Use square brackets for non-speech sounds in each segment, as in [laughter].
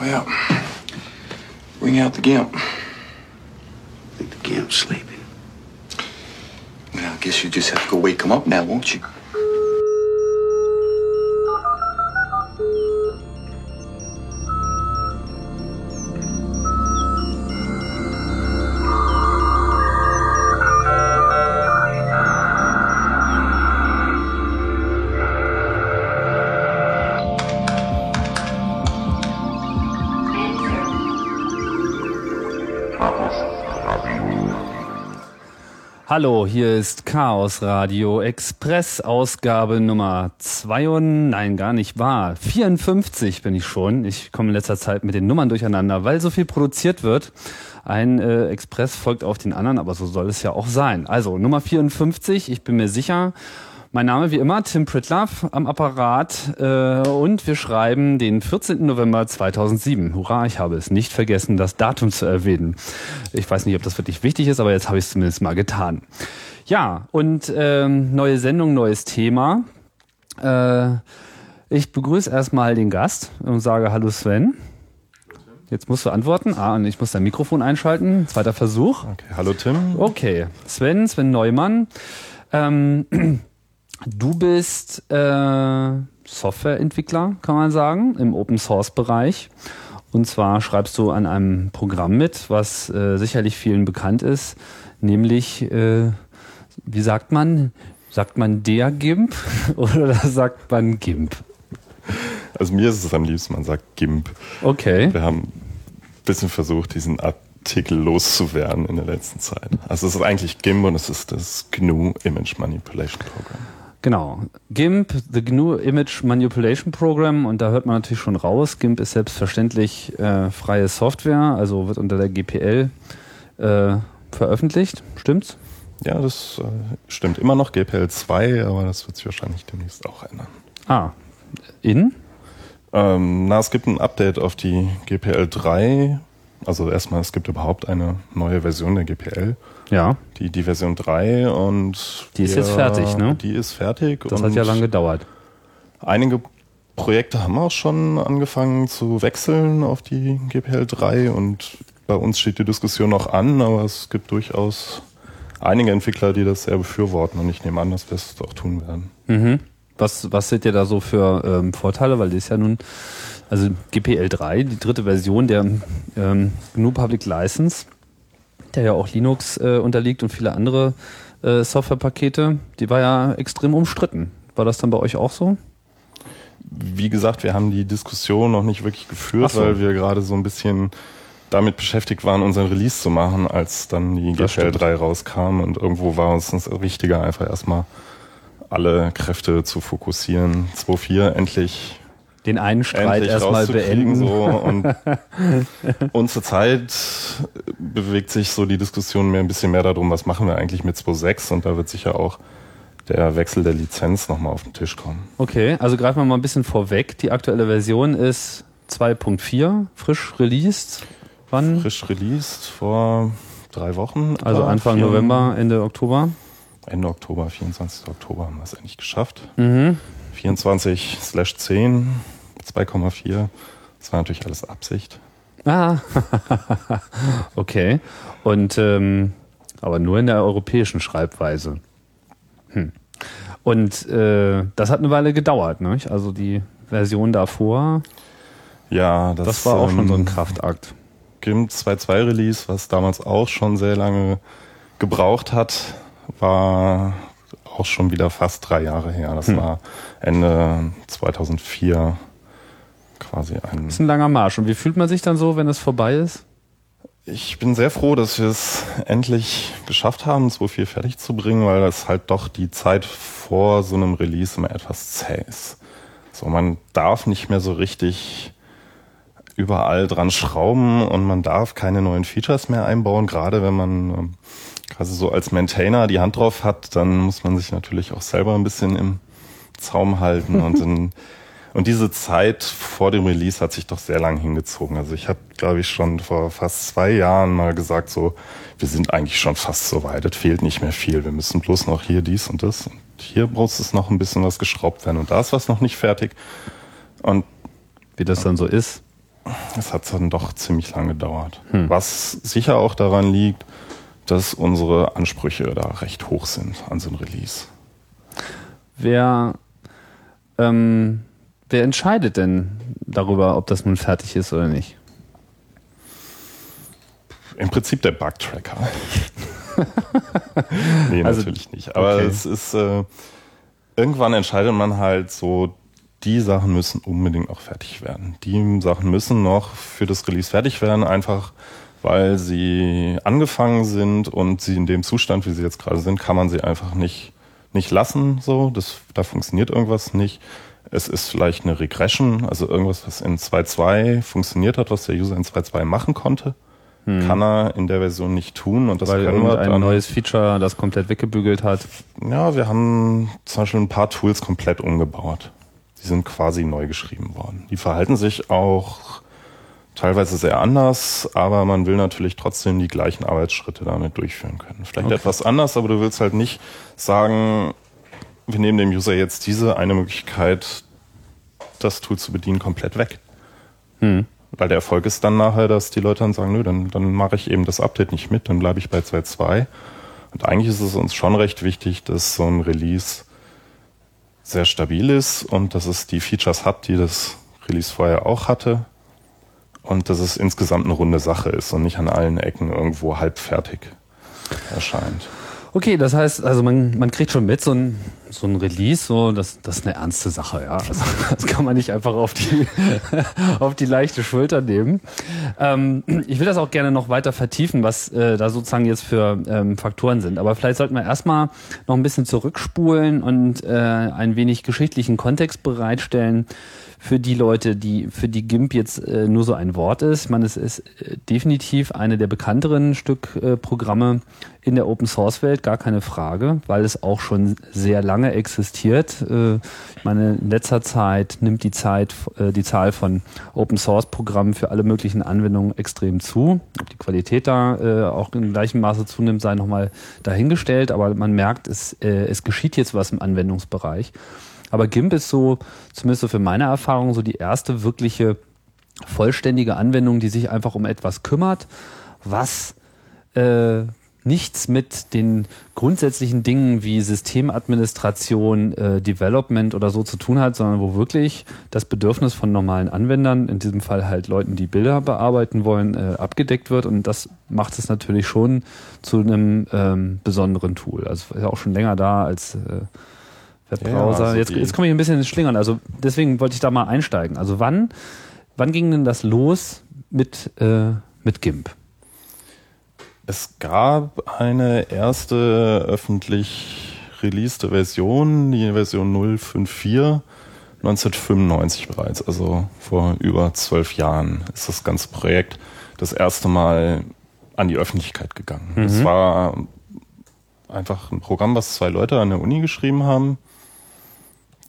Well, bring out the gimp. I think the gimp's sleeping. Well, I guess you just have to go wake him up now, won't you? Hallo, hier ist Chaos Radio Express, Ausgabe Nummer 2 nein, gar nicht wahr. 54 bin ich schon. Ich komme in letzter Zeit mit den Nummern durcheinander, weil so viel produziert wird. Ein äh, Express folgt auf den anderen, aber so soll es ja auch sein. Also Nummer 54, ich bin mir sicher. Mein Name wie immer Tim Pritlaff am Apparat äh, und wir schreiben den 14. November 2007. Hurra, ich habe es nicht vergessen, das Datum zu erwähnen. Ich weiß nicht, ob das wirklich wichtig ist, aber jetzt habe ich es zumindest mal getan. Ja, und ähm, neue Sendung, neues Thema. Äh, ich begrüße erstmal den Gast und sage Hallo Sven. Jetzt musst du antworten. Ah, und ich muss dein Mikrofon einschalten. Zweiter Versuch. Okay, hallo Tim. Okay, Sven, Sven Neumann. Ähm, Du bist äh, Softwareentwickler, kann man sagen, im Open Source Bereich. Und zwar schreibst du an einem Programm mit, was äh, sicherlich vielen bekannt ist, nämlich, äh, wie sagt man, sagt man der GIMP [laughs] oder sagt man GIMP? Also mir ist es am liebsten, man sagt GIMP. Okay. Wir haben ein bisschen versucht, diesen Artikel loszuwerden in der letzten Zeit. Also es ist eigentlich GIMP und es ist das GNU Image Manipulation Program. Genau. GIMP, the GNU Image Manipulation Program, und da hört man natürlich schon raus, GIMP ist selbstverständlich äh, freie Software, also wird unter der GPL äh, veröffentlicht. Stimmt's? Ja, das äh, stimmt immer noch GPL 2, aber das wird sich wahrscheinlich demnächst auch ändern. Ah, in? Ähm, na, es gibt ein Update auf die GPL 3. Also erstmal, es gibt überhaupt eine neue Version der GPL. Ja. Die, die Version 3 und. Die ist jetzt fertig, ne? Die ist fertig. Das hat ja lange gedauert. Einige Projekte haben auch schon angefangen zu wechseln auf die GPL 3 und bei uns steht die Diskussion noch an, aber es gibt durchaus einige Entwickler, die das sehr befürworten und ich nehme an, dass wir es auch tun werden. Mhm. Was, was seht ihr da so für ähm, Vorteile? Weil das ist ja nun, also GPL 3, die dritte Version der ähm, GNU Public License, der ja auch Linux äh, unterliegt und viele andere äh, Softwarepakete, die war ja extrem umstritten. War das dann bei euch auch so? Wie gesagt, wir haben die Diskussion noch nicht wirklich geführt, so. weil wir gerade so ein bisschen damit beschäftigt waren, unseren Release zu machen, als dann die GPL 3 rauskam und irgendwo war uns das wichtiger, einfach erstmal alle Kräfte zu fokussieren. 2.4 endlich den einen Streit erstmal beenden. So. Und, [laughs] und zurzeit bewegt sich so die Diskussion mehr ein bisschen mehr darum, was machen wir eigentlich mit 2.6 und da wird sicher auch der Wechsel der Lizenz nochmal auf den Tisch kommen. Okay, also greifen wir mal ein bisschen vorweg. Die aktuelle Version ist 2.4, frisch released. Wann? Frisch released vor drei Wochen. Also Anfang vier, November, Ende Oktober. Ende Oktober, 24. Oktober haben wir es endlich geschafft. Mhm. 24 slash 10, 2,4. Das war natürlich alles Absicht. Ah, [laughs] okay. Und ähm, aber nur in der europäischen Schreibweise. Hm. Und äh, das hat eine Weile gedauert, ne? Also die Version davor. Ja, das, das war auch ähm, schon so ein ähm, Kraftakt. GIMP 2.2 Release, was damals auch schon sehr lange gebraucht hat, war auch schon wieder fast drei Jahre her. Das hm. war Ende 2004 quasi ein. Das ist ein langer Marsch. Und wie fühlt man sich dann so, wenn es vorbei ist? Ich bin sehr froh, dass wir es endlich geschafft haben, so viel fertig zu bringen, weil das halt doch die Zeit vor so einem Release immer etwas zäh ist. So, man darf nicht mehr so richtig überall dran schrauben und man darf keine neuen Features mehr einbauen, gerade wenn man ähm, quasi so als Maintainer die Hand drauf hat, dann muss man sich natürlich auch selber ein bisschen im Zaum halten und [laughs] in, und diese Zeit vor dem Release hat sich doch sehr lang hingezogen. Also ich habe, glaube ich, schon vor fast zwei Jahren mal gesagt, so, wir sind eigentlich schon fast so weit, es fehlt nicht mehr viel. Wir müssen bloß noch hier dies und das. Und hier braucht es noch ein bisschen was geschraubt werden. Und da ist was noch nicht fertig. Und wie das dann so ist. es hat dann doch ziemlich lange gedauert. Was sicher auch daran liegt, dass unsere Ansprüche da recht hoch sind an so ein Release. Wer, ähm, wer entscheidet denn darüber, ob das nun fertig ist oder nicht? Im Prinzip der Bug-Tracker. [laughs] nee, Also, natürlich nicht. Aber okay. es ist, äh, irgendwann entscheidet man halt so, die Sachen müssen unbedingt auch fertig werden. Die Sachen müssen noch für das Release fertig werden, einfach weil sie angefangen sind und sie in dem Zustand, wie sie jetzt gerade sind, kann man sie einfach nicht, nicht lassen, so. Das, da funktioniert irgendwas nicht. Es ist vielleicht eine Regression, also irgendwas, was in 2.2 funktioniert hat, was der User in 2.2 machen konnte, kann er in der Version nicht tun und das Weil können wir dann. neues Feature das komplett weggebügelt hat. Ja, wir haben zum Beispiel ein paar Tools komplett umgebaut. Die sind quasi neu geschrieben worden. Die verhalten sich auch teilweise sehr anders, aber man will natürlich trotzdem die gleichen Arbeitsschritte damit durchführen können. Vielleicht Okay. etwas anders, aber du willst halt nicht sagen, wir nehmen dem User jetzt diese eine Möglichkeit, das Tool zu bedienen, komplett weg. Hm. Weil der Erfolg ist dann nachher, dass die Leute dann sagen, nö, dann, dann mache ich eben das Update nicht mit, dann bleibe ich bei 2.2. Und eigentlich ist es uns schon recht wichtig, dass so ein Release sehr stabil ist und dass es die Features hat, die das Release vorher auch hatte. Und dass es insgesamt eine runde Sache ist und nicht an allen Ecken irgendwo halbfertig erscheint. Okay, das heißt, also man, man kriegt schon mit, so ein, so ein Release, so, das, das ist eine ernste Sache, ja. Also, [laughs] das kann man nicht einfach auf die, [laughs] auf die leichte Schulter nehmen. Ähm, ich will das auch gerne noch weiter vertiefen, was äh, da sozusagen jetzt für ähm, Faktoren sind. Aber vielleicht sollten wir erstmal noch ein bisschen zurückspulen und äh, ein wenig geschichtlichen Kontext bereitstellen für die Leute, die für die GIMP jetzt äh, nur so ein Wort ist. Meine, es ist äh, definitiv eine der bekannteren Stück äh, Programme in der Open Source Welt, gar keine Frage, weil es auch schon sehr lange existiert. Äh, ich meine, in letzter Zeit nimmt die Zeit, äh, die Zahl von Open Source Programmen für alle möglichen Anwendungen extrem zu. Ob die Qualität da äh, auch in gleichem Maße zunimmt, sei nochmal dahingestellt, aber man merkt, es, es geschieht jetzt was im Anwendungsbereich. Aber GIMP ist so, zumindest so für meine Erfahrung, so die erste wirkliche vollständige Anwendung, die sich einfach um etwas kümmert, was äh, nichts mit den grundsätzlichen Dingen wie Systemadministration, äh, Development oder so zu tun hat, sondern wo wirklich das Bedürfnis von normalen Anwendern, in diesem Fall halt Leuten, die Bilder bearbeiten wollen, äh, abgedeckt wird. Und das macht es natürlich schon zu einem ähm, besonderen Tool. Also ist ja auch schon länger da als äh, Webbrowser. Ja, also jetzt, jetzt komme ich ein bisschen ins Schlingern. Also deswegen wollte ich da mal einsteigen. Also wann, wann ging denn das los mit, äh, mit GIMP? Es gab eine erste öffentlich releaste Version, die Version 054, 1995 bereits, also vor über zwölf Jahren ist das ganze Projekt das erste Mal an die Öffentlichkeit gegangen. Es war einfach ein Programm, was zwei Leute an der Uni geschrieben haben.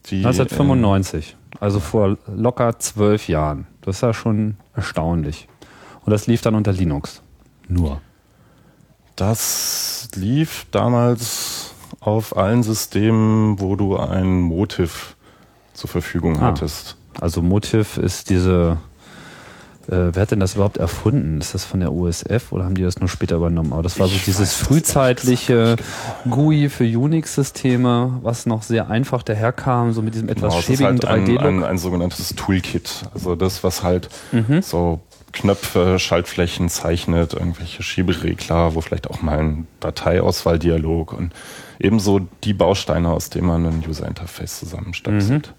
Die, 1995, also vor locker zwölf Jahren. Das ist ja schon erstaunlich. Und das lief dann unter Linux. Nur. Das lief damals auf allen Systemen, wo du ein Motiv zur Verfügung Ah. hattest. Also Motiv ist diese. Äh, wer hat denn das überhaupt erfunden? Ist das von der USF oder haben die das nur später übernommen? Aber das war so Ich dieses weiß frühzeitliche GUI für Unix-Systeme, was noch sehr einfach daherkam, so mit diesem etwas Genau, es ist schäbigen halt ein, 3D-Look. ein, ein sogenanntes Toolkit. Also das, was halt Mhm. so Knöpfe, Schaltflächen zeichnet, irgendwelche Schieberegler, wo vielleicht auch mal ein Dateiauswahldialog und ebenso die Bausteine, aus denen man ein User-Interface zusammenstöpselt. Mhm.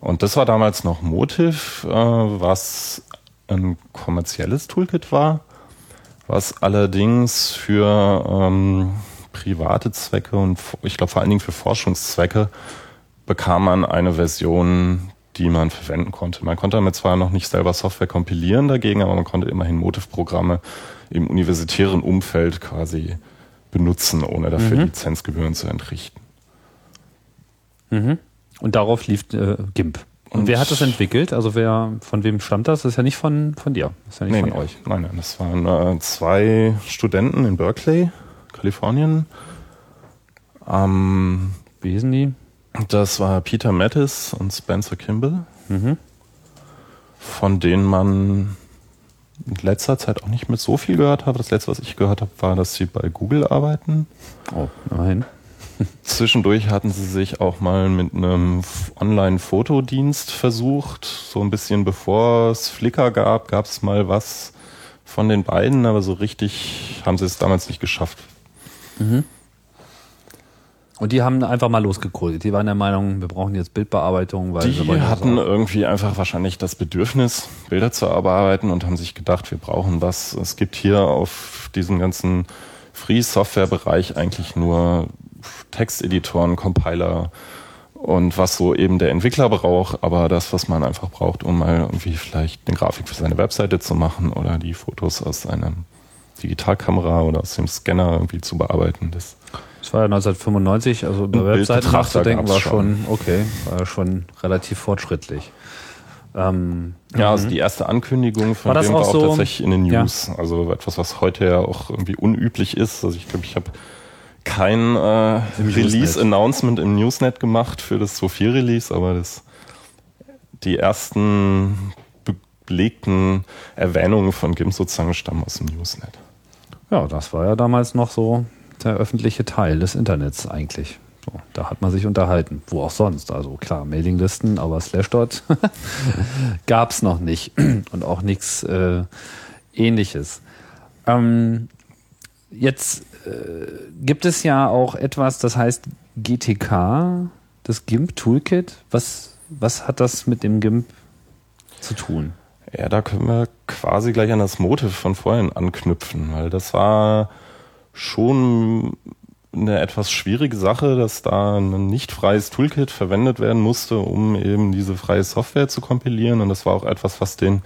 Und das war damals noch Motiv, äh, was ein kommerzielles Toolkit war, was allerdings für ähm, private Zwecke und ich glaube vor allen Dingen für Forschungszwecke bekam man eine Version, die man verwenden konnte. Man konnte damit zwar noch nicht selber Software kompilieren dagegen, aber man konnte immerhin Motiv-Programme im universitären Umfeld quasi benutzen, ohne dafür Lizenzgebühren zu entrichten. Und darauf lief äh, GIMP. Und, Und- wer hat das entwickelt? Also wer, von wem stammt das? Das ist ja nicht von, von dir. Das ist ja nicht von euch. Nein, nein, das waren äh, zwei Studenten in Berkeley, Kalifornien. Ähm, Wie hießen die? das war Peter Mattis und Spencer Kimball. von denen man in letzter Zeit auch nicht mehr so viel gehört hat. Das letzte, was ich gehört habe, war, dass sie bei Google arbeiten. Oh, immerhin. [laughs] Zwischendurch hatten sie sich auch mal mit einem Online-Fotodienst versucht. So ein bisschen bevor es Flickr gab, gab es mal was von den beiden, aber so richtig haben sie es damals nicht geschafft. Und die haben einfach mal losgekodet. Die waren der Meinung, wir brauchen jetzt Bildbearbeitung, weil Die hatten irgendwie einfach wahrscheinlich das Bedürfnis, Bilder zu bearbeiten und haben sich gedacht, wir brauchen was. Es gibt hier auf diesem ganzen Free-Software-Bereich eigentlich nur Texteditoren, Compiler und was so eben der Entwickler braucht, aber das, was man einfach braucht, um mal irgendwie vielleicht eine Grafik für seine Webseite zu machen oder die Fotos aus einer Digitalkamera oder aus dem Scanner irgendwie zu bearbeiten, das Das war ja 1995, also über Webseiten nachzudenken, war schon. okay, war schon relativ fortschrittlich. Ähm, Ja, also die erste Ankündigung von War das dem auch war auch so? tatsächlich in den Ja. News. Also etwas, was heute ja auch irgendwie unüblich ist. Also ich glaube, ich habe kein äh, Release-Announcement im Newsnet gemacht für das Sophie Release, aber das die ersten belegten Erwähnungen von GIMP sozusagen stammen aus dem Newsnet. ja, das war ja damals noch so der öffentliche Teil des Internets eigentlich. So, da hat man sich unterhalten, wo auch sonst. Also klar, Mailinglisten, aber Slashdot [laughs] gab es noch nicht und auch nichts äh, ähnliches. Ähm, jetzt äh, gibt es ja auch etwas, das heißt GTK, das GIMP Toolkit. Was, was hat das mit dem GIMP zu tun? Ja, da können wir quasi gleich an das Motiv von vorhin anknüpfen, weil das war schon eine etwas schwierige Sache, dass da ein nicht freies Toolkit verwendet werden musste, um eben diese freie Software zu kompilieren. Und das war auch etwas, was den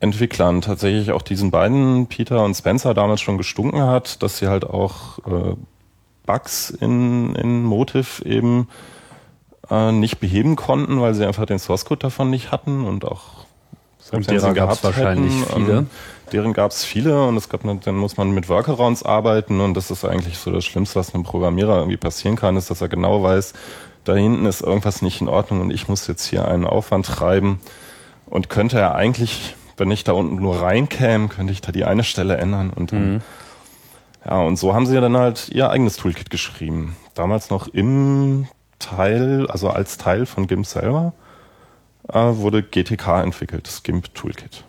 Entwicklern tatsächlich auch diesen beiden, Peter und Spencer, damals schon gestunken hat, dass sie halt auch äh, Bugs in, in Motiv eben äh, nicht beheben konnten, weil sie einfach den Source Code davon nicht hatten und auch Und wenn sie derer gab's gehabt wahrscheinlich hätten, viele. ähm, deren gab es viele und es gab dann muss man mit Workarounds arbeiten und das ist eigentlich so das Schlimmste, was einem Programmierer irgendwie passieren kann, ist, dass er genau weiß, da hinten ist irgendwas nicht in Ordnung und ich muss jetzt hier einen Aufwand treiben und könnte er eigentlich, wenn ich da unten nur reinkäme, könnte ich da die eine Stelle ändern und dann, ja, und so haben sie dann halt ihr eigenes Toolkit geschrieben. Damals noch im Teil, also als Teil von GIMP selber, äh, wurde GTK entwickelt, das GIMP Toolkit.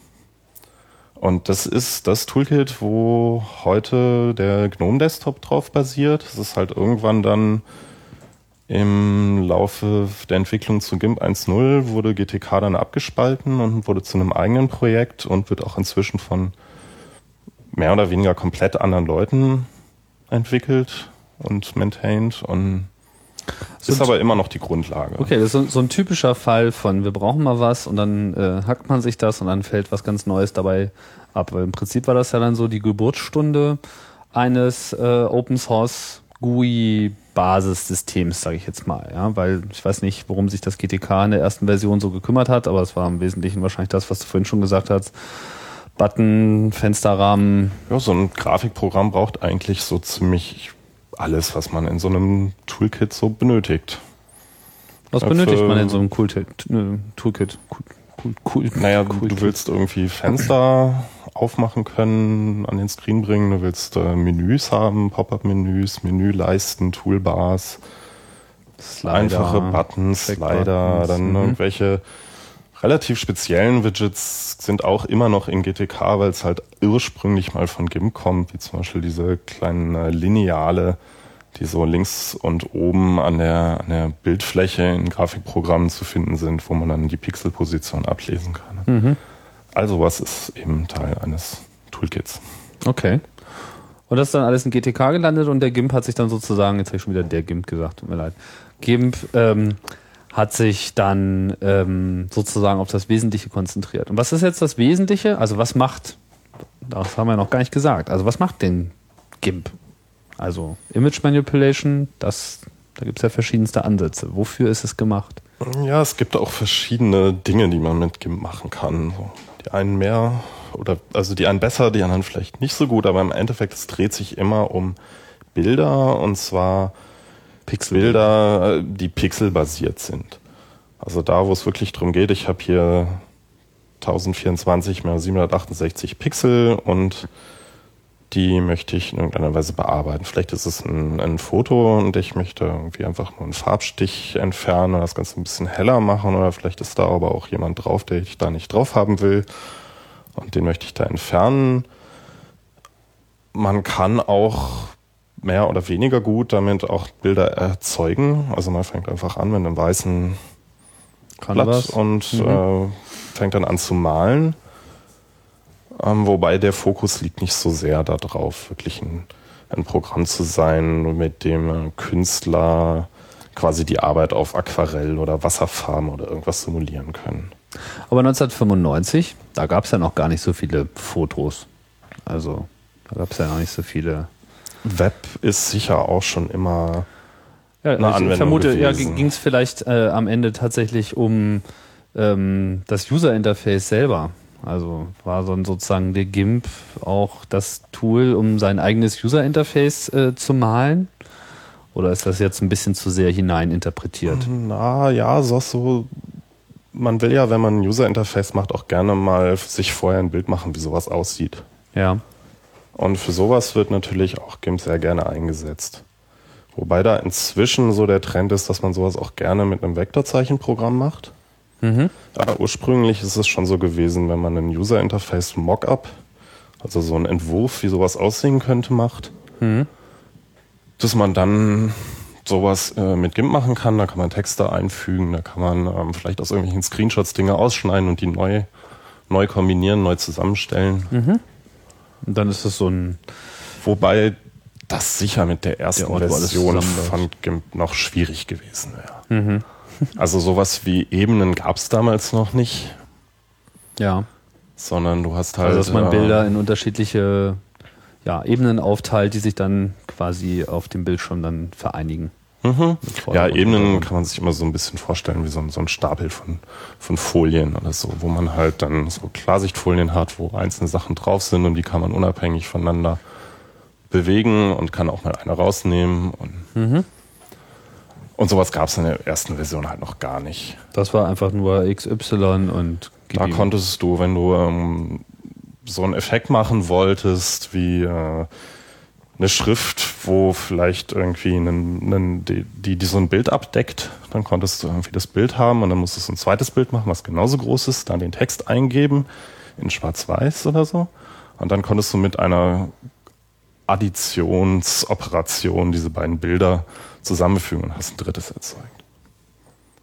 Und das ist das Toolkit, wo heute der GNOME Desktop drauf basiert. Das ist halt irgendwann dann im Laufe der Entwicklung zu GIMP 1.0 wurde GTK dann abgespalten und wurde zu einem eigenen Projekt und wird auch inzwischen von mehr oder weniger komplett anderen Leuten entwickelt und maintained und So ist aber immer noch die Grundlage. Okay, das ist so, so ein typischer Fall von, wir brauchen mal was und dann äh, hackt man sich das und dann fällt was ganz Neues dabei ab. Weil im Prinzip war das ja dann so die Geburtsstunde eines äh, Open Source GUI Basissystems, sage ich jetzt mal, ja, weil ich weiß nicht, worum sich das GTK in der ersten Version so gekümmert hat, aber es war im Wesentlichen wahrscheinlich das, was du vorhin schon gesagt hast. Button, Fensterrahmen, Ja, so ein Grafikprogramm braucht eigentlich so ziemlich alles, was man in so einem Toolkit so benötigt. was benötigt man in so einem äh, Toolkit? Cool, cool, cool, Naja, cool du willst irgendwie Fenster aufmachen können, an den Screen bringen, du willst äh, Menüs haben, Pop-up-Menüs, Menüleisten, Toolbars, Slider, einfache Buttons, Slider, dann mhm. irgendwelche relativ speziellen Widgets sind auch immer noch in GTK, weil es halt ursprünglich mal von GIMP kommt, wie zum Beispiel diese kleinen äh, Lineale, die so links und oben an der, an der Bildfläche in Grafikprogrammen zu finden sind, wo man dann die Pixelposition ablesen kann. Mhm. Also was ist eben Teil eines Toolkits. Okay. Und das ist dann alles in GTK gelandet und der GIMP hat sich dann sozusagen, jetzt habe ich schon wieder der GIMP gesagt, tut mir leid. GIMP ähm, hat sich dann ähm, sozusagen auf das Wesentliche konzentriert. Und was ist jetzt das Wesentliche? Also was macht, das haben wir noch gar nicht gesagt, also was macht denn GIMP? Also Image Manipulation, das, da gibt es ja verschiedenste Ansätze. Wofür ist es gemacht? Ja, es gibt auch verschiedene Dinge, die man mit GIMP machen kann. So, die einen mehr oder also die einen besser, die anderen vielleicht nicht so gut, aber im Endeffekt es dreht sich immer um Bilder und zwar Bilder, äh, die pixelbasiert sind. Also da, wo es wirklich drum geht, ich habe hier 1024 mal 768 Pixel und die möchte ich in irgendeiner Weise bearbeiten. Vielleicht ist es ein, ein Foto und ich möchte irgendwie einfach nur einen Farbstich entfernen und das Ganze ein bisschen heller machen oder vielleicht ist da aber auch jemand drauf, der ich da nicht drauf haben will und den möchte ich da entfernen. Man kann auch mehr oder weniger gut damit auch Bilder erzeugen. Also man fängt einfach an mit einem weißen Blatt und äh, fängt dann an zu malen. Ähm, wobei der Fokus liegt nicht so sehr darauf, wirklich ein, ein Programm zu sein, mit dem äh, Künstler quasi die Arbeit auf Aquarell oder Wasserfarben oder irgendwas simulieren können. Aber 1995, da gab es ja noch gar nicht so viele Fotos. Also da gab es ja noch nicht so viele. Web ist sicher auch schon immer Ja, Eine ich Anwendung vermute, ja, ging es vielleicht äh, am Ende tatsächlich um ähm, das User-Interface selber. Also war so ein, sozusagen der GIMP auch das Tool, um sein eigenes User-Interface äh, zu malen? Oder ist das jetzt ein bisschen zu sehr hineininterpretiert? Na ja, so, so. Man will ja, wenn man ein User-Interface macht, auch gerne mal sich vorher ein Bild machen, wie sowas aussieht. Ja. Und für sowas wird natürlich auch GIMP sehr gerne eingesetzt. Wobei da inzwischen so der Trend ist, dass man sowas auch gerne mit einem Vektorzeichenprogramm macht. Mhm. Aber ursprünglich ist es schon so gewesen, wenn man ein User-Interface Mockup, also so einen Entwurf, wie sowas aussehen könnte, macht, Mhm. dass man dann sowas äh, mit GIMP machen kann. Da kann man Texte einfügen, da kann man ähm, vielleicht aus irgendwelchen Screenshots Dinge ausschneiden und die neu, neu kombinieren, neu zusammenstellen. Und dann ist es so ein, Wobei das sicher mit der ersten Der Version von GIMP noch schwierig gewesen wäre. Also sowas wie Ebenen gab es damals noch nicht, ja. sondern du hast halt. Also dass man äh, Bilder in unterschiedliche ja, Ebenen aufteilt, die sich dann quasi auf dem Bildschirm dann vereinigen. Mhm. Ja, Ebenen kann man sich immer so ein bisschen vorstellen wie so ein, so ein Stapel von, von Folien oder so, wo man halt dann so Klarsichtfolien hat, wo einzelne Sachen drauf sind und die kann man unabhängig voneinander bewegen und kann auch mal eine rausnehmen. Und, Mhm. Und sowas gab es in der ersten Version halt noch gar nicht. Das war einfach nur XY und Da ihm. konntest du, wenn du ähm, so einen Effekt machen wolltest, wie äh, eine Schrift, wo vielleicht irgendwie einen, einen, die, die, die so ein Bild abdeckt, dann konntest du irgendwie das Bild haben und dann musstest du ein zweites Bild machen, was genauso groß ist, dann den Text eingeben in Schwarz-Weiß oder so. Und dann konntest du mit einer Additionsoperation diese beiden Bilder zusammenfügen und hast ein drittes erzeugt.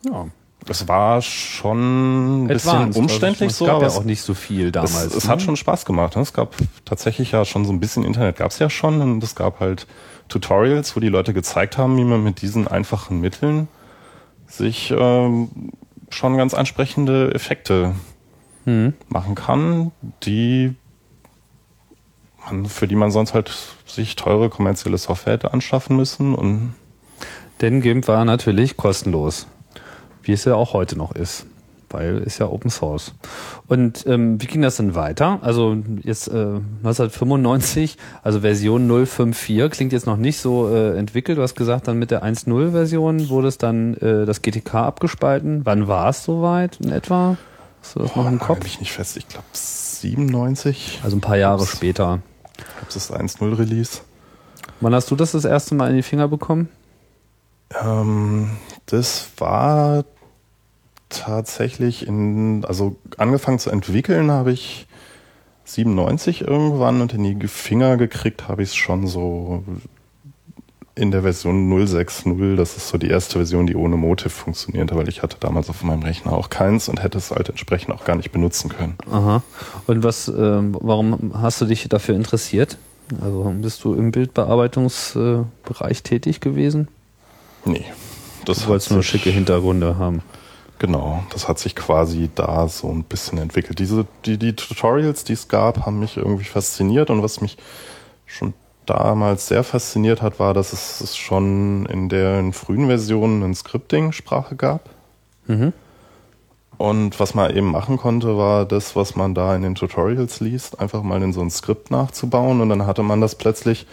ja. Das war schon ein bisschen Advanced. umständlich also, so, Es gab aber ja es- auch nicht so viel damals. es, es ne? hat schon Spaß gemacht. Ne? Es gab tatsächlich ja schon so ein bisschen Internet gab es ja schon und es gab halt Tutorials, wo die Leute gezeigt haben, wie man mit diesen einfachen Mitteln sich ähm, schon ganz ansprechende Effekte Mhm. machen kann, die man, für die man sonst halt sich teure kommerzielle Software hätte anschaffen müssen und Denn GIMP war natürlich kostenlos. Wie es ja auch heute noch ist. Weil ist ja Open Source. Und ähm, wie ging das denn weiter? Also jetzt äh, 1995, also Version 054, klingt jetzt noch nicht so äh, entwickelt. Du hast gesagt, dann mit der 1.0 Version wurde es dann äh, das GTK abgespalten. Wann war es soweit in etwa? Hast du das noch im Boah, Kopf? mich nicht fest. Ich glaube 97. Also ein paar Jahre Ups. später. Ich glaube, das ist 1.0 Release. Wann hast du das das erste Mal in die Finger bekommen? Ähm, das war tatsächlich in, also angefangen zu entwickeln habe ich 97 irgendwann und in die Finger gekriegt habe ich es schon so in der Version 060. Das ist so die erste Version, die ohne Motiv funktionierte, weil ich hatte damals auf meinem Rechner auch keins und hätte es halt entsprechend auch gar nicht benutzen können. Aha. Und was, ähm, warum hast du dich dafür interessiert? Also bist du im Bildbearbeitungsbereich tätig gewesen? Nee. Das Du wolltest nur schicke Hintergründe haben. Genau, das hat sich quasi da so ein bisschen entwickelt. Diese, die, die Tutorials, die es gab, haben mich irgendwie fasziniert und was mich schon damals sehr fasziniert hat, war, dass es, es schon in den frühen Versionen eine Scripting-Sprache gab. Mhm. Und was man eben machen konnte, war das, was man da in den Tutorials liest, einfach mal in so ein Skript nachzubauen und dann hatte man das plötzlich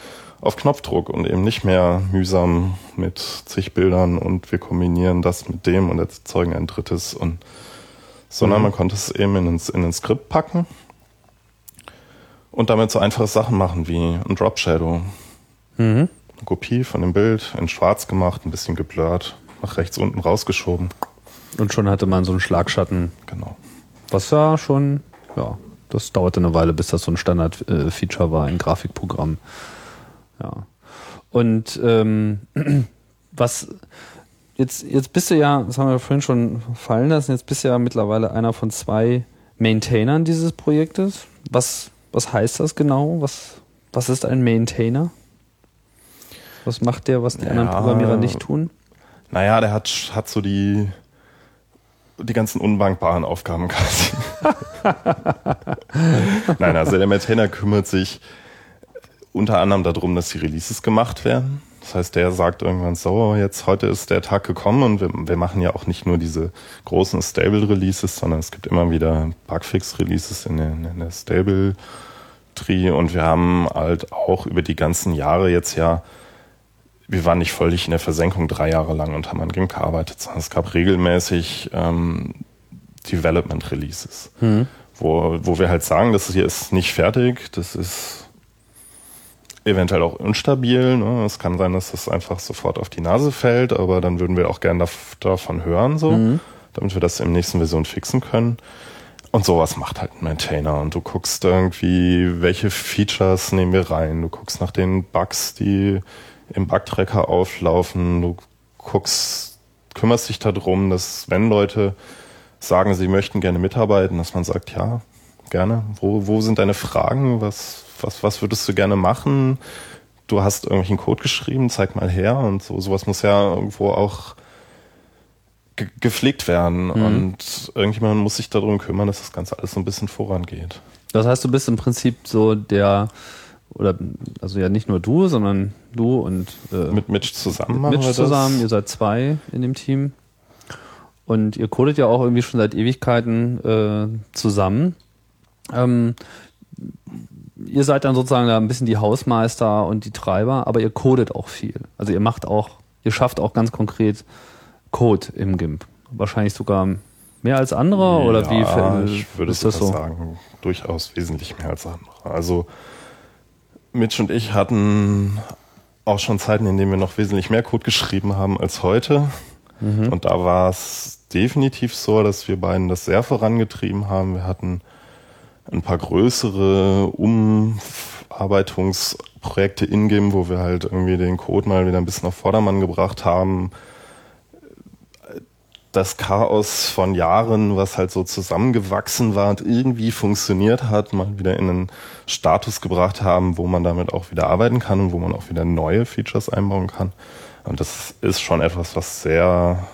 auf Knopfdruck und eben nicht mehr mühsam mit zig Bildern und wir kombinieren das mit dem und erzeugen ein drittes und sondern man konnte es eben in ein, in ein Skript packen und damit so einfache Sachen machen wie ein Drop Shadow. Eine Kopie von dem Bild in schwarz gemacht, ein bisschen geblurrt, nach rechts unten rausgeschoben. Und schon hatte man so einen Schlagschatten, Genau. was ja schon, ja, das dauerte eine Weile, bis das so ein Standard-Feature war, ein Grafikprogramm. Ja. Und ähm, [clears throat] was jetzt, jetzt bist du ja, das haben wir vorhin schon fallen lassen, jetzt bist du ja mittlerweile einer von zwei Maintainern dieses Projektes. Was, was heißt das genau? Was, was ist ein Maintainer? Was macht der, was die anderen Ja. Programmierer nicht tun? Naja, der hat, hat so die, die ganzen unwankbaren Aufgaben quasi. [laughs] Nein, also der Maintainer kümmert sich unter anderem darum, dass die Releases gemacht werden. Das heißt, der sagt irgendwann so, jetzt heute ist der Tag gekommen und wir, wir machen ja auch nicht nur diese großen Stable-Releases, sondern es gibt immer wieder Bugfix-Releases in der, in der Stable-Tree und wir haben halt auch über die ganzen Jahre jetzt ja wir waren nicht völlig in der Versenkung drei Jahre lang und haben an GIMP gearbeitet, sondern es gab regelmäßig ähm, Development Releases, wo, wo wir halt sagen, das hier ist nicht fertig, das ist eventuell auch instabil. Ne? Es kann sein, dass das einfach sofort auf die Nase fällt, aber dann würden wir auch gerne dav- davon hören, so, damit wir das im nächsten Version fixen können. Und sowas macht halt ein Maintainer. Und du guckst irgendwie, welche Features nehmen wir rein. Du guckst nach den Bugs, die im Bugtracker auflaufen. Du guckst, kümmerst dich darum, dass wenn Leute sagen, sie möchten gerne mitarbeiten, dass man sagt, ja, gerne. Wo, wo sind deine Fragen? Was, was, was würdest du gerne machen? Du hast irgendwelchen Code geschrieben, zeig mal her. Und so, sowas muss ja irgendwo auch ge gepflegt werden. Und irgendjemand muss sich darum kümmern, dass das Ganze alles so ein bisschen vorangeht. Das heißt, du bist im Prinzip so der, oder also ja nicht nur du, sondern du und äh, Mit Mitch zusammen machen Mitch zusammen. Ihr seid zwei in dem Team. Und ihr codet ja auch irgendwie schon seit Ewigkeiten äh, zusammen. Ähm, ihr seid dann sozusagen da ein bisschen die Hausmeister und die Treiber, aber ihr codet auch viel. Also ihr macht auch, ihr schafft auch ganz konkret Code im GIMP. Wahrscheinlich sogar mehr als andere oder wie Ja, äh, ich würde ist das so? sagen, durchaus wesentlich mehr als andere. Also Mitch und ich hatten auch schon Zeiten, in denen wir noch wesentlich mehr Code geschrieben haben als heute. Mhm. Und da war es definitiv so, dass wir beiden das sehr vorangetrieben haben. Wir hatten ein paar größere Umarbeitungsprojekte in-game, wo wir halt irgendwie den Code mal wieder ein bisschen auf Vordermann gebracht haben. Das Chaos von Jahren, was halt so zusammengewachsen war und irgendwie funktioniert hat, mal wieder in einen Status gebracht haben, wo man damit auch wieder arbeiten kann und wo man auch wieder neue Features einbauen kann. Und das ist schon etwas, was sehr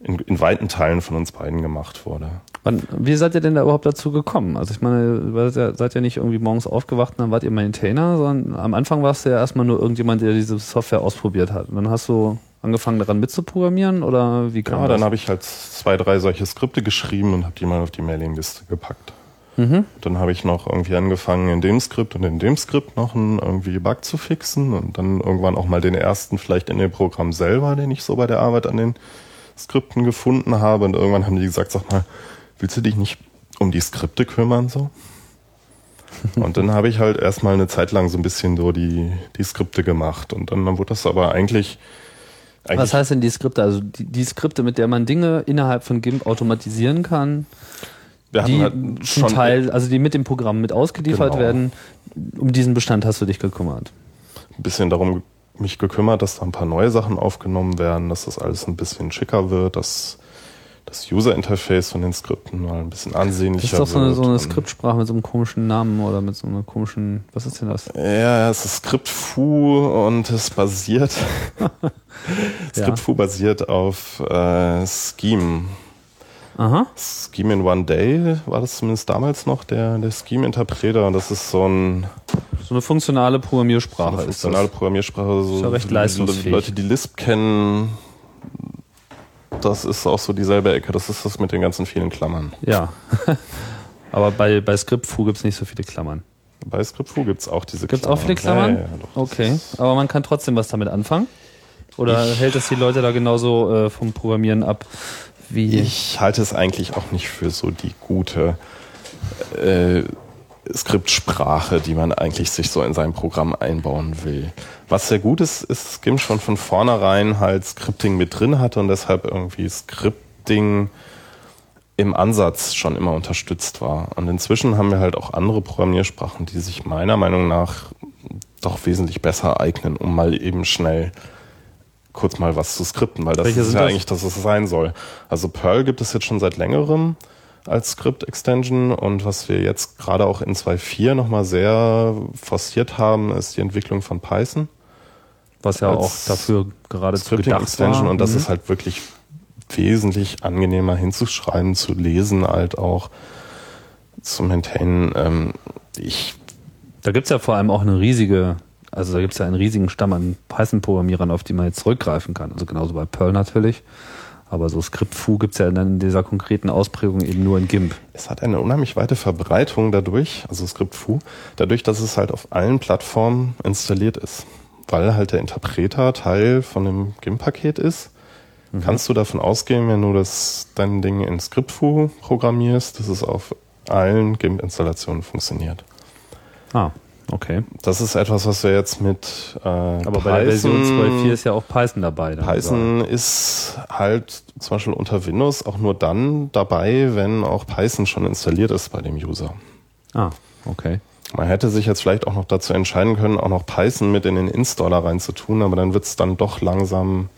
in, in weiten Teilen von uns beiden gemacht wurde. Wann, wie seid ihr denn da überhaupt dazu gekommen? Also ich meine, ihr seid ja, ja nicht irgendwie morgens aufgewacht und dann wart ihr Maintainer, sondern am Anfang warst du ja erstmal nur irgendjemand, der diese Software ausprobiert hat. Und dann hast du angefangen daran mitzuprogrammieren oder wie kam Ja, das? dann habe ich halt zwei, drei solche Skripte geschrieben und habe die mal auf die Mailingliste gepackt. Dann habe ich noch irgendwie angefangen, in dem Skript und in dem Skript noch einen irgendwie Bug zu fixen und dann irgendwann auch mal den ersten vielleicht in dem Programm selber, den ich so bei der Arbeit an den Skripten gefunden habe. Und irgendwann haben die gesagt, sag mal, willst du dich nicht um die Skripte kümmern so? [laughs] Und dann habe ich halt erstmal eine Zeit lang so ein bisschen so die, die Skripte gemacht. Und dann wurde das aber eigentlich. eigentlich Was heißt denn die Skripte? Also die, die Skripte, mit der man Dinge innerhalb von GIMP automatisieren kann, wir die halt zum schon Teil, also die mit dem Programm mit ausgeliefert Genau. werden, um diesen Bestand hast du dich gekümmert. ein bisschen darum mich gekümmert, dass da ein paar neue Sachen aufgenommen werden, dass das alles ein bisschen schicker wird, dass das User-Interface von den Skripten mal ein bisschen ansehnlicher Das ist doch so eine, so eine Skriptsprache mit so einem komischen Namen oder mit so einer komischen, was ist denn das? Ja, es ist Script-Foo und es basiert, [laughs] Ja. Script-Foo basiert auf äh, Scheme. Aha. Scheme in One Day war das zumindest damals noch, der, der Scheme-Interpreter. Und das ist so ein So eine funktionale Programmiersprache eine ist funktionale das. Programmiersprache. So Ist ja recht Le- leistungsfähig. Leute, die Lisp kennen, das ist auch so dieselbe Ecke. Das ist das mit den ganzen vielen Klammern. Ja. [laughs] Aber bei, bei ScriptFu gibt es nicht so viele Klammern. Bei ScriptFu gibt es auch diese Gibt es auch viele Klammern? Ja, ja, ja, doch, okay. Aber man kann trotzdem was damit anfangen? Oder hält es die Leute da genauso äh, vom Programmieren ab wie? Ich halte es eigentlich auch nicht für so die gute äh, Skriptsprache, die man eigentlich sich so in sein Programm einbauen will. Was sehr gut ist, ist Skim schon von vornherein halt Scripting mit drin hatte und deshalb irgendwie Scripting im Ansatz schon immer unterstützt war. Und inzwischen haben wir halt auch andere Programmiersprachen, die sich meiner Meinung nach doch wesentlich besser eignen, um mal eben schnell kurz mal was zu skripten, weil das Welche ist ja das? eigentlich das, was es sein soll. Also Perl gibt es jetzt schon seit längerem als Script-Extension und was wir jetzt gerade auch in 2.4 nochmal sehr forciert haben, ist die Entwicklung von Python. Was ja auch dafür geradezu Scripting gedacht Extension war. und das Mhm. ist halt wirklich wesentlich angenehmer hinzuschreiben, zu lesen, halt auch zu maintainen. Ähm, ich Da gibt's ja vor allem auch eine riesige, also da gibt's ja einen riesigen Stamm an Python-Programmierern, auf die man jetzt zurückgreifen kann. Also genauso bei Perl natürlich. Aber so Script-Foo gibt's ja dann in dieser konkreten Ausprägung eben nur in GIMP. Es hat eine unheimlich weite Verbreitung dadurch, also Script-Foo, dadurch, dass es halt auf allen Plattformen installiert ist. Weil halt der Interpreter Teil von dem GIMP-Paket ist, kannst du davon ausgehen, wenn du das dein Ding in Script-Foo programmierst, dass es auf allen GIMP-Installationen funktioniert. Ah, okay. Das ist etwas, was wir jetzt mit äh, Aber bei der Version 12.4 ist ja auch Python dabei. Python ist halt zum Beispiel unter Windows auch nur dann dabei, wenn auch Python schon installiert ist bei dem User. Ah, okay. Man hätte sich jetzt vielleicht auch noch dazu entscheiden können, auch noch Python mit in den Installer reinzutun, aber dann wird es dann doch langsam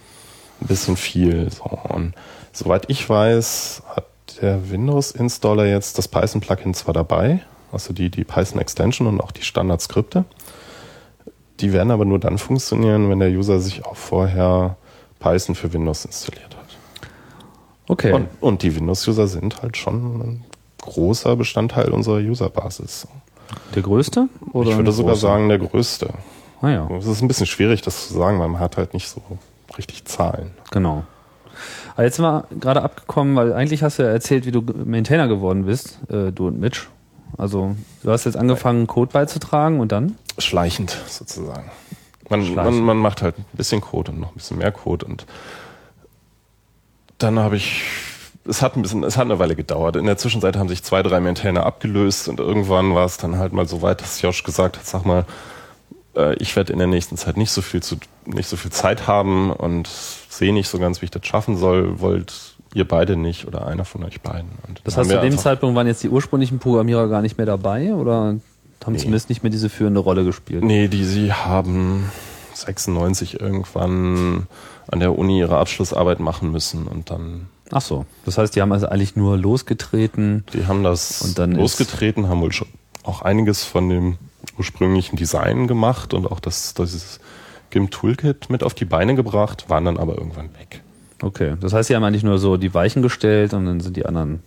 ein bisschen viel. So. Und soweit ich weiß, hat der Windows-Installer jetzt das Python-Plugin zwar dabei, also die, die Python-Extension und auch die Standard-Skripte. Die werden aber nur dann funktionieren, wenn der User sich auch vorher Python für Windows installiert hat. Okay. Und, und die Windows-User sind halt schon ein großer Bestandteil unserer Userbasis. der größte? Oder ich würde sogar großer? sagen, der größte. Ah ja, Es ist ein bisschen schwierig, das zu sagen, weil man hat halt nicht so richtig Zahlen. genau. Aber jetzt sind wir gerade abgekommen, weil eigentlich hast du ja erzählt, wie du Maintainer geworden bist, äh, du und Mitch. Also du hast jetzt angefangen, Code beizutragen und dann? Schleichend sozusagen. Man, man, Schleichend. man macht halt ein bisschen Code und noch ein bisschen mehr Code und dann habe ich, es hat ein bisschen, es hat eine Weile gedauert. In der Zwischenzeit haben sich zwei, drei Maintainer abgelöst und irgendwann war es dann halt mal so weit, dass Josh gesagt hat, sag mal, äh, ich werde in der nächsten Zeit nicht so viel zu, nicht so viel Zeit haben und sehe nicht so ganz, wie ich das schaffen soll. Wollt ihr beide nicht oder einer von euch beiden? Und Das heißt, zu dem Zeitpunkt waren jetzt die ursprünglichen Programmierer gar nicht mehr dabei oder haben zumindest nicht mehr diese führende Rolle gespielt? Nee, die sie haben 96 irgendwann an der Uni ihre Abschlussarbeit machen müssen und dann, Ach so. Das heißt, die haben also eigentlich nur losgetreten. die haben das Und dann losgetreten, haben wohl schon auch einiges von dem ursprünglichen Design gemacht und auch das, das GIMP Toolkit mit auf die Beine gebracht, waren dann aber irgendwann weg. Okay. Das heißt, sie haben eigentlich nur so die Weichen gestellt und dann sind die anderen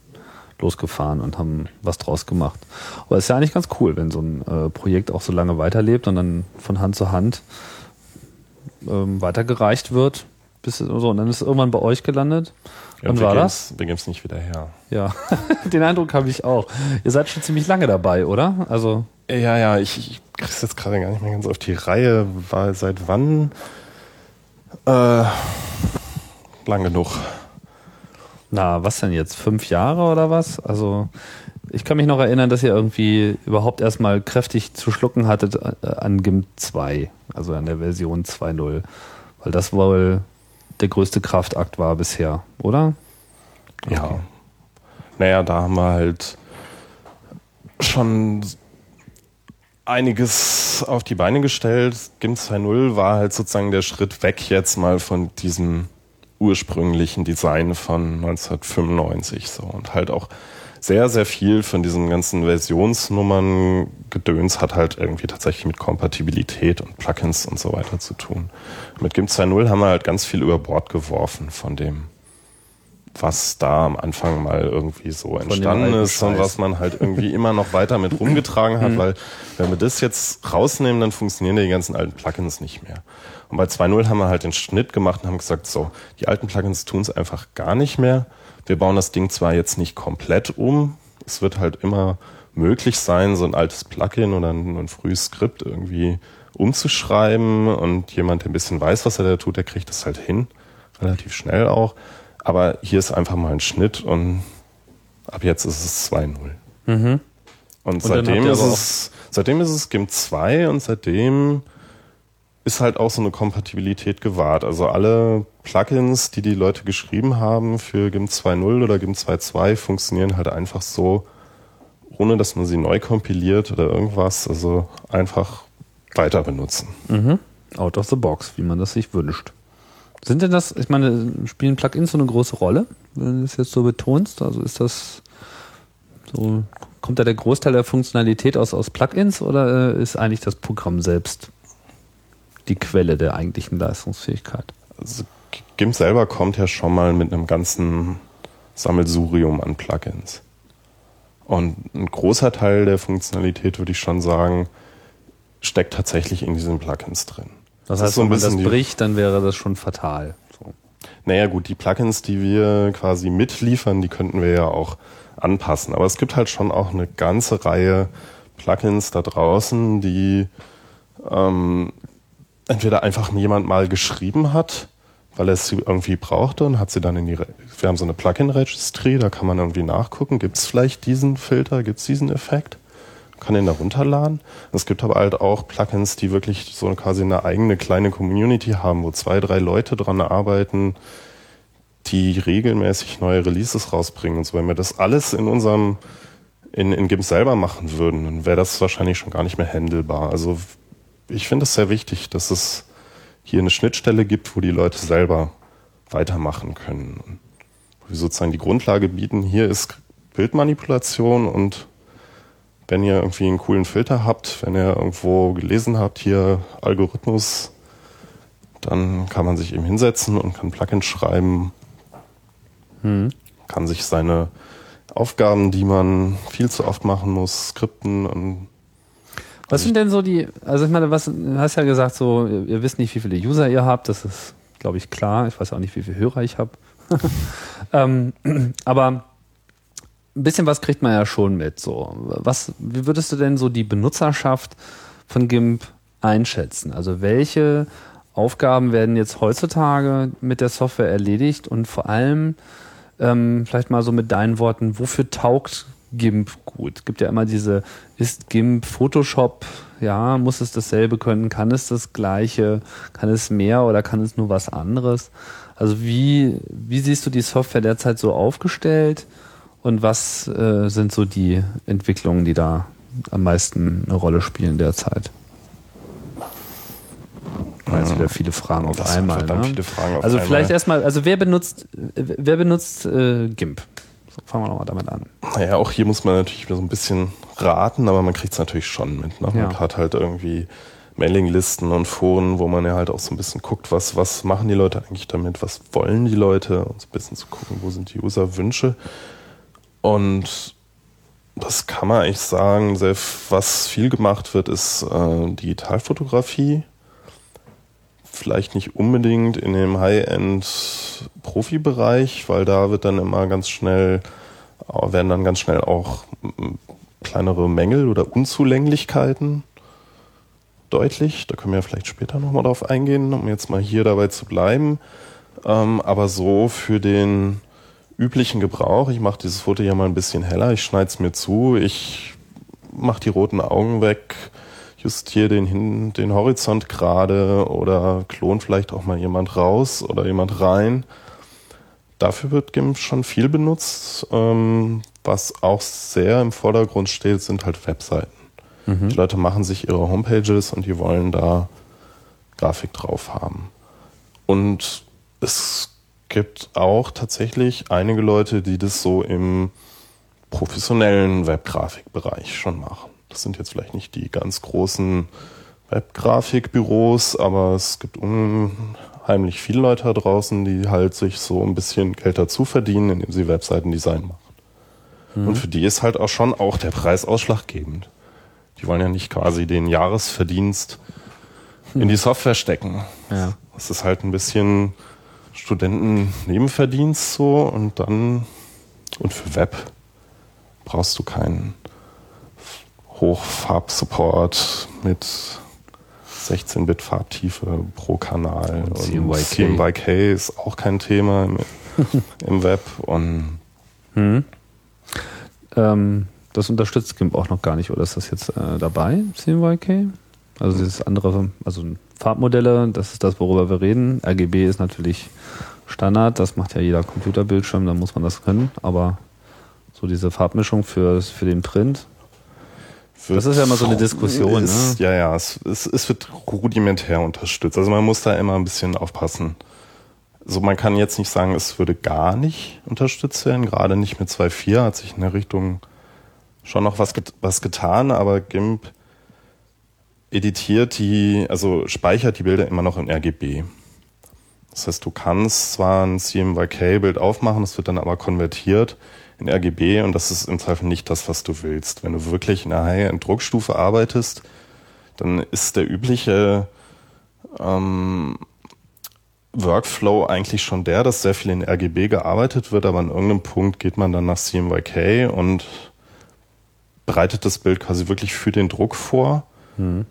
losgefahren und haben was draus gemacht. Aber ist ja eigentlich ganz cool, wenn so ein äh, Projekt auch so lange weiterlebt und dann von Hand zu Hand ähm, weitergereicht wird. Bis, so, und dann ist es irgendwann bei euch gelandet. Ja, wir war das? Wir geben es nicht wieder her. Ja, [laughs] den Eindruck habe ich auch. Ihr seid schon ziemlich lange dabei, oder? Also Ja, ja, ich, ich krieg's jetzt gerade gar nicht mehr ganz auf die Reihe, weil seit wann? Äh, lang genug. Na, was denn jetzt? Fünf Jahre oder was? Also, ich kann mich noch erinnern, dass ihr irgendwie überhaupt erstmal kräftig zu schlucken hattet äh, an GIMP 2, also an der Version 2.0. Weil das wohl der größte Kraftakt war bisher, oder? Ja. Naja, da haben wir halt schon einiges auf die Beine gestellt. GIMP 2.0 war halt sozusagen der Schritt weg jetzt mal von diesem ursprünglichen Design von 1995 so und halt auch sehr, sehr viel von diesen ganzen Versionsnummern Gedöns hat halt irgendwie tatsächlich mit Kompatibilität und Plugins und so weiter zu tun. Mit GIMP 2.0 haben wir halt ganz viel über Bord geworfen von dem, was da am Anfang mal irgendwie so entstanden ist und was man halt irgendwie immer noch weiter mit rumgetragen hat, weil wenn wir das jetzt rausnehmen, dann funktionieren die ganzen alten Plugins nicht mehr. Und bei 2.0 haben wir halt den Schnitt gemacht und haben gesagt, so, die alten Plugins tun es einfach gar nicht mehr. Wir bauen das Ding zwar jetzt nicht komplett um, es wird halt immer möglich sein, so ein altes Plugin oder ein, ein frühes Skript irgendwie umzuschreiben und jemand, der ein bisschen weiß, was er da tut, der kriegt das halt hin, relativ schnell auch. Aber hier ist einfach mal ein Schnitt und ab jetzt ist es 2-0. Mhm. Und, habt seitdem ist es, seitdem ist es GIMP 2 und seitdem ist halt auch so eine Kompatibilität gewahrt. Also alle Plugins, die die Leute geschrieben haben für GIMP 2.0 oder GIMP 2.2 funktionieren halt einfach so, ohne dass man sie neu kompiliert oder irgendwas. Also einfach weiter benutzen. Mhm. Out of the box, wie man das sich wünscht. Sind denn das, ich meine, spielen Plugins so eine große Rolle, wenn du es jetzt so betonst? Also ist das so, kommt da der Großteil der Funktionalität aus, aus Plugins oder äh, ist eigentlich das Programm selbst die Quelle der eigentlichen Leistungsfähigkeit? Also GIMP selber kommt ja schon mal mit einem ganzen Sammelsurium an Plugins. Und ein großer Teil der Funktionalität, würde ich schon sagen, steckt tatsächlich in diesen Plugins drin. Das, Das heißt, ist so wenn man das bricht, dann wäre das schon fatal. So. Naja gut, die Plugins, die wir quasi mitliefern, die könnten wir ja auch anpassen. Aber es gibt halt schon auch eine ganze Reihe Plugins da draußen, die ähm, entweder einfach jemand mal geschrieben hat, weil er es irgendwie brauchte und hat sie dann in die... Re wir haben so eine Plugin-Registry, da kann man irgendwie nachgucken, gibt es vielleicht diesen Filter, gibt es diesen Effekt? kann den da runterladen. Es gibt aber halt auch Plugins, die wirklich so quasi eine eigene kleine Community haben, wo zwei, drei Leute dran arbeiten, die regelmäßig neue Releases rausbringen und so. Wenn wir das alles in unserem, in, in GIMP selber machen würden, dann wäre das wahrscheinlich schon gar nicht mehr handelbar. Also ich finde es sehr wichtig, dass es hier eine Schnittstelle gibt, wo die Leute selber weitermachen können. Wo wir sozusagen die Grundlage bieten, hier ist Bildmanipulation und wenn ihr irgendwie einen coolen Filter habt, wenn ihr irgendwo gelesen habt, hier Algorithmus, dann kann man sich eben hinsetzen und kann Plugins schreiben, kann sich seine Aufgaben, die man viel zu oft machen muss, skripten und Was sind denn so die, also ich meine, was, du hast ja gesagt, so, ihr, ihr wisst nicht, wie viele User ihr habt, das ist, glaube ich, klar. Ich weiß auch nicht, wie viele Hörer ich habe. [laughs] ähm, aber ein bisschen was kriegt man ja schon mit. So, was, wie würdest du denn so die Benutzerschaft von GIMP einschätzen? Also welche Aufgaben werden jetzt heutzutage mit der Software erledigt und vor allem ähm, vielleicht mal so mit deinen Worten, wofür taugt GIMP gut? Gibt ja immer diese, ist GIMP Photoshop, ja, muss es dasselbe können, kann es das gleiche, kann es mehr oder kann es nur was anderes? Also wie, wie siehst du die Software derzeit so aufgestellt und was äh, sind so die Entwicklungen, die da am meisten eine Rolle spielen derzeit? Jetzt wieder viele Fragen auf Das einmal. Ne? Fragen auf also einmal. vielleicht erstmal, also wer benutzt, wer benutzt äh, GIMP? Fangen wir nochmal damit an. Naja, auch hier muss man natürlich wieder so ein bisschen raten, aber man kriegt es natürlich schon mit. Ne? Ja. Man hat halt irgendwie Mailinglisten und Foren, wo man ja halt auch so ein bisschen guckt, was, was machen die Leute eigentlich damit, was wollen die Leute und so ein bisschen zu gucken, wo sind die Userwünsche. Und das kann man eigentlich sagen, was viel gemacht wird, ist äh, Digitalfotografie. Vielleicht nicht unbedingt in dem High-End-Profi-Bereich, weil da wird dann immer ganz schnell, äh, werden dann ganz schnell auch kleinere Mängel oder Unzulänglichkeiten deutlich. Da können wir vielleicht später nochmal drauf eingehen, um jetzt mal hier dabei zu bleiben. Ähm, aber so für den üblichen Gebrauch, ich mache dieses Foto ja mal ein bisschen heller, ich schneide es mir zu, ich mache die roten Augen weg, justiere den, den Horizont gerade oder klon vielleicht auch mal jemand raus oder jemand rein. Dafür wird GIMP schon viel benutzt. Ähm, was auch sehr im Vordergrund steht, sind halt Webseiten. Die Leute machen sich ihre Homepages und die wollen da Grafik drauf haben. Und es gibt auch tatsächlich einige Leute, die das so im professionellen Webgrafikbereich schon machen. Das sind jetzt vielleicht nicht die ganz großen Webgrafikbüros, aber es gibt unheimlich viele Leute da draußen, die halt sich so ein bisschen Geld dazu verdienen, indem sie Webseitendesign machen. Und für die ist halt auch schon auch der Preis ausschlaggebend. Die wollen ja nicht quasi den Jahresverdienst in die Software stecken. Ja. Das ist halt ein bisschen Studenten-Nebenverdienst so und dann und für Web brauchst du keinen Hochfarbsupport mit 16-Bit Farbtiefe pro Kanal. Und CMYK. CMYK ist auch kein Thema. im [laughs] Web und Ähm, das unterstützt GIMP auch noch gar nicht, oder ist das jetzt äh, dabei, CMYK? Also dieses andere, also Farbmodelle, das ist das, worüber wir reden. RGB ist natürlich Standard, das macht ja jeder Computerbildschirm, da muss man das können, aber so diese Farbmischung für, für den Print, Das ist ja immer so eine Diskussion, Ist, ne? Ja, ja, es, es, es wird rudimentär unterstützt. Also man muss da immer ein bisschen aufpassen. So, man kann jetzt nicht sagen, es würde gar nicht unterstützt werden. Gerade nicht mit 2.4 hat sich in der Richtung schon noch was, get was getan, aber GIMP editiert die, also speichert die Bilder immer noch in RGB. Das heißt, du kannst zwar ein CMYK-Bild aufmachen, es wird dann aber konvertiert in RGB und das ist im Zweifel nicht das, was du willst. Wenn du wirklich in einer High-End-Druckstufe arbeitest, dann ist der übliche ähm, Workflow eigentlich schon der, dass sehr viel in RGB gearbeitet wird, aber an irgendeinem Punkt geht man dann nach CMYK und bereitet das Bild quasi wirklich für den Druck vor.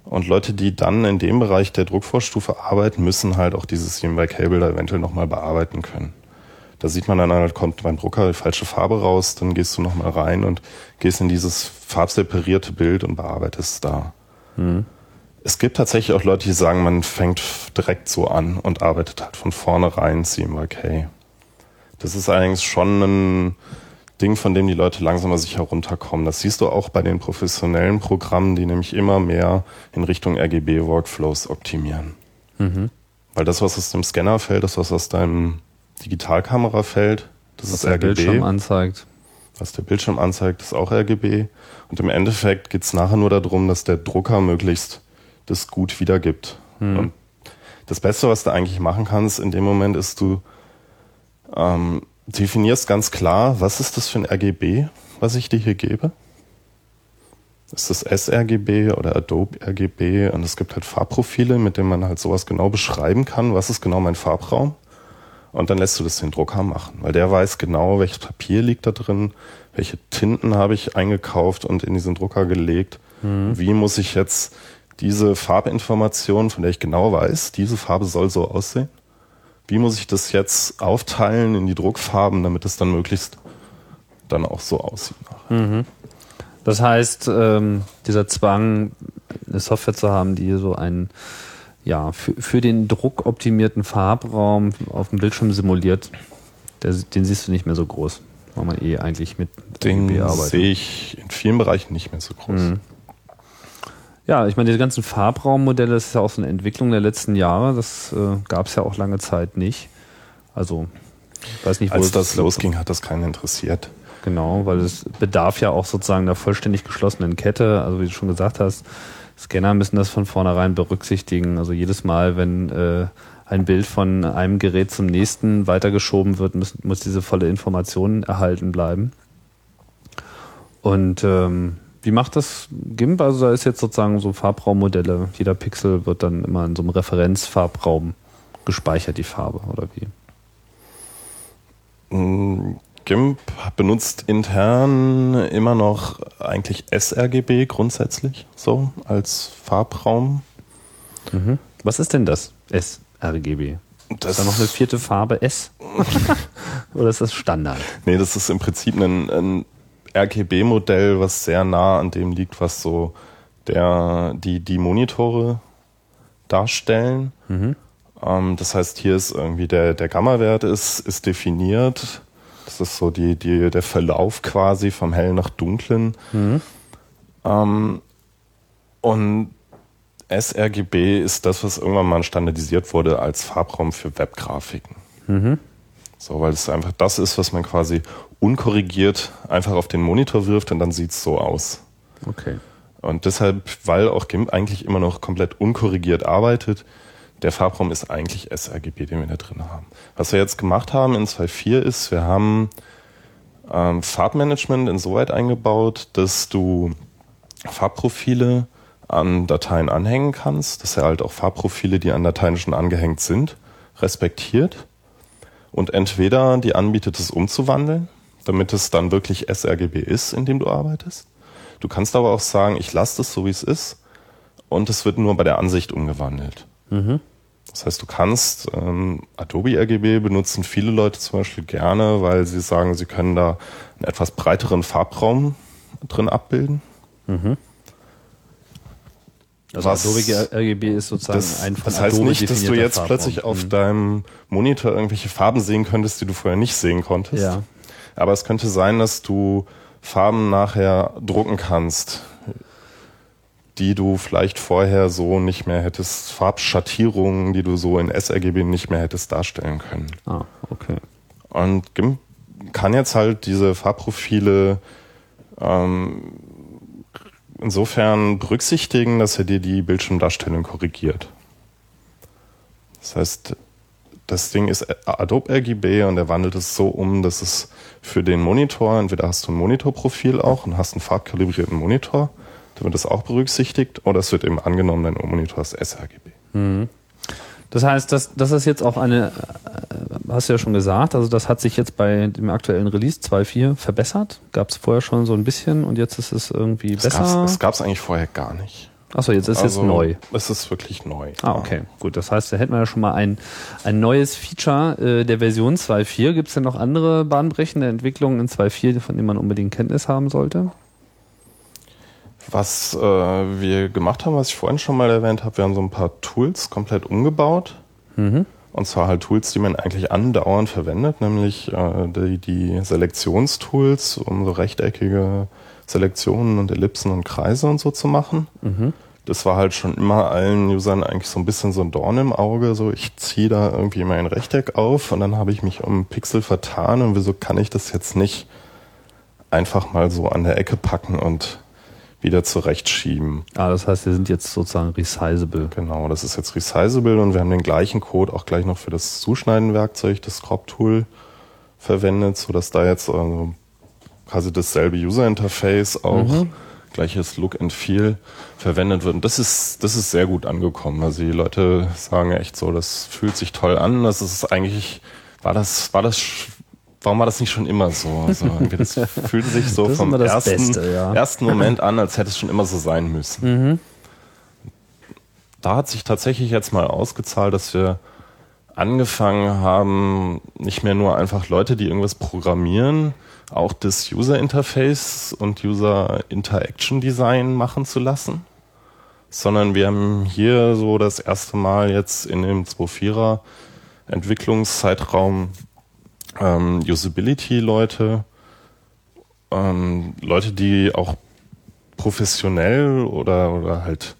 Und Leute, die dann in dem Bereich der Druckvorstufe arbeiten, müssen halt auch diese CMYK-Bilder eventuell nochmal bearbeiten können. Da sieht man dann halt, kommt beim Drucker die falsche Farbe raus, dann gehst du nochmal rein und gehst in dieses farbseparierte Bild und bearbeitest es da. Es gibt tatsächlich auch Leute, die sagen, man fängt direkt so an und arbeitet halt von vornherein CMYK. Das ist allerdings schon ein Ding, von dem die Leute langsam mal sich herunterkommen. Das siehst du auch bei den professionellen Programmen, die nämlich immer mehr in Richtung RGB-Workflows optimieren. Weil das, was aus dem Scanner fällt, das, was aus deinem Digitalkamera fällt, das was ist der RGB. Bildschirm anzeigt. Was der Bildschirm anzeigt, ist auch RGB. Und im Endeffekt geht es nachher nur darum, dass der Drucker möglichst das gut wiedergibt. Und das Beste, was du eigentlich machen kannst in dem Moment, ist, du ähm, definierst ganz klar, was ist das für ein RGB, was ich dir hier gebe. Ist das sRGB oder Adobe RGB? Und es gibt halt Farbprofile, mit denen man halt sowas genau beschreiben kann, was ist genau mein Farbraum. Und dann lässt du das den Drucker machen, weil der weiß genau, welches Papier liegt da drin, welche Tinten habe ich eingekauft und in diesen Drucker gelegt. Wie muss ich jetzt diese Farbinformation, von der ich genau weiß, diese Farbe soll so aussehen, wie muss ich das jetzt aufteilen in die Druckfarben, damit es dann möglichst dann auch so aussieht. nachher. Das heißt, ähm, dieser Zwang, eine Software zu haben, die so einen ja, für, für den druckoptimierten Farbraum auf dem Bildschirm simuliert, der, den siehst du nicht mehr so groß, weil man eh eigentlich mit Den sehe ich in vielen Bereichen nicht mehr so groß. Mhm. Ja, ich meine, diese ganzen Farbraummodelle, das ist ja auch so eine Entwicklung der letzten Jahre. Das äh, gab es ja auch lange Zeit nicht. Also, ich weiß nicht, wo Als das losging, hat das keinen interessiert. Genau, weil es bedarf ja auch sozusagen der vollständig geschlossenen Kette. Also wie du schon gesagt hast, Scanner müssen das von vornherein berücksichtigen. Also jedes Mal, wenn äh, ein Bild von einem Gerät zum nächsten weitergeschoben wird, muss, muss diese volle Information erhalten bleiben. Und ähm, wie macht das GIMP? Also da ist jetzt sozusagen so Farbraummodelle. Jeder Pixel wird dann immer in so einem Referenzfarbraum gespeichert, die Farbe, oder wie? GIMP benutzt intern immer noch eigentlich sRGB grundsätzlich so als Farbraum. Was ist denn das? sRGB. Das Ist da noch eine vierte Farbe S? [laughs] Oder ist das Standard? Nee, das ist im Prinzip ein, ein RGB-Modell, was sehr nah an dem liegt, was so der, die, die Monitore darstellen. Ähm, das heißt, hier ist irgendwie der, der Gamma-Wert ist, ist definiert. Das ist so die, die, der Verlauf quasi vom hellen nach dunklen. Ähm, und sRGB ist das, was irgendwann mal standardisiert wurde als Farbraum für Webgrafiken. So, weil es einfach das ist, was man quasi unkorrigiert einfach auf den Monitor wirft und dann sieht's so aus. Okay. Und deshalb, weil auch GIMP eigentlich immer noch komplett unkorrigiert arbeitet, der Farbraum ist eigentlich sRGB, den wir da drin haben. Was wir jetzt gemacht haben in 2.4 ist, wir haben ähm, Farbmanagement insoweit eingebaut, dass du Farbprofile an Dateien anhängen kannst, dass er halt auch Farbprofile, die an Dateien schon angehängt sind, respektiert und entweder die anbietet, es umzuwandeln, damit es dann wirklich sRGB ist, in dem du arbeitest. Du kannst aber auch sagen, ich lasse das so, wie es ist und es wird nur bei der Ansicht umgewandelt. Das heißt, du kannst ähm, Adobe RGB benutzen viele Leute zum Beispiel gerne, weil sie sagen, sie können da einen etwas breiteren Farbraum drin abbilden. Also Was- Adobe RGB ist sozusagen Das, ein von das heißt Adobe nicht, dass du jetzt Farbraum. plötzlich auf Mhm. deinem Monitor irgendwelche Farben sehen könntest, die du vorher nicht sehen konntest. Ja. Aber es könnte sein, dass du Farben nachher drucken kannst, die du vielleicht vorher so nicht mehr hättest, Farbschattierungen, die du so in sRGB nicht mehr hättest darstellen können. Ah, okay. Und GIMP kann jetzt halt diese Farbprofile ähm, insofern berücksichtigen, dass er dir die Bildschirmdarstellung korrigiert. Das heißt, das Ding ist Adobe RGB und er wandelt es so um, dass es für den Monitor, entweder hast du ein Monitorprofil auch und hast einen farbkalibrierten Monitor, da wird das auch berücksichtigt, oder es wird eben angenommen, dein Monitor ist sRGB. Das heißt, das, das ist jetzt auch eine, äh, hast du ja schon gesagt, also das hat sich jetzt bei dem aktuellen Release 2.4 verbessert. Gab es vorher schon so ein bisschen und jetzt ist es irgendwie Das gab's- besser. Das gab es eigentlich vorher gar nicht. Achso, jetzt ist Also, jetzt neu. Es ist wirklich neu. Ah, okay. Gut, das heißt, da hätten wir ja schon mal ein, ein neues Feature äh, der Version 2.4. Gibt es denn noch andere bahnbrechende Entwicklungen in 2.4, von denen man unbedingt Kenntnis haben sollte? Was äh, wir gemacht haben, was ich vorhin schon mal erwähnt habe, wir haben so ein paar Tools komplett umgebaut. Und zwar halt Tools, die man eigentlich andauernd verwendet, nämlich äh, die, die Selektionstools, um so rechteckige Selektionen und Ellipsen und Kreise und so zu machen. Das war halt schon immer allen Usern eigentlich so ein bisschen so ein Dorn im Auge. So, ich ziehe da irgendwie mein Rechteck auf und dann habe ich mich um einen Pixel vertan und wieso kann ich das jetzt nicht einfach mal so an der Ecke packen und wieder zurechtschieben. Ah, das heißt, wir sind jetzt sozusagen resizable. Genau, das ist jetzt resizable und wir haben den gleichen Code auch gleich noch für das Zuschneiden-Werkzeug, das Crop-Tool, verwendet, sodass da jetzt also quasi dasselbe User-Interface auch gleiches Look and Feel verwendet wird. Und das ist, das ist sehr gut angekommen. Also die Leute sagen echt so, das fühlt sich toll an. Das ist eigentlich, war das, war das, warum war das nicht schon immer so? Also [laughs] das fühlt sich so vom ersten, Beste, ja. ersten Moment an, als hätte es schon immer so sein müssen da hat sich tatsächlich jetzt mal ausgezahlt, dass wir angefangen haben, nicht mehr nur einfach Leute, die irgendwas programmieren, auch das User Interface und User Interaction Design machen zu lassen, sondern wir haben hier so das erste Mal jetzt in dem 2.4er Entwicklungszeitraum ähm, Usability-Leute, ähm, Leute, die auch professionell oder, oder halt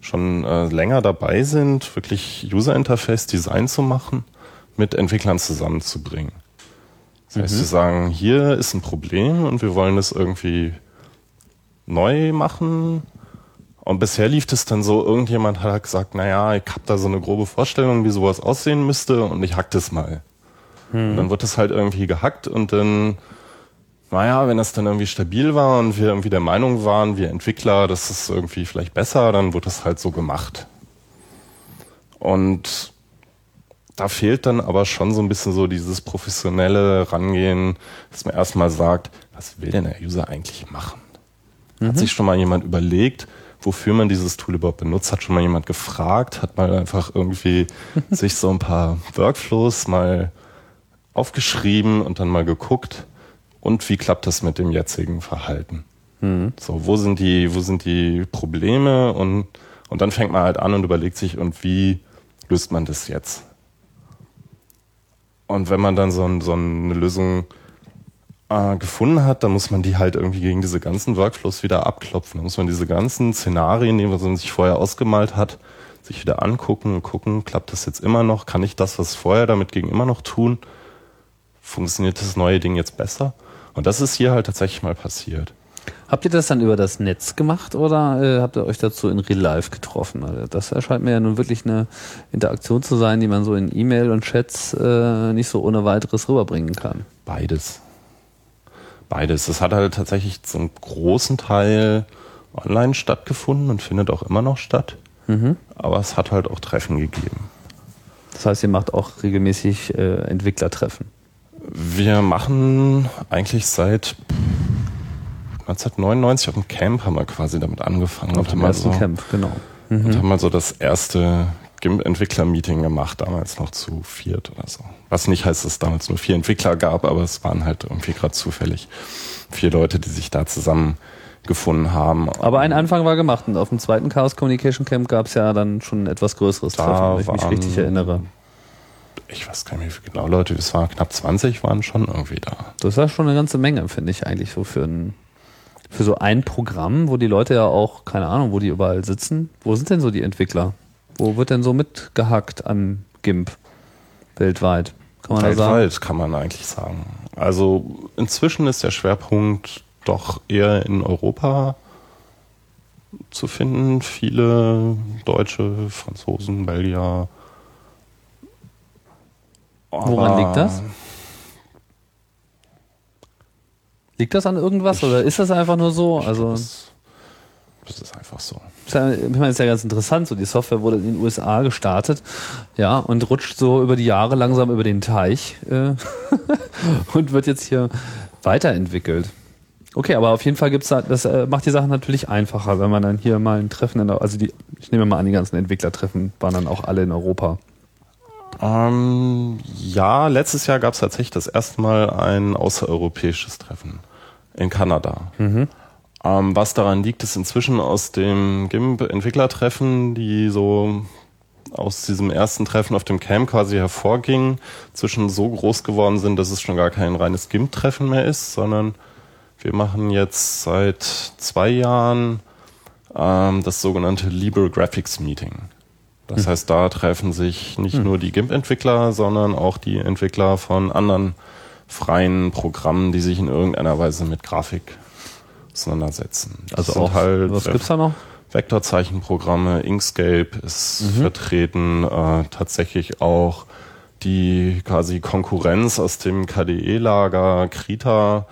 schon äh, länger dabei sind, wirklich User Interface Design zu machen, mit Entwicklern zusammenzubringen. Das heißt, sie sagen, hier ist ein Problem und wir wollen das irgendwie neu machen. Und bisher lief es dann so, irgendjemand hat gesagt, naja, ich habe da so eine grobe Vorstellung, wie sowas aussehen müsste und ich hack das mal. Und dann wird das halt irgendwie gehackt und dann naja, wenn das dann irgendwie stabil war und wir irgendwie der Meinung waren, wir Entwickler, das ist irgendwie vielleicht besser, dann wird das halt so gemacht. Und da fehlt dann aber schon so ein bisschen so dieses professionelle Rangehen, dass man erstmal sagt, was will denn der User eigentlich machen? Hat sich schon mal jemand überlegt, wofür man dieses Tool überhaupt benutzt? Hat schon mal jemand gefragt? Hat mal einfach irgendwie [laughs] sich so ein paar Workflows mal aufgeschrieben und dann mal geguckt? Und wie klappt das mit dem jetzigen Verhalten? So, wo sind die, wo sind die Probleme? Und, und dann fängt man halt an und überlegt sich, und wie löst man das jetzt? Und wenn man dann so, ein, so eine Lösung äh, gefunden hat, dann muss man die halt irgendwie gegen diese ganzen Workflows wieder abklopfen. Dann muss man diese ganzen Szenarien, die man sich vorher ausgemalt hat, sich wieder angucken und gucken, klappt das jetzt immer noch? Kann ich das, was vorher damit ging, immer noch tun? Funktioniert das neue Ding jetzt besser? Und das ist hier halt tatsächlich mal passiert. Habt ihr das dann über das Netz gemacht oder äh, habt ihr euch dazu in Real Life getroffen? Also das erscheint mir ja nun wirklich eine Interaktion zu sein, die man so in E-Mail und Chats äh, nicht so ohne weiteres rüberbringen kann. Beides. Beides. Es hat halt tatsächlich zum großen Teil online stattgefunden und findet auch immer noch statt. Aber es hat halt auch Treffen gegeben. Das heißt, ihr macht auch regelmäßig äh, Entwicklertreffen. Wir machen eigentlich seit 1999 auf dem Camp haben wir quasi damit angefangen. Auf dem ersten so, Camp, genau. Und haben mal so das erste GIMP-Entwickler-Meeting gemacht, damals noch zu viert oder so. Was nicht heißt, dass es damals nur vier Entwickler gab, aber es waren halt irgendwie gerade zufällig vier Leute, die sich da zusammengefunden haben. Aber ein Anfang war gemacht und auf dem zweiten Chaos Communication Camp gab es ja dann schon ein etwas größeres Da Treffen, wenn ich mich richtig erinnere. Ich weiß gar nicht, wie viele genau Leute, es waren knapp 20, waren schon irgendwie da. Das war schon eine ganze Menge, finde ich eigentlich so für ein für so ein Programm, wo die Leute ja auch, keine Ahnung, wo die überall sitzen. Wo sind denn so die Entwickler? Wo wird denn so mitgehackt an GIMP weltweit? Kann man da sagen? Weltweit kann man eigentlich sagen. Also inzwischen ist der Schwerpunkt doch eher in Europa zu finden. Viele Deutsche, Franzosen, Belgier. Woran liegt das? Liegt das an irgendwas oder ist das einfach nur so? Also Das, das ist einfach so. ich meine, ist ja ganz interessant. So die Software wurde in den USA gestartet, ja, und rutscht so über die Jahre langsam über den Teich äh, [laughs] und wird jetzt hier weiterentwickelt. Okay, aber auf jeden Fall gibt's da, das äh, macht die Sache natürlich einfacher, wenn man dann hier mal ein Treffen, in also die, ich nehme mal an, die ganzen Entwicklertreffen waren dann auch alle in Europa. Ähm, ja, letztes Jahr gab es tatsächlich das erste Mal ein außereuropäisches Treffen in Kanada. Ähm, was daran liegt, ist inzwischen aus dem GIMP-Entwicklertreffen, die so aus diesem ersten Treffen auf dem Camp quasi hervorgingen, zwischen so groß geworden sind, dass es schon gar kein reines GIMP-Treffen mehr ist, sondern wir machen jetzt seit zwei Jahren ähm, das sogenannte Libre Graphics Meeting. Das heißt, da treffen sich nicht nur die GIMP-Entwickler, sondern auch die Entwickler von anderen freien Programmen, die sich in irgendeiner Weise mit Grafik auseinandersetzen. Das Also auch, halt was gibt's da noch? Vektorzeichenprogramme, Inkscape ist vertreten, äh, tatsächlich auch die quasi Konkurrenz aus dem KDE-Lager. Krita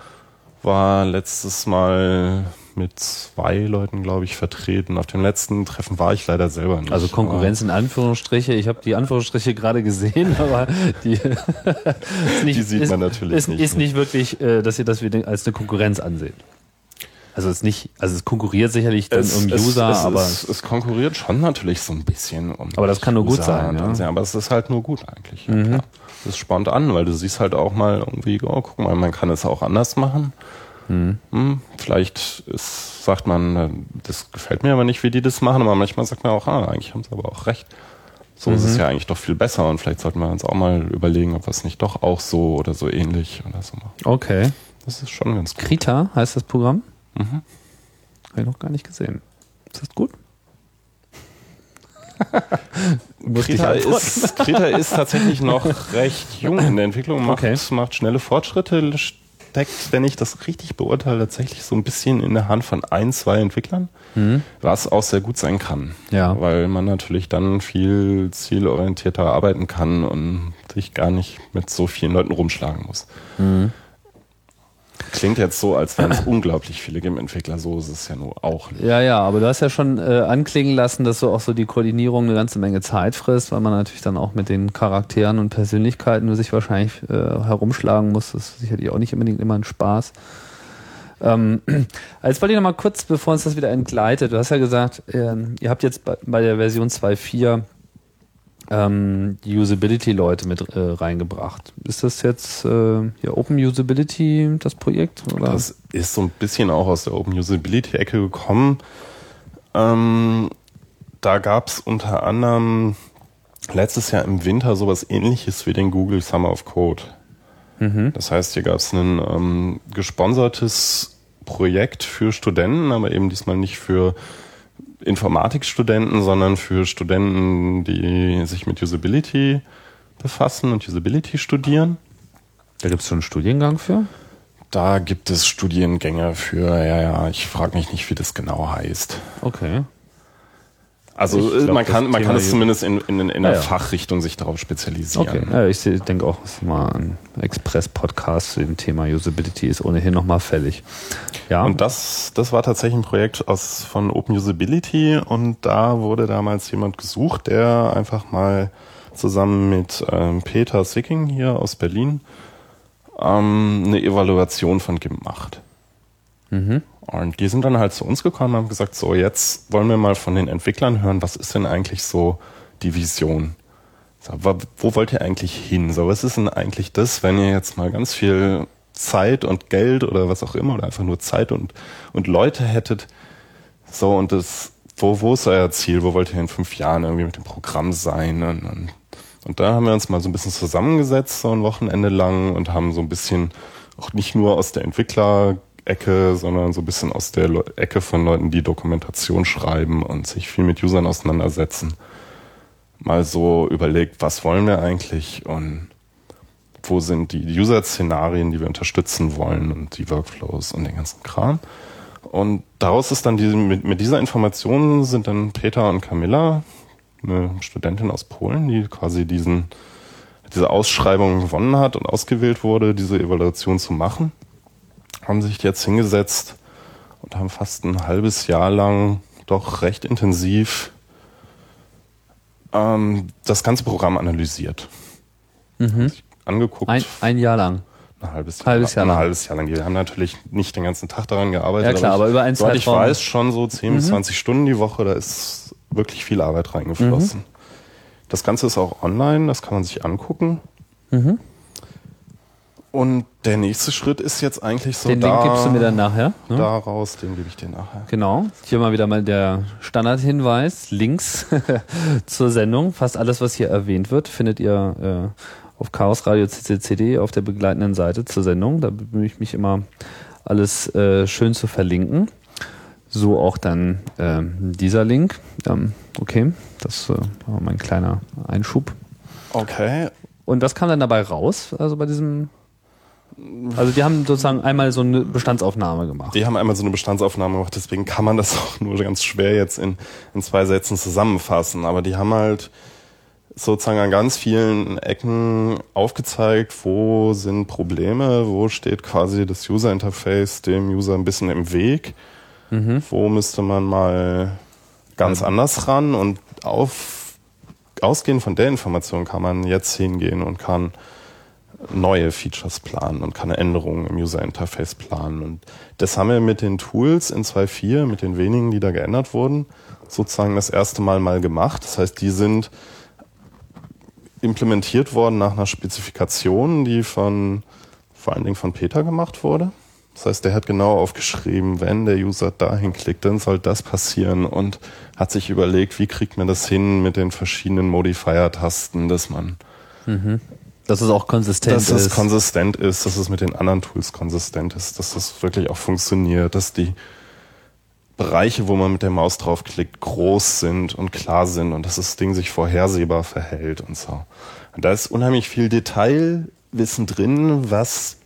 war letztes Mal mit zwei Leuten, glaube ich, vertreten. Auf dem letzten Treffen war ich leider selber nicht. Also Konkurrenz in Anführungsstriche. Ich habe die Anführungsstriche gerade gesehen, [laughs] aber die, [laughs] ist nicht, Die sieht ist, man natürlich ist, nicht. Ist nicht wirklich, äh, dass ihr das als eine Konkurrenz ansehen. Also es ist nicht, also es konkurriert sicherlich dann um User, es, aber es, es konkurriert schon natürlich so ein bisschen um Aber das kann nur gut User sein, ja. Mhm. Aber es ist halt nur gut eigentlich. Ja, klar. Das spannend an, weil du siehst halt auch mal irgendwie, oh, guck mal, man kann es auch anders machen. Mhm. Hm, vielleicht ist, sagt man, äh, das gefällt mir aber nicht, wie die das machen, aber manchmal sagt man auch, ah, eigentlich haben sie aber auch recht. So ist Mhm. es ja eigentlich doch viel besser und vielleicht sollten wir uns auch mal überlegen, ob wir es nicht doch auch so oder so ähnlich oder so machen. okay. Das ist schon ganz gut. Krita heißt das Programm? Mhm. Habe ich noch gar nicht gesehen. Ist das gut? [laughs] Krita ist, Krita ist tatsächlich noch recht jung in der Entwicklung, macht, Okay. macht schnelle Fortschritte, steckt, wenn ich das richtig beurteile, tatsächlich so ein bisschen in der Hand von ein, zwei Entwicklern, was auch sehr gut sein kann. Mhm. Ja. Weil man natürlich dann viel zielorientierter arbeiten kann und sich gar nicht mit so vielen Leuten rumschlagen muss. Mhm. Klingt jetzt so, als wären es [clears throat] unglaublich viele GIMP-Entwickler, so ist es ja nur auch nicht. Ja, ja, aber du hast ja schon äh, anklingen lassen, dass so auch so die Koordinierung eine ganze Menge Zeit frisst, weil man natürlich dann auch mit den Charakteren und Persönlichkeiten sich wahrscheinlich äh, herumschlagen muss. Das ist sicherlich auch nicht unbedingt immer ein Spaß. Ähm, [clears throat] jetzt wollte ich noch mal kurz, bevor uns das wieder entgleitet, du hast ja gesagt, ähm, ihr habt jetzt bei, bei der Version 2.4 ähm, die Usability-Leute mit äh, reingebracht. Ist das jetzt äh, hier Open Usability das Projekt? Oder? Das ist so ein bisschen auch aus der Open Usability-Ecke gekommen. Ähm, da gab es unter anderem letztes Jahr im Winter sowas ähnliches wie den Google Summer of Code. Das heißt, hier gab es ein ähm, gesponsertes Projekt für Studenten, aber eben diesmal nicht für Informatikstudenten, sondern für Studenten, die sich mit Usability befassen und Usability studieren. da gibt es schon einen Studiengang für? Da gibt es Studiengänge für, ja, ja, ich frage mich nicht, wie das genau heißt. Okay. Also äh, glaub, man kann, man Thema kann es zumindest in, in, in einer Ja, ja. Fachrichtung sich darauf spezialisieren. Okay, ja, ich denke auch, mal ein Express-Podcast zu dem Thema Usability ist ohnehin nochmal fällig. Ja, Und das, das war tatsächlich ein Projekt aus, von Open Usability und da wurde damals jemand gesucht, der einfach mal zusammen mit ähm, Peter Sicking hier aus Berlin ähm, eine Evaluation von GIMP macht. Und die sind dann halt zu uns gekommen und haben gesagt, so jetzt wollen wir mal von den Entwicklern hören, was ist denn eigentlich so die Vision. So, wo wollt ihr eigentlich hin? So, was ist denn eigentlich das, wenn ihr jetzt mal ganz viel Zeit und Geld oder was auch immer oder einfach nur Zeit und, und Leute hättet? So, und das, wo, wo ist euer Ziel? Wo wollt ihr in fünf Jahren irgendwie mit dem Programm sein? Und, und, und da haben wir uns mal so ein bisschen zusammengesetzt, so ein Wochenende lang und haben so ein bisschen auch nicht nur aus der Entwicklerecke, sondern so ein bisschen aus der Le Ecke von Leuten, die Dokumentation schreiben und sich viel mit Usern auseinandersetzen, mal so überlegt, was wollen wir eigentlich und wo sind die User-Szenarien, die wir unterstützen wollen und die Workflows und den ganzen Kram. Und daraus ist dann diese, mit, mit dieser Information sind dann Peter und Camilla, eine Studentin aus Polen, die quasi diesen, diese Ausschreibung gewonnen hat und ausgewählt wurde, diese Evaluation zu machen, haben sich jetzt hingesetzt und haben fast ein halbes Jahr lang doch recht intensiv ähm, das ganze Programm analysiert. Sich Angeguckt. Ein, ein Jahr lang. Ein halbes Jahr, Halbes Jahr ein lang. halbes Jahr lang. Wir haben natürlich nicht den ganzen Tag daran gearbeitet. Ja, klar, aber ich, über einen ich Zeitraum. Mhm. weiß, schon so 10 bis 20 Stunden die Woche, da ist wirklich viel Arbeit reingeflossen. Mhm. Das Ganze ist auch online, das kann man sich angucken. Mhm. Und der nächste Schritt ist jetzt eigentlich so Den da, Link gibst du mir dann nachher. Ne? daraus, den gebe ich dir nachher. Genau. Hier mal wieder mal der Standardhinweis. Links [laughs] zur Sendung. Fast alles, was hier erwähnt wird, findet ihr äh, auf Chaos Radio CCCD auf der begleitenden Seite zur Sendung. Da bemühe ich mich immer, alles äh, schön zu verlinken. So auch dann ähm, dieser Link. Ähm, okay, das äh, war mein kleiner Einschub. Okay, Und was kam dann dabei raus? Also bei diesem. Also die haben sozusagen einmal so eine Bestandsaufnahme gemacht. Die haben einmal so eine Bestandsaufnahme gemacht, deswegen kann man das [laughs] auch nur ganz schwer jetzt in, in zwei Sätzen zusammenfassen. Aber die haben halt sozusagen an ganz vielen Ecken aufgezeigt, wo sind Probleme, wo steht quasi das User Interface dem User ein bisschen im Weg, wo müsste man mal ganz anders ran und auf, ausgehend von der Information kann man jetzt hingehen und kann neue Features planen und kann Änderungen im User Interface planen. Und das haben wir mit den Tools in 2.4, mit den wenigen, die da geändert wurden, sozusagen das erste Mal mal gemacht. Das heißt, die sind implementiert worden nach einer Spezifikation, die von vor allen Dingen von Peter gemacht wurde. Das heißt, der hat genau aufgeschrieben, wenn der User dahin klickt, dann soll das passieren und hat sich überlegt, wie kriegt man das hin mit den verschiedenen Modifier-Tasten, dass man Dass es auch konsistent dass es ist. konsistent ist, dass es mit den anderen Tools konsistent ist, dass das wirklich auch funktioniert, dass die Bereiche, wo man mit der Maus draufklickt, groß sind und klar sind und dass das Ding sich vorhersehbar verhält und so. Und da ist unheimlich viel Detailwissen drin, was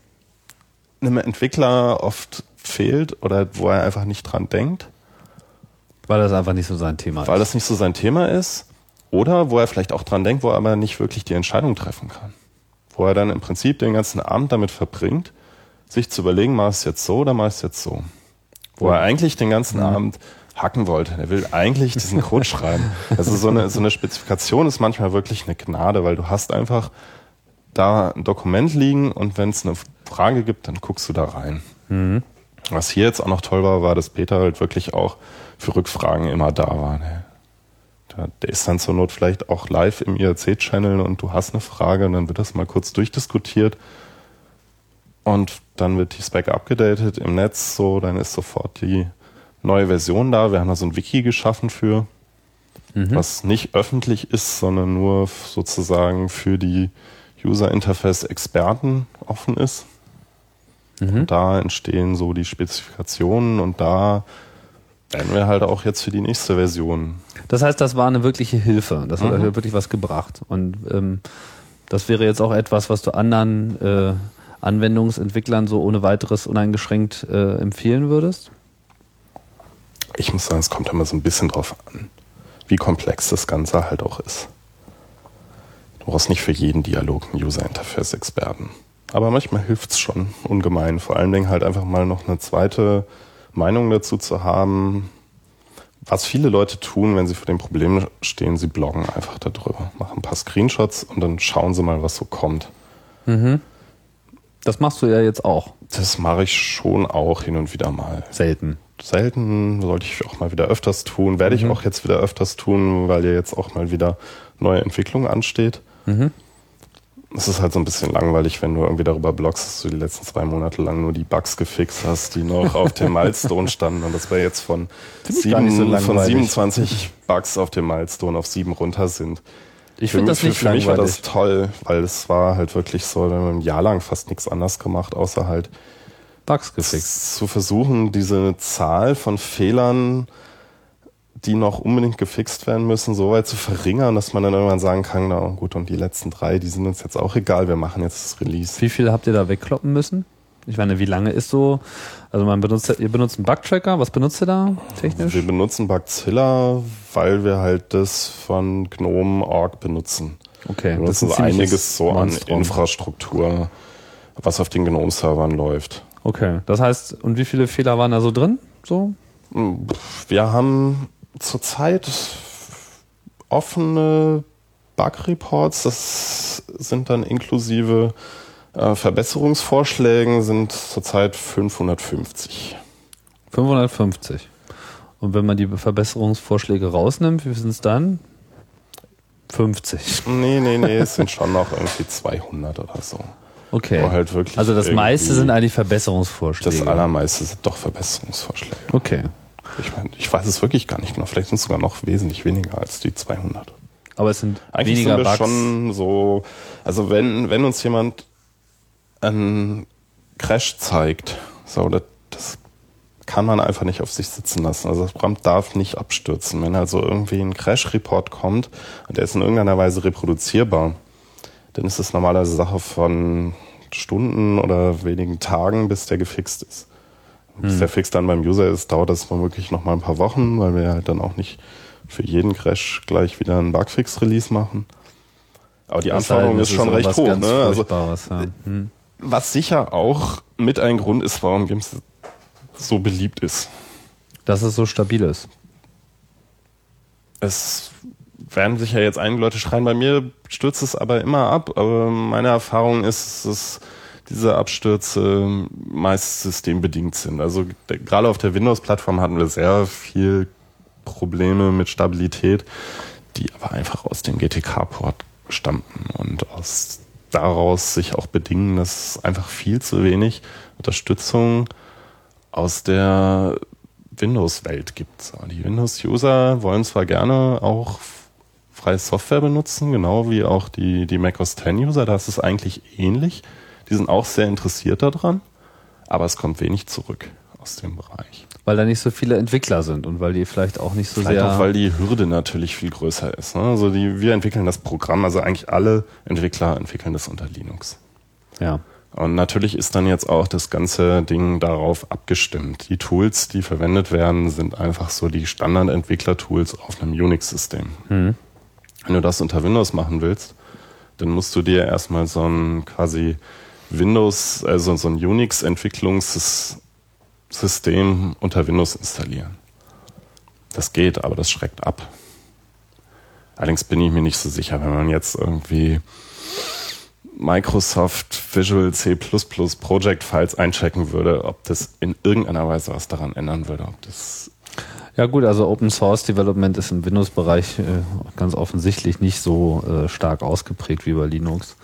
einem Entwickler oft fehlt oder wo er einfach nicht dran denkt, weil das einfach nicht so sein Thema weil ist. das nicht so sein Thema ist. Oder wo er vielleicht auch dran denkt, wo er aber nicht wirklich die Entscheidung treffen kann. Wo er dann im Prinzip den ganzen Abend damit verbringt, sich zu überlegen, mach es jetzt so oder mach es jetzt so. Wo er eigentlich den ganzen Abend hacken wollte. Er will eigentlich diesen Code [laughs] schreiben. Also so eine, so eine Spezifikation ist manchmal wirklich eine Gnade, weil du hast einfach da ein Dokument liegen und wenn es eine Frage gibt, dann guckst du da rein. Was hier jetzt auch noch toll war, war, dass Peter halt wirklich auch für Rückfragen immer da war. Ne? Da, der ist dann zur Not vielleicht auch live im IRC-Channel und du hast eine Frage und dann wird das mal kurz durchdiskutiert und dann wird die Spec abgedatet im Netz, so, dann ist sofort die neue Version da. Wir haben da so ein Wiki geschaffen für, was nicht öffentlich ist, sondern nur sozusagen für die User-Interface-Experten offen ist. Und da entstehen so die Spezifikationen und da werden wir halt auch jetzt für die nächste Version. Das heißt, das war eine wirkliche Hilfe. Das hat Mhm. wirklich was gebracht. Und ähm, das wäre jetzt auch etwas, was du anderen äh, Anwendungsentwicklern so ohne weiteres uneingeschränkt äh, empfehlen würdest? Ich muss sagen, es kommt immer so ein bisschen drauf an, wie komplex das Ganze halt auch ist. Du brauchst nicht für jeden Dialog einen User-Interface-Experten. Aber manchmal hilft es schon ungemein. Vor allen Dingen halt einfach mal noch eine zweite Meinung dazu zu haben. Was viele Leute tun, wenn sie vor dem Problem stehen, sie bloggen einfach darüber, machen ein paar Screenshots und dann schauen sie mal, was so kommt. Das machst du ja jetzt auch Das mache ich schon auch hin und wieder mal. selten. selten, sollte ich auch mal wieder öfters tun, werde ich Mhm. auch jetzt wieder öfters tun, weil ja jetzt auch mal wieder neue Entwicklung ansteht. Mhm. Es ist halt so ein bisschen langweilig, wenn du irgendwie darüber bloggst, dass du die letzten zwei Monate lang nur die Bugs gefixt hast, die noch auf dem Milestone standen. Und das wir jetzt von, nicht so sieben, von langweilig. 27 Bugs auf dem Milestone auf sieben runter sind. Ich Für finde mich- das nicht für, für mich war das toll, weil es war halt wirklich so, wir haben ein Jahr lang fast nichts anderes gemacht, außer halt Bugs gefixt. zu versuchen, diese Zahl von Fehlern, die noch unbedingt gefixt werden müssen, so weit zu verringern, dass man dann irgendwann sagen kann, na gut, und die letzten drei, die sind uns jetzt auch egal, wir machen jetzt das Release. Wie viel habt ihr da wegkloppen müssen? Ich meine, wie lange ist so? Also man benutzt, ihr benutzt einen Bugtracker. Was benutzt ihr da technisch? Wir benutzen Bugzilla, weil wir halt das von GNOME.org benutzen. Okay, Wir das ist benutzen so ziemliches einiges so an Monstrum. Infrastruktur, was auf den GNOME-Servern läuft. Okay, das heißt, und wie viele Fehler waren da so drin? So? Wir haben zurzeit offene Bug-Reports, das sind dann inklusive äh, Verbesserungsvorschlägen, sind zurzeit 550. 550. Und wenn man die Verbesserungsvorschläge rausnimmt, wie sind es dann? 50. Nee, nee, nee, [laughs] es sind schon noch irgendwie 200 oder so. Okay. Halt also das meiste sind eigentlich Verbesserungsvorschläge. Das allermeiste sind doch Verbesserungsvorschläge. Okay. Ich meine, ich weiß es wirklich gar nicht genau. Vielleicht sind es sogar noch wesentlich weniger als die 200. Aber es sind Eigentlich weniger sind wir Bugs. schon so, also wenn, wenn uns jemand einen Crash zeigt, so, das, das kann man einfach nicht auf sich sitzen lassen. Also das Programm darf nicht abstürzen. Wenn also irgendwie ein Crash-Report kommt und der ist in irgendeiner Weise reproduzierbar, dann ist es normalerweise Sache von Stunden oder wenigen Tagen, bis der gefixt ist. Bis der Fix dann beim User ist, dauert das womöglich noch mal ein paar Wochen, weil wir halt dann auch nicht für jeden Crash gleich wieder einen Bugfix-Release machen. Aber die Es Anforderung denn, ist es schon recht hoch. Ne? Also, ja. Hm. was sicher auch mit ein Grund ist, warum Games so beliebt ist. Dass es so stabil ist. Es werden sicher jetzt einige Leute schreien, bei mir stürzt es aber immer ab. Aber meine Erfahrung ist, dass diese Abstürze meist systembedingt sind. Also gerade auf der Windows-Plattform hatten wir sehr viel Probleme mit Stabilität, die aber einfach aus dem GTK-Port stammten und aus daraus sich auch bedingen, dass einfach viel zu wenig Unterstützung aus der Windows-Welt gibt. Die Windows-User wollen zwar gerne auch freie Software benutzen, genau wie auch die, die Mac OS X User, da ist es eigentlich ähnlich. Die sind auch sehr interessiert daran, aber es kommt wenig zurück aus dem Bereich. Weil da nicht so viele Entwickler sind und weil die vielleicht auch nicht so Vielleicht sehr. auch, weil die Hürde natürlich viel größer ist. Ne? Also die, wir entwickeln das Programm, also eigentlich alle Entwickler entwickeln das unter Linux. ja. Und natürlich ist dann jetzt auch das ganze Ding darauf abgestimmt. Die Tools, die verwendet werden, sind einfach so die Standard-Entwickler-Tools auf einem Unix-System. Wenn du das unter Windows machen willst, dann musst du dir erstmal so ein quasi Windows, also so ein Unix-Entwicklungssystem unter Windows installieren. Das geht, aber das schreckt ab. Allerdings bin ich mir nicht so sicher, wenn man jetzt irgendwie Microsoft Visual C++ Project Files einchecken würde, ob das in irgendeiner Weise was daran ändern würde, ob das Ja gut, also Open Source Development ist im Windows-Bereich äh, ganz offensichtlich nicht so äh, stark ausgeprägt wie bei Linux.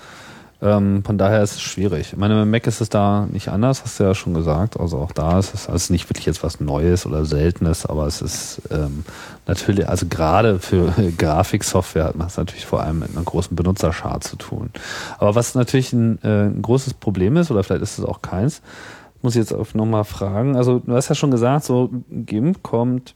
Ähm, von daher ist es schwierig. Ich meine, bei Mac ist es da nicht anders, hast du ja schon gesagt. Also auch da ist es also nicht wirklich jetzt was Neues oder Seltenes, aber es ist ähm, natürlich, also gerade für [laughs] Grafiksoftware hat man es natürlich vor allem mit einer großen Benutzerschar zu tun. Aber was natürlich ein, äh, ein großes Problem ist, oder vielleicht ist es auch keins, muss ich jetzt nochmal fragen. Also du hast ja schon gesagt, so GIMP kommt,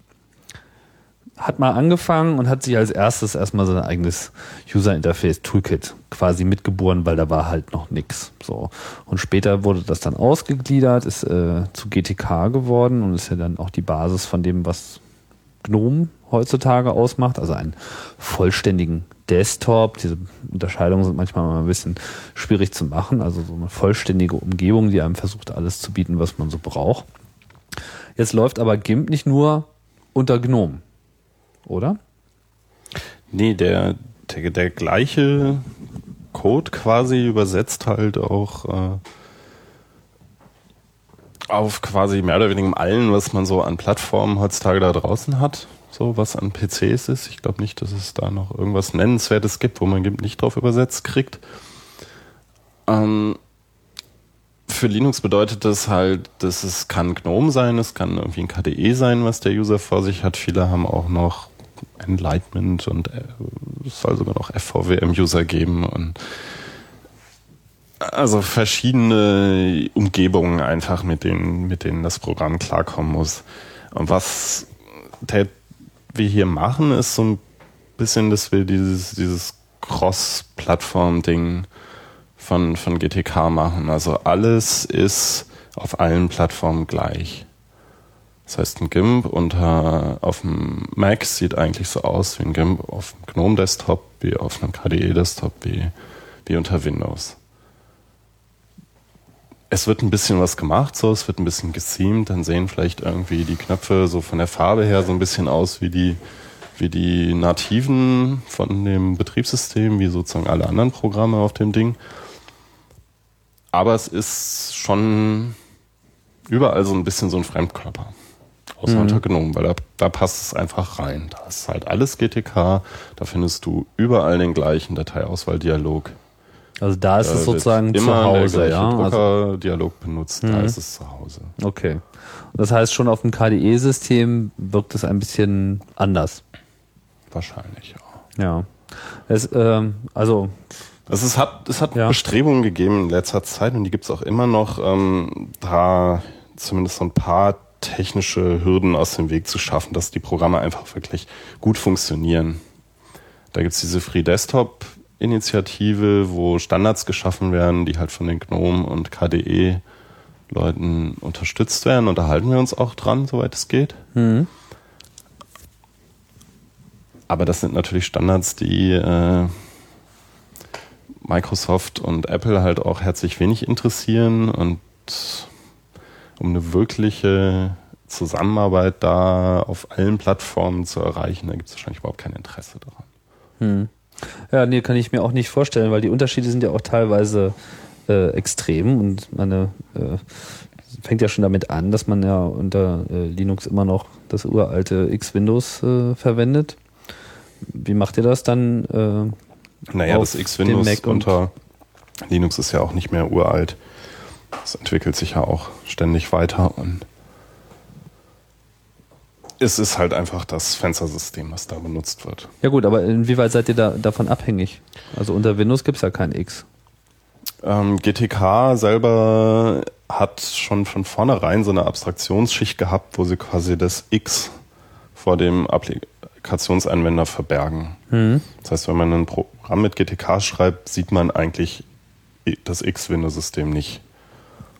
hat mal angefangen und hat sich als erstes erstmal sein eigenes User Interface Toolkit quasi mitgeboren, weil da war halt noch nix. So. Und später wurde das dann ausgegliedert, ist äh, zu GTK geworden und ist ja dann auch die Basis von dem, was GNOME heutzutage ausmacht, also einen vollständigen Desktop. Diese Unterscheidungen sind manchmal mal ein bisschen schwierig zu machen, also so eine vollständige Umgebung, die einem versucht, alles zu bieten, was man so braucht. Jetzt läuft aber GIMP nicht nur unter GNOME, oder? Nee, der, der, der gleiche Code quasi übersetzt halt auch äh, auf quasi mehr oder weniger allen, was man so an Plattformen heutzutage da draußen hat, so was an PCs ist. Ich glaube nicht, dass es da noch irgendwas Nennenswertes gibt, wo man nicht drauf übersetzt kriegt. Ähm, für Linux bedeutet das halt, dass es kann GNOME sein, es kann irgendwie ein KDE sein, was der User vor sich hat. Viele haben auch noch Enlightenment und äh, es soll sogar noch FVWM-User geben und also verschiedene Umgebungen einfach, mit denen, mit denen das Programm klarkommen muss. Und was wir hier machen, ist so ein bisschen, dass wir dieses, dieses Cross-Plattform-Ding von, von GTK machen. Also alles ist auf allen Plattformen gleich. Das heißt, ein GIMP unter, auf dem Mac sieht eigentlich so aus wie ein GIMP auf dem GNOME Desktop, wie auf einem KDE Desktop, wie, wie unter Windows es wird ein bisschen was gemacht, so, es wird ein bisschen geseamt, dann sehen vielleicht irgendwie die Knöpfe so von der Farbe her so ein bisschen aus wie die, wie die nativen von dem Betriebssystem, wie sozusagen alle anderen Programme auf dem Ding. Aber es ist schon überall so ein bisschen so ein Fremdkörper. Außer mhm. unter GNOME, weil da, da passt es einfach rein. Da ist halt alles GTK, da findest du überall den gleichen Dateiauswahldialog. Also da ist da es sozusagen zu Hause, ja. Also Dialog benutzt, mhm. da ist es zu Hause. Okay. Das heißt, schon auf dem KDE-System wirkt es ein bisschen anders. Wahrscheinlich, ja. Ja. Es, ähm, also. Also es hat, es hat ja. Bestrebungen gegeben in letzter Zeit und die gibt es auch immer noch, ähm, da zumindest so ein paar technische Hürden aus dem Weg zu schaffen, dass die Programme einfach wirklich gut funktionieren. Da gibt es diese Free Desktop Initiative, wo Standards geschaffen werden, die halt von den GNOME und KDE Leuten unterstützt werden. Und da halten wir uns auch dran, soweit es geht. Mhm. Aber das sind natürlich Standards, die äh, Microsoft und Apple halt auch herzlich wenig interessieren. Und um eine wirkliche Zusammenarbeit da auf allen Plattformen zu erreichen, da gibt es wahrscheinlich überhaupt kein Interesse daran. Mhm. Ja, nee, kann ich mir auch nicht vorstellen, weil die Unterschiede sind ja auch teilweise äh, extrem und meine äh, fängt ja schon damit an, dass man ja unter äh, Linux immer noch das uralte X-Windows äh, verwendet. Wie macht ihr das dann? Äh, naja, das X-Windows unter Linux ist ja auch nicht mehr uralt. Es entwickelt sich ja auch ständig weiter und es ist halt einfach das Fenstersystem, was da benutzt wird. Ja gut, aber inwieweit seid ihr da davon abhängig? Also unter Windows gibt es ja kein X. Ähm, GTK selber hat schon von vornherein so eine Abstraktionsschicht gehabt, wo sie quasi das X vor dem Applikationsanwender verbergen. Mhm. Das heißt, wenn man ein Programm mit GTK schreibt, sieht man eigentlich das X-Windows-System nicht.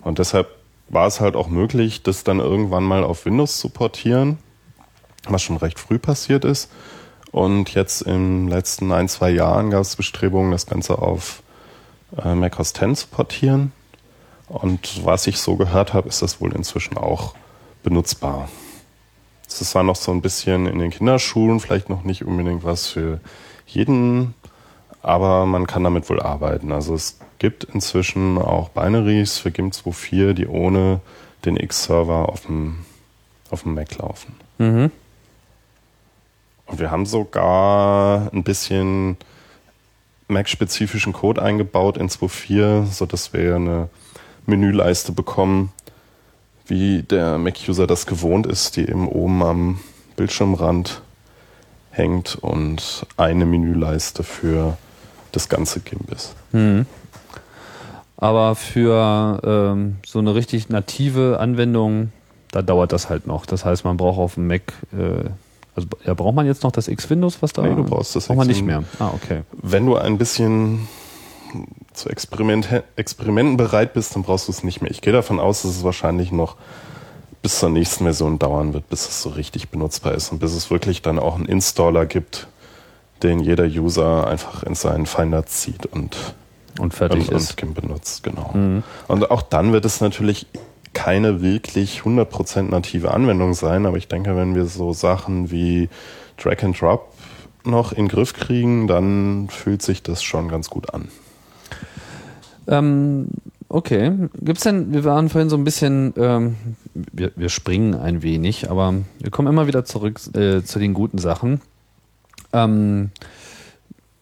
Und deshalb war es halt auch möglich, das dann irgendwann mal auf Windows zu portieren was schon recht früh passiert ist. Und jetzt in den letzten ein, zwei Jahren gab es Bestrebungen, das Ganze auf äh, Mac OS X zu portieren. Und was ich so gehört habe, ist das wohl inzwischen auch benutzbar. Das war noch so ein bisschen in den Kinderschulen, vielleicht noch nicht unbedingt was für jeden, aber man kann damit wohl arbeiten. Also es gibt inzwischen auch Binaries für GIMP 2.4, die ohne den X-Server auf dem, auf dem Mac laufen. Mhm. Und wir haben sogar ein bisschen Mac-spezifischen Code eingebaut in 2.4, sodass wir eine Menüleiste bekommen, wie der Mac-User das gewohnt ist, die eben oben am Bildschirmrand hängt und eine Menüleiste für das ganze GIMP ist. Mhm. Aber für ähm, so eine richtig native Anwendung, da dauert das halt noch. Das heißt, man braucht auf dem Mac äh, also ja, braucht man jetzt noch das X-Windows, was da? Nee, du brauchst das braucht man nicht mehr. Ah, okay. Wenn du ein bisschen zu Experiment Experimenten bereit bist, dann brauchst du es nicht mehr. Ich gehe davon aus, dass es wahrscheinlich noch bis zur nächsten Version dauern wird, bis es so richtig benutzbar ist und bis es wirklich dann auch einen Installer gibt, den jeder User einfach in seinen Finder zieht und und fertig und, ist. Und benutzt, genau. Mhm. Und auch dann wird es natürlich keine wirklich 100% native Anwendung sein, aber ich denke, wenn wir so Sachen wie Drag and Drop noch in den Griff kriegen, dann fühlt sich das schon ganz gut an. Ähm, Okay. Gibt's denn, wir waren vorhin so ein bisschen, ähm, wir, wir springen ein wenig, aber wir kommen immer wieder zurück äh, zu den guten Sachen. Ähm,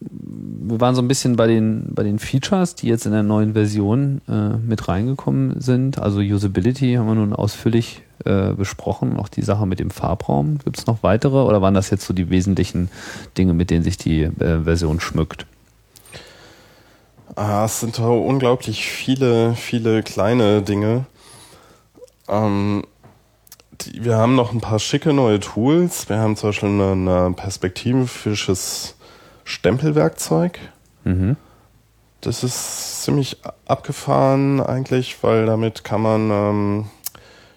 wir waren so ein bisschen bei den, bei den Features, die jetzt in der neuen Version äh, mit reingekommen sind. Also Usability haben wir nun ausführlich äh, besprochen, auch die Sache mit dem Farbraum. Gibt es noch weitere oder waren das jetzt so die wesentlichen Dinge, mit denen sich die äh, Version schmückt? Ah, es sind unglaublich viele, viele kleine Dinge. Ähm, die, wir haben noch ein paar schicke neue Tools. Wir haben zum Beispiel ein perspektivisches Stempelwerkzeug. Mhm. Das ist ziemlich abgefahren eigentlich, weil damit kann man ähm,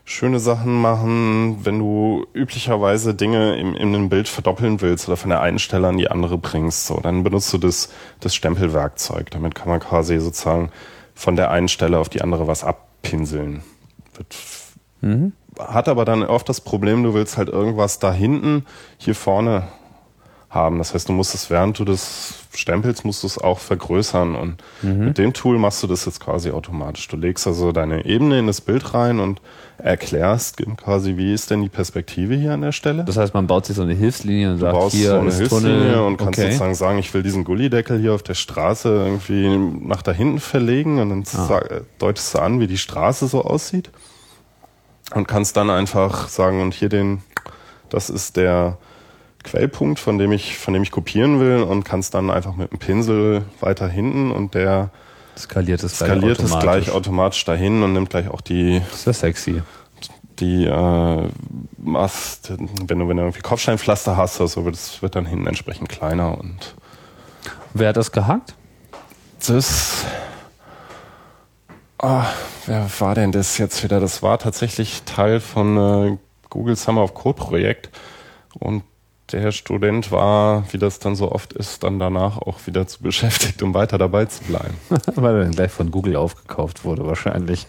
schöne Sachen machen, wenn du üblicherweise Dinge im, in einem Bild verdoppeln willst oder von der einen Stelle an die andere bringst. So, dann benutzt du das, das Stempelwerkzeug. Damit kann man quasi sozusagen von der einen Stelle auf die andere was abpinseln. Mhm. Hat aber dann oft das Problem, du willst halt irgendwas da hinten, hier vorne haben. Das heißt, du musst es, während du das stempelst, musst du es auch vergrößern. Und mit dem Tool machst du das jetzt quasi automatisch. Du legst also deine Ebene in das Bild rein und erklärst quasi, wie ist denn die Perspektive hier an der Stelle. Das heißt, man baut sich so eine Hilfslinie und Du sagt, baust hier so eine Hilfslinie Tunnel. und kannst okay. sozusagen sagen, ich will diesen Gullideckel hier auf der Straße irgendwie nach da hinten verlegen und dann Ah. deutest du an, wie die Straße so aussieht und kannst dann einfach sagen, und hier den, das ist der Quellpunkt, von dem ich, von dem ich kopieren will und kannst dann einfach mit dem Pinsel weiter hinten und der skaliert es gleich skaliert es automatisch. gleich automatisch dahin und nimmt gleich auch die, Das ist ja sexy. die äh, Mast, wenn du, wenn du irgendwie Kopfsteinpflaster hast, also wird es wird dann hinten entsprechend kleiner und Wer hat das gehackt? das ah, wer war denn das jetzt wieder? Das war tatsächlich Teil von äh, Google Summer of Code Projekt und der Student war, wie das dann so oft ist, dann danach auch wieder zu beschäftigt, um weiter dabei zu bleiben. [laughs] Weil er dann gleich von Google aufgekauft wurde, wahrscheinlich.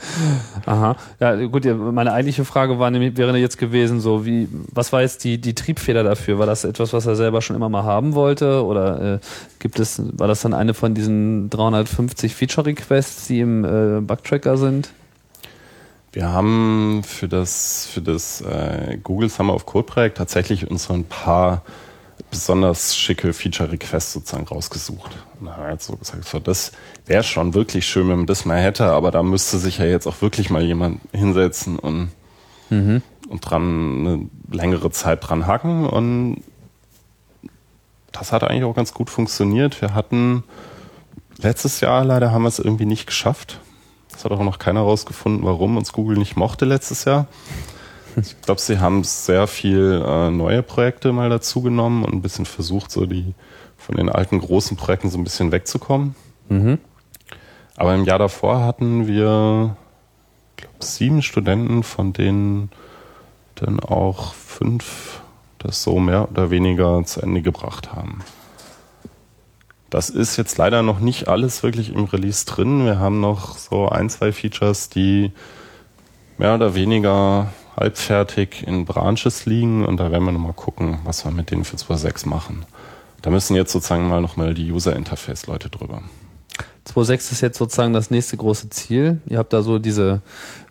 [laughs] Aha. Ja, gut, meine eigentliche Frage war nämlich, wäre jetzt gewesen, so wie, was war jetzt die, die Triebfeder dafür? War das etwas, was er selber schon immer mal haben wollte? Oder äh, gibt es, war das dann eine von diesen 350 Feature-Requests, die im äh, Bugtracker sind? Wir haben für das, für das äh, Google Summer of Code Projekt tatsächlich uns so ein paar besonders schicke Feature-Requests sozusagen rausgesucht. Und haben jetzt so gesagt, so, das wäre schon wirklich schön, wenn man das mal hätte, aber da müsste sich ja jetzt auch wirklich mal jemand hinsetzen und, und dran eine längere Zeit dran hacken. Und das hat eigentlich auch ganz gut funktioniert. Wir hatten letztes Jahr leider haben wir es irgendwie nicht geschafft. Das hat auch noch keiner rausgefunden, warum uns Google nicht mochte letztes Jahr. Ich glaube, sie haben sehr viel äh, neue Projekte mal dazu genommen und ein bisschen versucht, so die von den alten großen Projekten so ein bisschen wegzukommen. Mhm. Aber im Jahr davor hatten wir, glaube sieben Studenten, von denen dann auch fünf das so mehr oder weniger zu Ende gebracht haben. Das ist jetzt leider noch nicht alles wirklich im Release drin. Wir haben noch so ein, zwei Features, die mehr oder weniger halbfertig in Branches liegen und da werden wir nochmal gucken, was wir mit denen für 2.6 machen. Da müssen jetzt sozusagen mal nochmal die User-Interface-Leute drüber. 2.6 ist jetzt sozusagen das nächste große Ziel. Ihr habt da so diese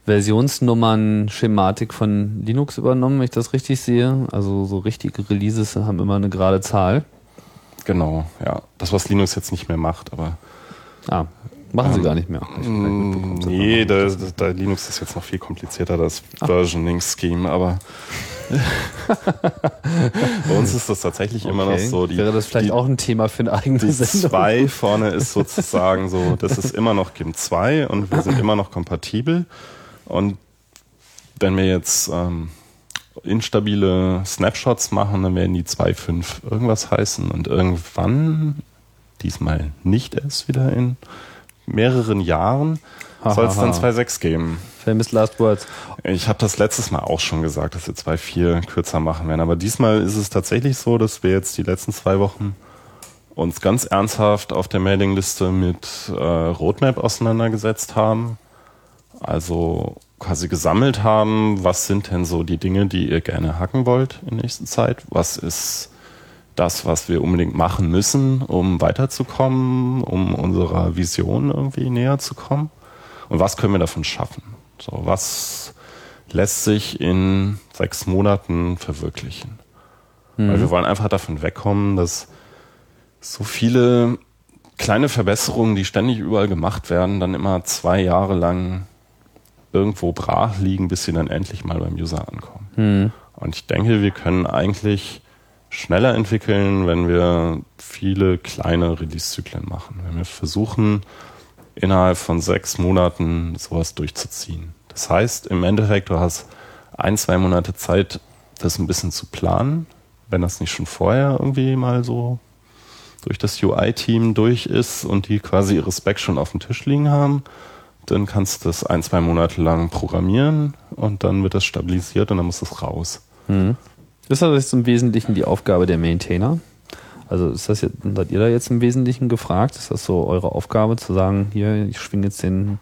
Versionsnummern-Schematik von Linux übernommen, wenn ich das richtig sehe. Also so richtige Releases haben immer eine gerade Zahl. Genau, ja. Das, was Linux jetzt nicht mehr macht, aber Ah, machen sie Ähm, gar nicht mehr. Mm, Nee, da, da, Linux ist jetzt noch viel komplizierter, das Versioning-Scheme, aber [laughs] bei uns ist das tatsächlich immer noch Okay. so. Die, Wäre das vielleicht die, auch ein Thema für eine eigene die Sendung? 2 vorne ist [laughs] sozusagen so, das ist immer noch GIMP 2 und wir sind immer noch kompatibel. Und wenn wir jetzt ähm, instabile Snapshots machen, dann werden die 2.5 irgendwas heißen und irgendwann, diesmal nicht erst wieder in mehreren Jahren, soll es dann Hahaha. 2.6 geben. Famous Last Words. Ich habe das letztes Mal auch schon gesagt, dass wir 2.4 kürzer machen werden. Aber diesmal ist es tatsächlich so, dass wir jetzt die letzten zwei Wochen uns ganz ernsthaft auf der Mailingliste mit äh, Roadmap auseinandergesetzt haben. Also quasi gesammelt haben, was sind denn so die Dinge, die ihr gerne hacken wollt in nächster Zeit? Was ist das, was wir unbedingt machen müssen, um weiterzukommen, um unserer Vision irgendwie näher zu kommen? Und was können wir davon schaffen? So, was lässt sich in sechs Monaten verwirklichen? Weil wir wollen einfach davon wegkommen, dass so viele kleine Verbesserungen, die ständig überall gemacht werden, dann immer zwei Jahre lang irgendwo brach liegen, bis sie dann endlich mal beim User ankommen. Und ich denke, wir können eigentlich schneller entwickeln, wenn wir viele kleine Release-Zyklen machen. Wenn wir versuchen, innerhalb von sechs Monaten sowas durchzuziehen. Das heißt, im Endeffekt, du hast ein, zwei Monate Zeit, das ein bisschen zu planen, wenn das nicht schon vorher irgendwie mal so durch das UI-Team durch ist und die quasi ihre Specs schon auf dem Tisch liegen haben, dann kannst du das ein, zwei Monate lang programmieren und dann wird das stabilisiert und dann muss es raus. Ist das jetzt im Wesentlichen die Aufgabe der Maintainer? Also ist das jetzt, seid ihr da jetzt im Wesentlichen gefragt? Ist das so eure Aufgabe zu sagen, hier, ich schwinge jetzt den,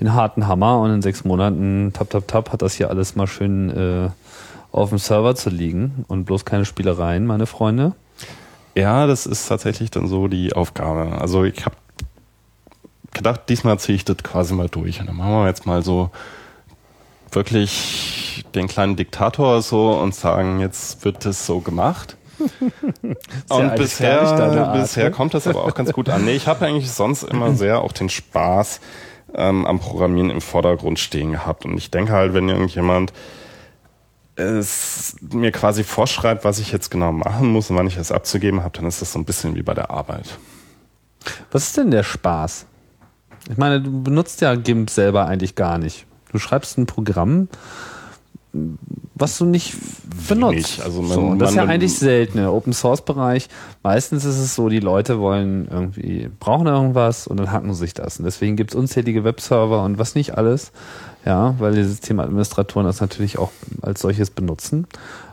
den harten Hammer und in sechs Monaten, tap, tap, tap, hat das hier alles mal schön äh, auf dem Server zu liegen und bloß keine Spielereien, meine Freunde? Ja, das ist tatsächlich dann so die Aufgabe. Also ich habe gedacht, diesmal ziehe ich das quasi mal durch. Und dann machen wir jetzt mal so wirklich den kleinen Diktator so und sagen, jetzt wird das so gemacht. [laughs] und bisher, Art, bisher ne? kommt das aber auch ganz gut an. Nee, ich habe eigentlich sonst immer sehr auch den Spaß ähm, am Programmieren im Vordergrund stehen gehabt. Und ich denke halt, wenn irgendjemand es mir quasi vorschreibt, was ich jetzt genau machen muss und wann ich es abzugeben habe, dann ist das so ein bisschen wie bei der Arbeit. Was ist denn der Spaß? Ich meine, du benutzt ja GIMP selber eigentlich gar nicht. Du schreibst ein Programm, was du nicht benutzt. Also man- so, das ist ja eigentlich selten im Open Source Bereich. Meistens ist es so, die Leute wollen irgendwie, brauchen irgendwas und dann hacken sich das. Und deswegen gibt es unzählige Webserver und was nicht alles. Ja, weil die Systemadministratoren das natürlich auch als solches benutzen.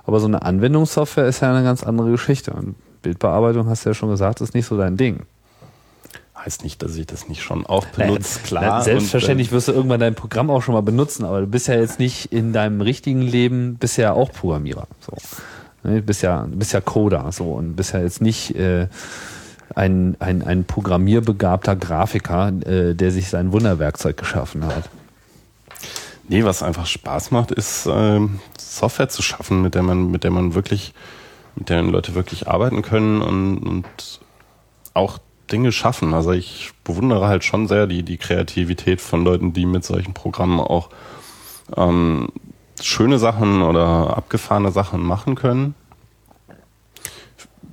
Aber so eine Anwendungssoftware ist ja eine ganz andere Geschichte. Und Bildbearbeitung, hast du ja schon gesagt, ist nicht so dein Ding. Heißt nicht, dass ich das nicht schon auch benutze, Na, klar. na, Selbstverständlich Und, wirst du irgendwann dein Programm auch schon mal benutzen, aber du bist ja jetzt nicht in deinem richtigen Leben, bist ja auch Programmierer. So. Ne, Du bist ja, du bist ja Coder so und bist ja jetzt nicht äh, ein, ein, ein programmierbegabter Grafiker, äh, der sich sein Wunderwerkzeug geschaffen hat. äh, nee, was einfach Spaß macht, ist ähm, Software zu schaffen, mit der man, mit der man wirklich, mit der Leute wirklich arbeiten können und, und auch Dinge schaffen. Also ich bewundere halt schon sehr die, die Kreativität von Leuten, die mit solchen Programmen auch ähm, schöne Sachen oder abgefahrene Sachen machen können.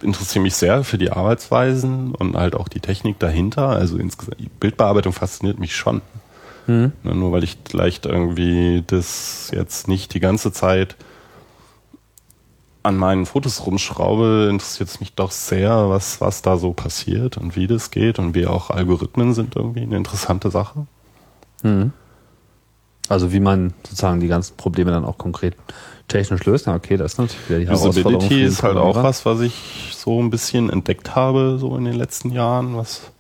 Interessiere mich sehr für die Arbeitsweisen und halt auch die Technik dahinter. Also insgesamt, die Bildbearbeitung fasziniert mich schon. Ne, nur weil ich vielleicht irgendwie das jetzt nicht die ganze Zeit an meinen Fotos rumschraube, interessiert es mich doch sehr, was, was da so passiert und wie das geht und wie auch Algorithmen sind irgendwie eine interessante Sache. Also wie man sozusagen die ganzen Probleme dann auch konkret technisch löst. Na okay, das ist natürlich wieder die Herausforderung. Usability ist halt auch was, was ich so ein bisschen entdeckt habe, so in den letzten Jahren, was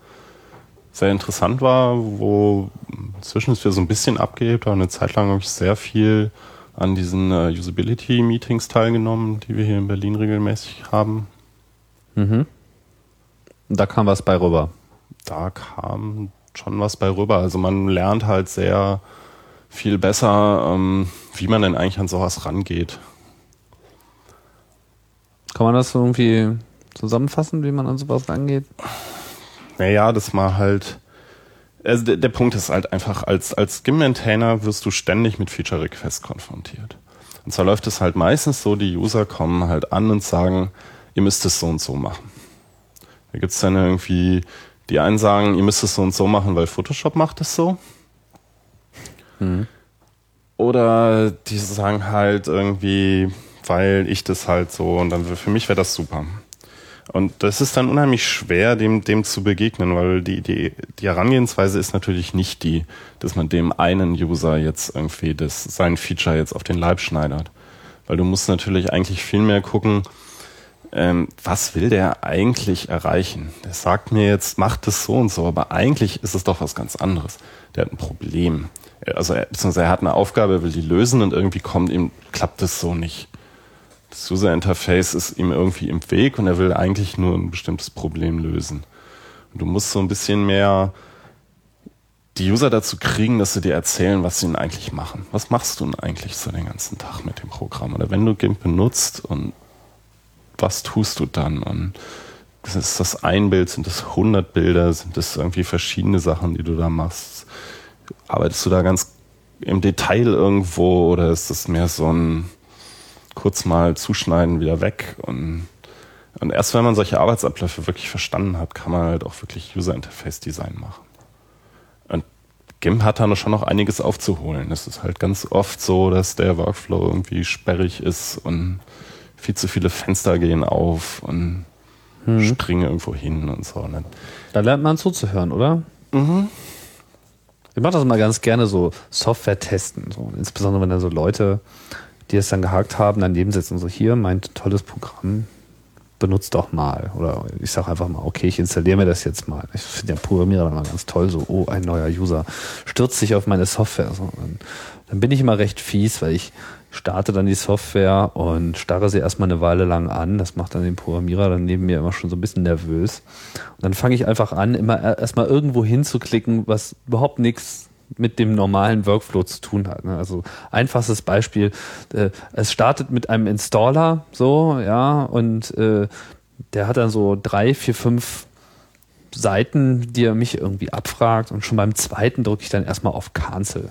sehr interessant war, wo inzwischen es wieder so ein bisschen abgeht, aber eine Zeit lang habe ich sehr viel an diesen äh, Usability-Meetings teilgenommen, die wir hier in Berlin regelmäßig haben. Und da kam was bei rüber. da kam schon was bei rüber. Also man lernt halt sehr viel besser, ähm, wie man denn eigentlich an sowas rangeht. Kann man das irgendwie zusammenfassen, wie man an sowas rangeht? Naja, das mal halt. Also der, der Punkt ist halt einfach, als, als GIM-Maintainer wirst du ständig mit Feature-Requests konfrontiert. Und zwar läuft es halt meistens so, die User kommen halt an und sagen, ihr müsst es so und so machen. Da gibt's dann irgendwie, die einen sagen, ihr müsst es so und so machen, weil Photoshop macht es so. Oder die sagen halt irgendwie, weil ich das halt so und dann für mich wäre das super. Und das ist dann unheimlich schwer, dem, dem zu begegnen, weil die, die, die Herangehensweise ist natürlich nicht die, dass man dem einen User jetzt irgendwie das, sein Feature jetzt auf den Leib schneidert. Weil du musst natürlich eigentlich viel mehr gucken, ähm, was will der eigentlich erreichen? Der sagt mir jetzt, macht es so und so, aber eigentlich ist es doch was ganz anderes. Der hat ein Problem. Also er, beziehungsweise er hat eine Aufgabe, er will die lösen und irgendwie kommt ihm, klappt es so nicht. Das User Interface ist ihm irgendwie im Weg und er will eigentlich nur ein bestimmtes Problem lösen. Und du musst so ein bisschen mehr die User dazu kriegen, dass sie dir erzählen, was sie denn eigentlich machen. Was machst du denn eigentlich so den ganzen Tag mit dem Programm? Oder wenn du GIMP benutzt und was tust du dann? Und ist das ein Bild, sind das 100 Bilder, sind das irgendwie verschiedene Sachen, die du da machst? Arbeitest du da ganz im Detail irgendwo oder ist das mehr so ein kurz mal zuschneiden, wieder weg und und erst wenn man solche Arbeitsabläufe wirklich verstanden hat, kann man halt auch wirklich User Interface Design machen. Und GIMP hat da schon noch einiges aufzuholen. Es ist halt ganz oft so, dass der Workflow irgendwie sperrig ist und viel zu viele Fenster gehen auf und hm. springen irgendwo hin und so. Ne? Da lernt man zuzuhören, oder? Mhm. Ich mache das mal ganz gerne so Software testen. So. Insbesondere wenn dann so Leute, die es dann gehakt haben, daneben sitzen so hier, mein tolles Programm, benutzt doch mal. Oder ich sage einfach mal, okay, ich installiere mir das jetzt mal. Ich finde den Programmierer dann mal ganz toll, so, oh, ein neuer User stürzt sich auf meine Software. So, dann, dann bin ich immer recht fies, weil ich starte dann die Software und starre sie erstmal eine Weile lang an. Das macht dann den Programmierer dann neben mir immer schon so ein bisschen nervös. Und dann fange ich einfach an, immer erstmal irgendwo hinzuklicken, was überhaupt nichts mit dem normalen Workflow zu tun hat. Ne? Also einfachstes Beispiel, äh, es startet mit einem Installer, so, ja, und äh, der hat dann so drei, vier, fünf Seiten, die er mich irgendwie abfragt und schon beim zweiten drücke ich dann erstmal auf Cancel.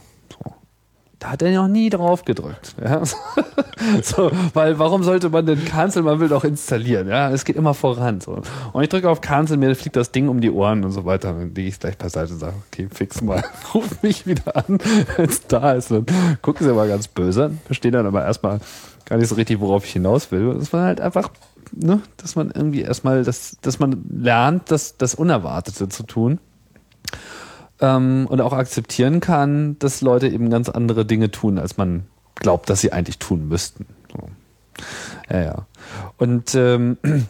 Da hat er noch nie drauf gedrückt. Ja? [laughs] so, weil warum sollte man denn Cancel? Man will doch installieren. Ja, es geht immer voran. So. Und ich drücke auf Cancel, mir fliegt das Ding um die Ohren und so weiter. Dann lege ich gleich beiseite und sage, okay, fix mal, [laughs] ruf mich wieder an, [laughs] wenn es da ist. Und gucken sie aber ganz böse, verstehen dann aber erstmal gar nicht so richtig, worauf ich hinaus will. Das war halt einfach, ne, dass man irgendwie erstmal, das, dass man lernt, das, das Unerwartete zu tun ähm, und auch akzeptieren kann, dass Leute eben ganz andere Dinge tun, als man glaubt, dass sie eigentlich tun müssten. So. Ja, ja. Und ähm, [clears throat]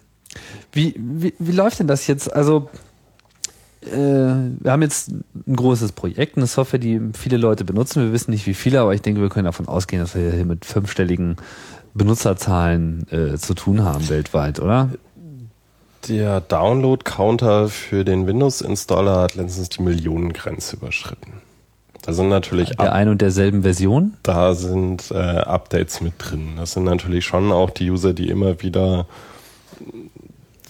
wie, wie, wie läuft denn das jetzt? Also, äh, wir haben jetzt ein großes Projekt, eine Software, die viele Leute benutzen. Wir wissen nicht, wie viele, aber ich denke, wir können davon ausgehen, dass wir hier mit fünfstelligen Benutzerzahlen äh, zu tun haben weltweit, oder? Der Download-Counter für den Windows-Installer hat letztens die Millionengrenze überschritten. Da sind natürlich der ein und derselben Version. Da sind äh, Updates mit drin. Das sind natürlich schon auch die User, die immer wieder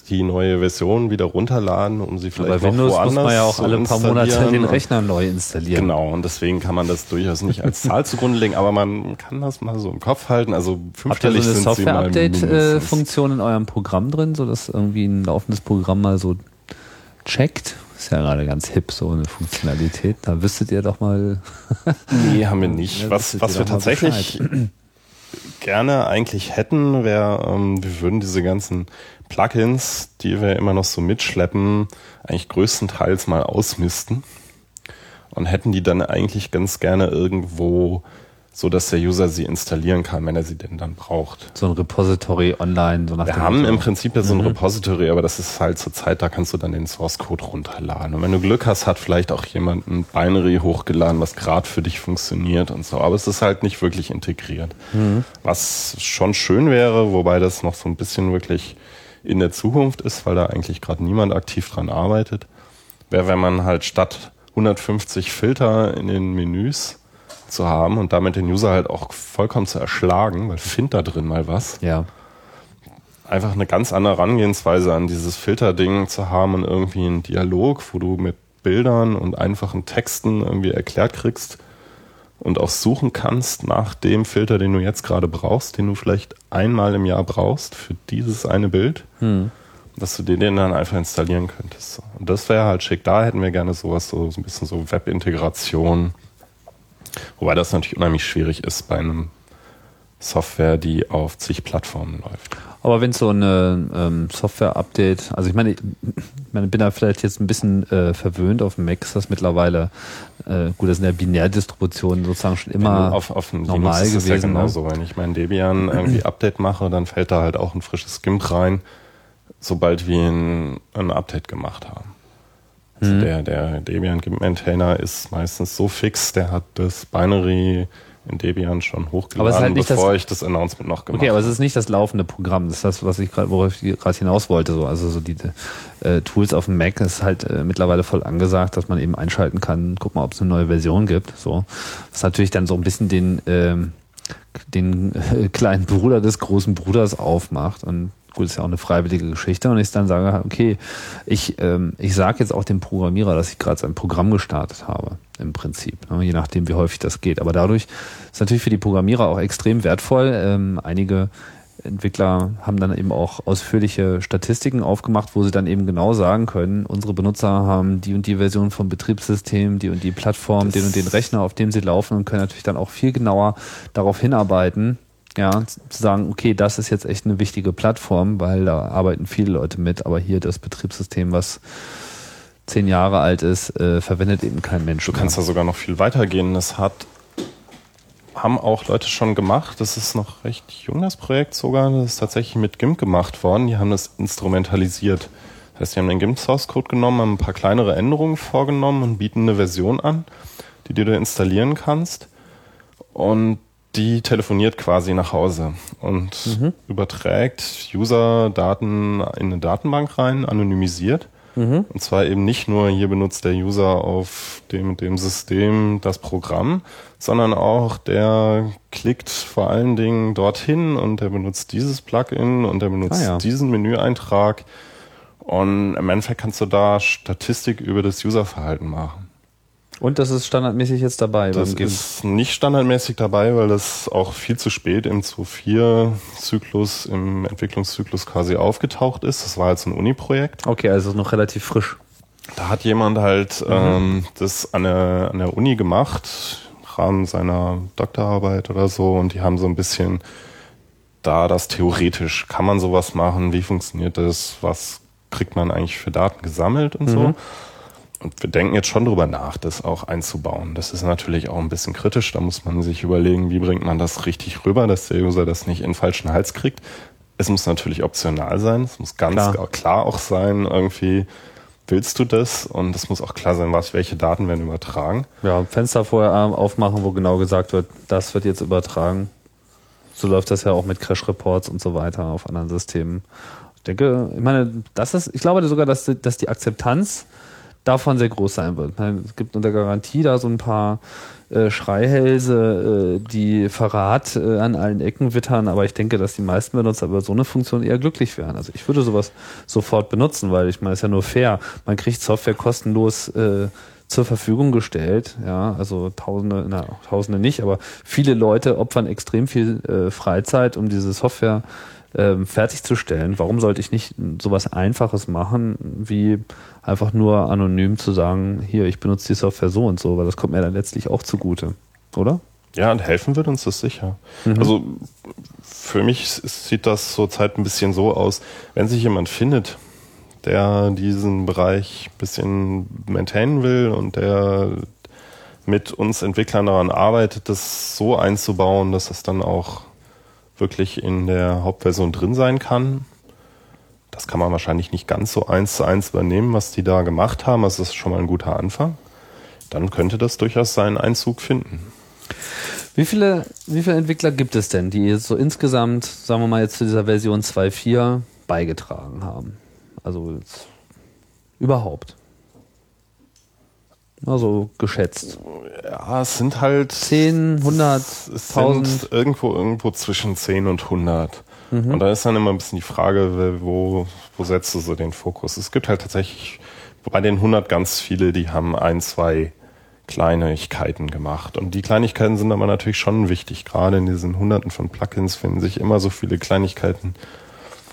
die neue Version wieder runterladen, um sie vielleicht Aber Windows woanders muss man ja auch alle paar Monate den Rechner neu installieren. Genau, und deswegen kann man das durchaus nicht als Zahl zugrunde legen, aber man kann das mal so im Kopf halten. Also fünfstellig Habt ihr so eine Software-Update-Funktion in eurem Programm drin, sodass irgendwie ein laufendes Programm mal so checkt? Ist ja gerade ganz hip, so eine Funktionalität. Da wüsstet ihr doch mal. [laughs] nee, haben wir nicht. was was wir tatsächlich gerne eigentlich hätten, wäre, ähm, wir würden diese ganzen Plugins, die wir immer noch so mitschleppen, eigentlich größtenteils mal ausmisten und hätten die dann eigentlich ganz gerne irgendwo so dass der User sie installieren kann, wenn er sie denn dann braucht. So ein Repository online. So nach Wir haben Motto. im Prinzip ja so ein mhm. Repository, aber das ist halt zur Zeit, da kannst du dann den Source Code runterladen. Und wenn du Glück hast, hat vielleicht auch jemand ein Binary hochgeladen, was gerade für dich funktioniert und so. Aber es ist halt nicht wirklich integriert. Mhm. Was schon schön wäre, wobei das noch so ein bisschen wirklich in der Zukunft ist, weil da eigentlich gerade niemand aktiv dran arbeitet, wäre, wenn man halt statt 150 Filter in den Menüs zu haben und damit den User halt auch vollkommen zu erschlagen, weil find da drin mal was. Ja. Einfach eine ganz andere Herangehensweise an dieses Filterding zu haben und irgendwie einen Dialog, wo du mit Bildern und einfachen Texten irgendwie erklärt kriegst und auch suchen kannst nach dem Filter, den du jetzt gerade brauchst, den du vielleicht einmal im Jahr brauchst für dieses eine Bild, hm. dass du den dann einfach installieren könntest. Und das wäre halt schick. Da hätten wir gerne sowas, so, so ein bisschen so Webintegration. Wobei das natürlich unheimlich schwierig ist bei einem Software, die auf zig Plattformen läuft. Aber wenn so eine ähm, Software-Update, also ich meine, ich meine, bin da vielleicht jetzt ein bisschen äh, verwöhnt auf Mac, ist das mittlerweile, äh, gut, das sind ja Binärdistributionen sozusagen schon immer auf, auf normal Linux gewesen. Ist ja genauso. Ne? Wenn ich mein Debian irgendwie Update mache, dann fällt da halt auch ein frisches GIMP rein, sobald wir ein, ein Update gemacht haben. Also mhm. der, der Debian GIMP Maintainer ist meistens so fix, der hat das Binary in Debian schon hochgeladen, Aber es ist halt nicht bevor das- ich das Announcement noch gemacht Okay, aber habe. es ist nicht das laufende Programm. Das ist das, was ich gerade, worauf ich gerade hinaus wollte. So, also so die äh, Tools auf dem Mac ist halt äh, mittlerweile voll angesagt, dass man eben einschalten kann, guck mal, ob es eine neue Version gibt. So, was natürlich dann so ein bisschen den ähm, den äh, kleinen Bruder des großen Bruders aufmacht und gut, ist ja auch eine freiwillige Geschichte und ich dann sage, okay, ich, ähm, ich sage jetzt auch dem Programmierer, dass ich gerade sein Programm gestartet habe, im Prinzip, ne, je nachdem, wie häufig das geht. Aber dadurch ist natürlich für die Programmierer auch extrem wertvoll. Ähm, einige Entwickler haben dann eben auch ausführliche Statistiken aufgemacht, wo sie dann eben genau sagen können, unsere Benutzer haben die und die Version vom Betriebssystem, die und die Plattform, Das- den und den Rechner, auf dem sie laufen und können natürlich dann auch viel genauer darauf hinarbeiten, ja, zu sagen, okay, das ist jetzt echt eine wichtige Plattform, weil da arbeiten viele Leute mit, aber hier das Betriebssystem, was zehn Jahre alt ist, äh, verwendet eben kein Mensch. Du kannst da sogar noch viel weitergehen. Das hat haben auch Leute schon gemacht. Das ist noch recht jung, das Projekt sogar. Das ist tatsächlich mit GIMP gemacht worden. Die haben das instrumentalisiert. Das heißt, die haben den GIMP Source Code genommen, haben ein paar kleinere Änderungen vorgenommen und bieten eine Version an, die du da installieren kannst. Und die telefoniert quasi nach Hause und überträgt User-Daten in eine Datenbank rein, anonymisiert. Und zwar eben nicht nur hier benutzt der User auf dem, dem System das Programm, sondern auch der klickt vor allen Dingen dorthin und der benutzt dieses Plugin und der benutzt Ah, ja. diesen Menüeintrag. Und im Endeffekt kannst du da Statistik über das Userverhalten machen. Und das ist standardmäßig jetzt dabei. Das ist nicht standardmäßig dabei, weil das auch viel zu spät im 2.4-Zyklus, im Entwicklungszyklus quasi aufgetaucht ist. Das war so ein Uni-Projekt. Okay, also noch relativ frisch. Da hat jemand halt ähm, das an der, an der Uni gemacht, im Rahmen seiner Doktorarbeit oder so, und die haben so ein bisschen da das theoretisch, kann man sowas machen, wie funktioniert das, was kriegt man eigentlich für Daten gesammelt und so. Und wir denken jetzt schon drüber nach, das auch einzubauen. Das ist natürlich auch ein bisschen kritisch. Da muss man sich überlegen, wie bringt man das richtig rüber, dass der User das nicht in den falschen Hals kriegt. Es muss natürlich optional sein. Es muss ganz Klar. klar, auch sein, irgendwie willst du das? Und es muss auch klar sein, was, welche Daten werden übertragen. Ja, Fenster vorher aufmachen, wo genau gesagt wird, das wird jetzt übertragen. So läuft das ja auch mit Crash Reports und so weiter auf anderen Systemen. Ich denke, ich meine, das ist, ich glaube sogar, dass, dass die Akzeptanz davon sehr groß sein wird. Es gibt unter Garantie da so ein paar äh, Schreihälse, äh, die Verrat äh, an allen Ecken wittern, aber ich denke, dass die meisten Benutzer über so eine Funktion eher glücklich wären. Also ich würde sowas sofort benutzen, weil ich meine, es ist ja nur fair. Man kriegt Software kostenlos äh, zur Verfügung gestellt. Ja, also Tausende, na, Tausende nicht, aber viele Leute opfern extrem viel äh, Freizeit, um diese Software ähm, fertigzustellen. Warum sollte ich nicht sowas Einfaches machen, wie einfach nur anonym zu sagen, hier, ich benutze die Software so und so, weil das kommt mir dann letztlich auch zugute, oder? Ja, und helfen wird uns das sicher. Also für mich sieht das zurzeit ein bisschen so aus, wenn sich jemand findet, der diesen Bereich ein bisschen maintainen will und der mit uns Entwicklern daran arbeitet, das so einzubauen, dass es dann auch wirklich in der Hauptversion drin sein kann. Das kann man wahrscheinlich nicht ganz so eins zu eins übernehmen, was die da gemacht haben. Das ist schon mal ein guter Anfang. Dann könnte das durchaus seinen Einzug finden. Wie viele, wie viele Entwickler gibt es denn, die jetzt so insgesamt, sagen wir mal jetzt zu dieser Version 2.4 beigetragen haben? Also jetzt überhaupt. Also geschätzt. Ja, es sind halt 10, 100, es 1000. sind irgendwo irgendwo zwischen 10 und 100. Mhm. Und da ist dann immer ein bisschen die Frage, wo, wo setzt du so den Fokus? Es gibt halt tatsächlich bei den 100 ganz viele, die haben ein, zwei Kleinigkeiten gemacht. Und die Kleinigkeiten sind aber natürlich schon wichtig. Gerade in diesen Hunderten von Plugins finden sich immer so viele Kleinigkeiten.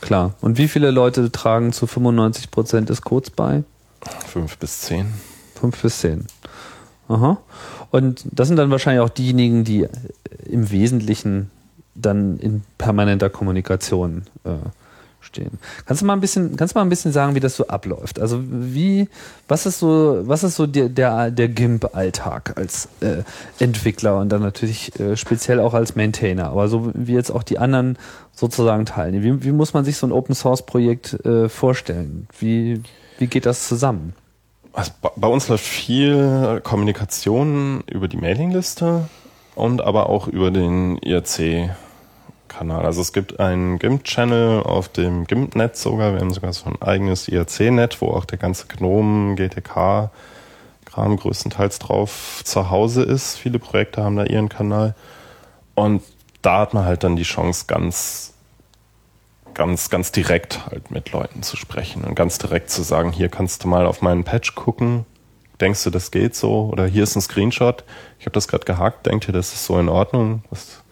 Klar. Und wie viele Leute tragen zu 95 Prozent des Codes bei? Fünf bis zehn. Fünf bis zehn. Aha. Und das sind dann wahrscheinlich auch diejenigen, die im Wesentlichen dann in permanenter Kommunikation äh, stehen. Kannst du mal ein bisschen, kannst du mal ein bisschen sagen, wie das so abläuft? Also wie, was ist so, was ist so der, der, der GIMP-Alltag als äh, Entwickler und dann natürlich äh, speziell auch als Maintainer, aber so wie jetzt auch die anderen sozusagen teilnehmen. Wie, wie muss man sich so ein Open-Source-Projekt äh, vorstellen? Wie, wie geht das zusammen? Also bei- uns läuft viel Kommunikation über die Mailingliste und aber auch über den IRC-Kanal. Also es gibt einen GIMP-Channel auf dem GIMP-Netz sogar. Wir haben sogar so ein eigenes IRC-Net, wo auch der ganze GNOME, GTK, Kram größtenteils drauf zu Hause ist. Viele Projekte haben da ihren Kanal. Und da hat man halt dann die Chance, ganz, ganz, ganz direkt halt mit Leuten zu sprechen und ganz direkt zu sagen, hier kannst du mal auf meinen Patch gucken. Denkst du, das geht so? Oder hier ist ein Screenshot. Ich habe das gerade gehackt. Denkt ihr, das ist so in Ordnung? Das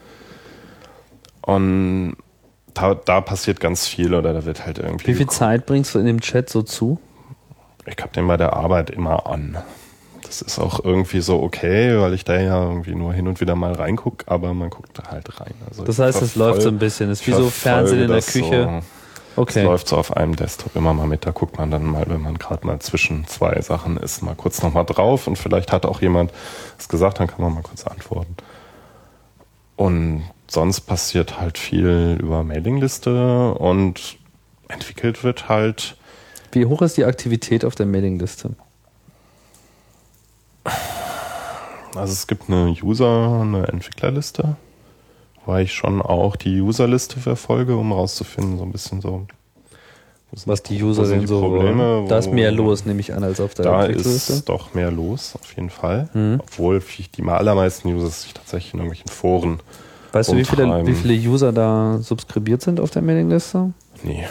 und da, da passiert ganz viel oder da wird halt irgendwie. Wie viel Zeit bringst du in dem Chat so zu? Ich habe den bei der Arbeit immer an. Das ist auch irgendwie so okay, weil ich da ja irgendwie nur hin und wieder mal reinguck, aber man guckt da halt rein. Also Das heißt, es läuft so ein bisschen. Es ist wie so Fernsehen in der Küche. So, Okay. Es läuft so auf einem Desktop immer mal mit. Da guckt man dann mal, wenn man gerade mal zwischen zwei Sachen ist, mal kurz nochmal drauf und vielleicht hat auch jemand es gesagt, dann kann man mal kurz antworten. Und sonst passiert halt viel über Mailingliste und entwickelt wird halt Wie hoch ist die Aktivität auf der Mailingliste? Also es gibt eine User, eine Entwicklerliste, weil ich schon auch die Userliste verfolge, um rauszufinden, so ein bisschen so. Was die User sind denn so Probleme? Da ist mehr los, nehme ich an, als auf der Da ist doch mehr los, auf jeden Fall. Mhm. Obwohl die allermeisten User sich tatsächlich in irgendwelchen Foren. Weißt du, wie viele, wie viele User da subskribiert sind auf der Mailingliste? Nee.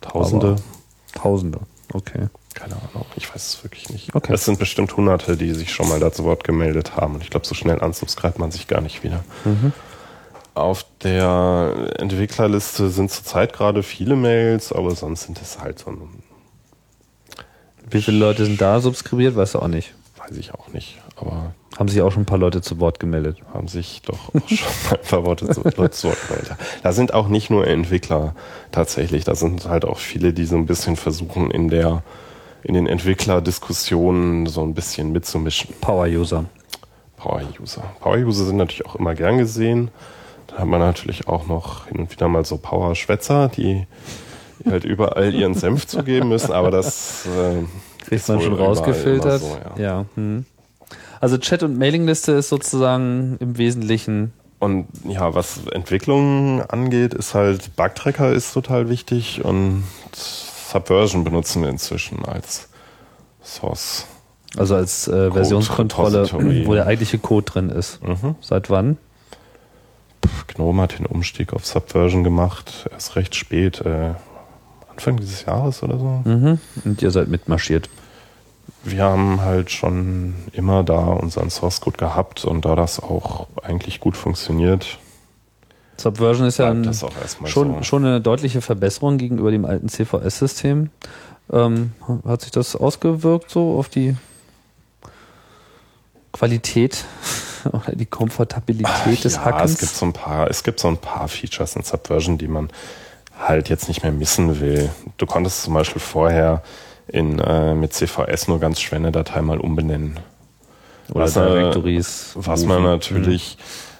Tausende. Aber- Tausende. Okay. Keine Ahnung, ich weiß es wirklich nicht. Okay. Es sind bestimmt Hunderte, die sich schon mal da zu Wort gemeldet haben. Und ich glaube, so schnell ansubscribt man sich gar nicht wieder. Mhm. Auf der Entwicklerliste sind zurzeit gerade viele Mails, aber sonst sind es halt so, ein- Wie viele Leute sind da subskribiert? Weißt du auch nicht. weiß ich auch nicht. Aber Haben sich auch schon ein paar Leute zu Wort gemeldet. haben sich doch auch schon ein paar [laughs] Worte zu, Leute zu Wort gemeldet. Da sind auch nicht nur Entwickler tatsächlich. Da sind halt auch viele, die so ein bisschen versuchen, in der in den Entwicklerdiskussionen so ein bisschen mitzumischen. Power-User. Power-User. Power-User sind natürlich auch immer gern gesehen. Dann hat man natürlich auch noch hin und wieder mal so Power-Schwätzer, die halt überall ihren Senf zugeben müssen, aber das äh, Kriegt ist man schon rausgefiltert. So, ja. ja. Hm. Also Chat und Mailingliste ist sozusagen im Wesentlichen Und ja, was Entwicklung angeht, ist halt Bugtracker ist total wichtig und Subversion benutzen wir inzwischen als Source. Also als äh, Versionskontrolle, wo der eigentliche Code drin ist. Mhm. Seit wann? GNOME hat den Umstieg auf Subversion gemacht, erst recht spät, äh, Anfang dieses Jahres oder so. Mhm. Und ihr seid mitmarschiert. Wir haben halt schon immer da unseren Source Code gehabt und da das auch eigentlich gut funktioniert, Subversion ist ja ein, schon, so. schon eine deutliche Verbesserung gegenüber dem alten CVS-System. Ähm, hat sich das ausgewirkt so auf die Qualität [laughs] oder die Komfortabilität des ja, Hackens? es gibt so ein paar, es gibt so ein paar Features in Subversion, die man halt jetzt nicht mehr missen will. Du konntest zum Beispiel vorher in, äh, mit CVS nur ganz schwer eine Datei mal umbenennen. oder was, Directories. Was man rufen. natürlich,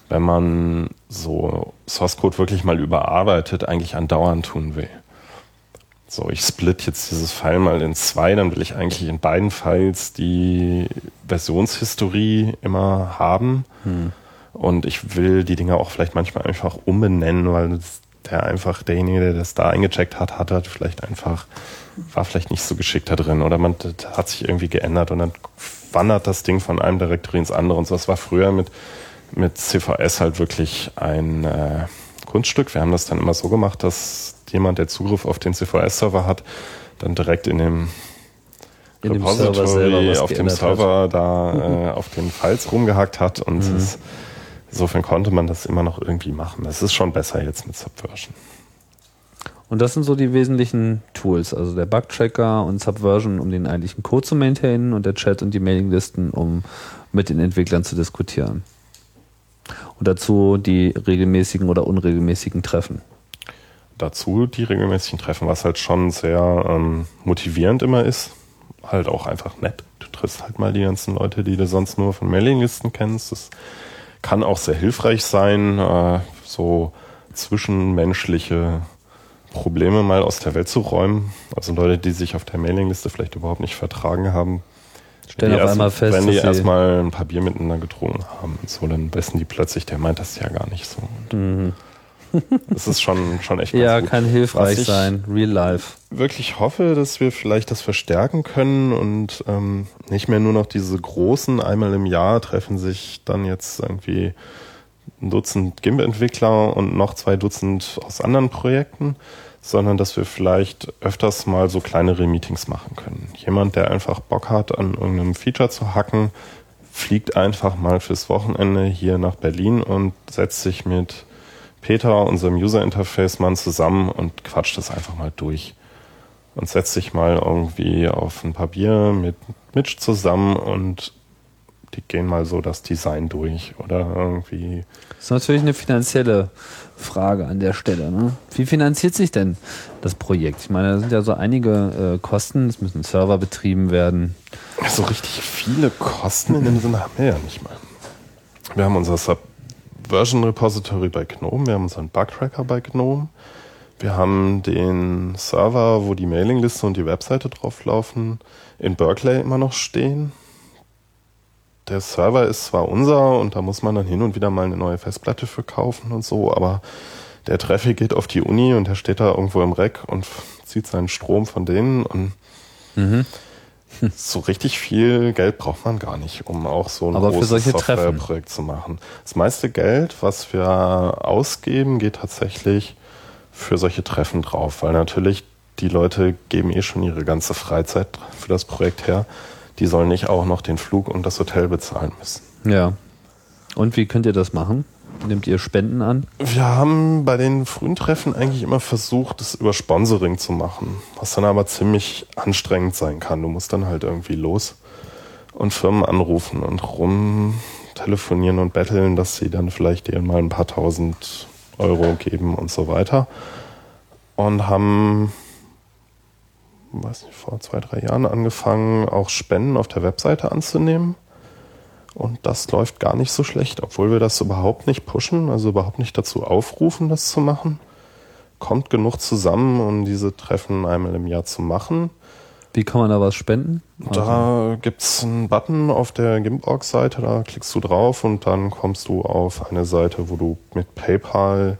wenn man so Source Code wirklich mal überarbeitet, eigentlich andauernd tun will. So, ich split jetzt dieses File mal in zwei, dann will ich eigentlich in beiden Files die Versionshistorie immer haben. Und ich will die Dinge auch vielleicht manchmal einfach umbenennen, weil der einfach, derjenige, der das da eingecheckt hat, hat halt vielleicht einfach, war vielleicht nicht so geschickt da drin oder man hat sich irgendwie geändert und dann wandert das Ding von einem Directory ins andere und so. Das war früher mit, mit CVS halt wirklich ein äh, Kunststück. Wir haben das dann immer so gemacht, dass jemand, der Zugriff auf den CVS-Server hat, dann direkt in dem in dem selber was auf dem Server da äh, auf den Files rumgehackt hat und Mhm. es, insofern konnte man das immer noch irgendwie machen. Das ist schon besser jetzt mit Subversion. Und das sind so die wesentlichen Tools, also der Bug-Tracker und Subversion, um den eigentlichen Code zu maintainen und der Chat und die Mailinglisten, um mit den Entwicklern zu diskutieren. Und dazu die regelmäßigen oder unregelmäßigen Treffen. Dazu die regelmäßigen Treffen, was halt schon sehr ähm, motivierend immer ist. Halt auch einfach nett. Du triffst halt mal die ganzen Leute, die du sonst nur von Mailinglisten kennst. Das kann auch sehr hilfreich sein, äh, so zwischenmenschliche Probleme mal aus der Welt zu räumen. Also Leute, die sich auf der Mailingliste vielleicht überhaupt nicht vertragen haben, Stellen auf erst- einmal fest, wenn die erstmal ein paar Bier miteinander getrunken haben, und so, dann wissen die plötzlich, der meint das ja gar nicht so. Und Das ist schon, schon echt ganz Ja, gut. kann hilfreich sein. Real life. wirklich hoffe, dass wir vielleicht das verstärken können und ähm, nicht mehr nur noch diese großen, einmal im Jahr treffen sich dann jetzt irgendwie ein Dutzend GIMP-Entwickler und noch zwei Dutzend aus anderen Projekten, sondern dass wir vielleicht öfters mal so kleinere Meetings machen können. Jemand, der einfach Bock hat, an irgendeinem Feature zu hacken, fliegt einfach mal fürs Wochenende hier nach Berlin und setzt sich mit Peter, unserem User-Interface-Mann, zusammen und quatscht das einfach mal durch. Und setzt sich mal irgendwie auf ein paar Bier mit Mitch zusammen und die gehen mal so das Design durch. Oder irgendwie Das ist natürlich eine finanzielle Frage an der Stelle. Ne? Wie finanziert sich denn das Projekt? Ich meine, da sind ja so einige äh, Kosten. Es müssen Server betrieben werden. So richtig viele Kosten in dem Sinne haben wir ja nicht mal. Wir haben unser Subversion Repository bei GNOME, wir haben unseren Bug-Tracker bei GNOME, wir haben den Server, wo die Mailingliste und die Webseite drauflaufen, in Berkeley immer noch stehen. Der Server ist zwar unser und da muss man dann hin und wieder mal eine neue Festplatte für kaufen und so, aber der Traffic geht auf die Uni und der steht da irgendwo im Rack und zieht seinen Strom von denen und [laughs] so richtig viel Geld braucht man gar nicht, um auch so ein Aber großes. Softwareprojekt zu machen. Das meiste Geld, was wir ausgeben, geht tatsächlich für solche Treffen drauf, weil natürlich die Leute geben eh schon ihre ganze Freizeit für das Projekt her. Die sollen nicht auch noch den Flug und das Hotel bezahlen müssen. Ja. Und wie könnt ihr das machen? Nehmt ihr Spenden an? Wir haben bei den frühen Treffen eigentlich immer versucht, das über Sponsoring zu machen, was dann aber ziemlich anstrengend sein kann. Du musst dann halt irgendwie los und Firmen anrufen und rum telefonieren und betteln, dass sie dann vielleicht dir mal ein paar tausend Euro geben und so weiter. Und haben, weiß nicht, vor zwei, drei Jahren angefangen, auch Spenden auf der Webseite anzunehmen. Und das läuft gar nicht so schlecht, obwohl wir das überhaupt nicht pushen, also überhaupt nicht dazu aufrufen, das zu machen. Kommt genug zusammen, um diese Treffen einmal im Jahr zu machen. Wie kann man da was spenden? Also, Da gibt's einen Button auf der Gimporg-Seite, da klickst du drauf und dann kommst du auf eine Seite, wo du mit PayPal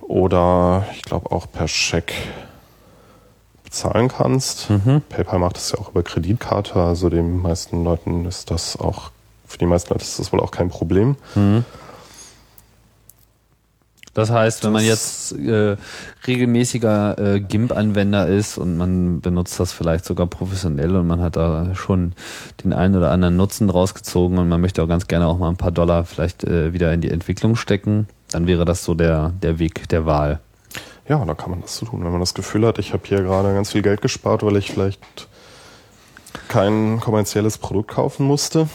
oder ich glaube auch per Scheck bezahlen kannst. PayPal macht das ja auch über Kreditkarte, also den meisten Leuten ist das auch, für die meisten Leute ist das wohl auch kein Problem. Das heißt, wenn man jetzt äh, regelmäßiger äh, GIMP-Anwender ist und man benutzt das vielleicht sogar professionell und man hat da schon den einen oder anderen Nutzen draus gezogen und man möchte auch ganz gerne auch mal ein paar Dollar vielleicht äh, wieder in die Entwicklung stecken, dann wäre das so der, der Weg der Wahl. Ja, da kann man das so tun. Wenn man das Gefühl hat, ich habe hier gerade ganz viel Geld gespart, weil ich vielleicht kein kommerzielles Produkt kaufen musste.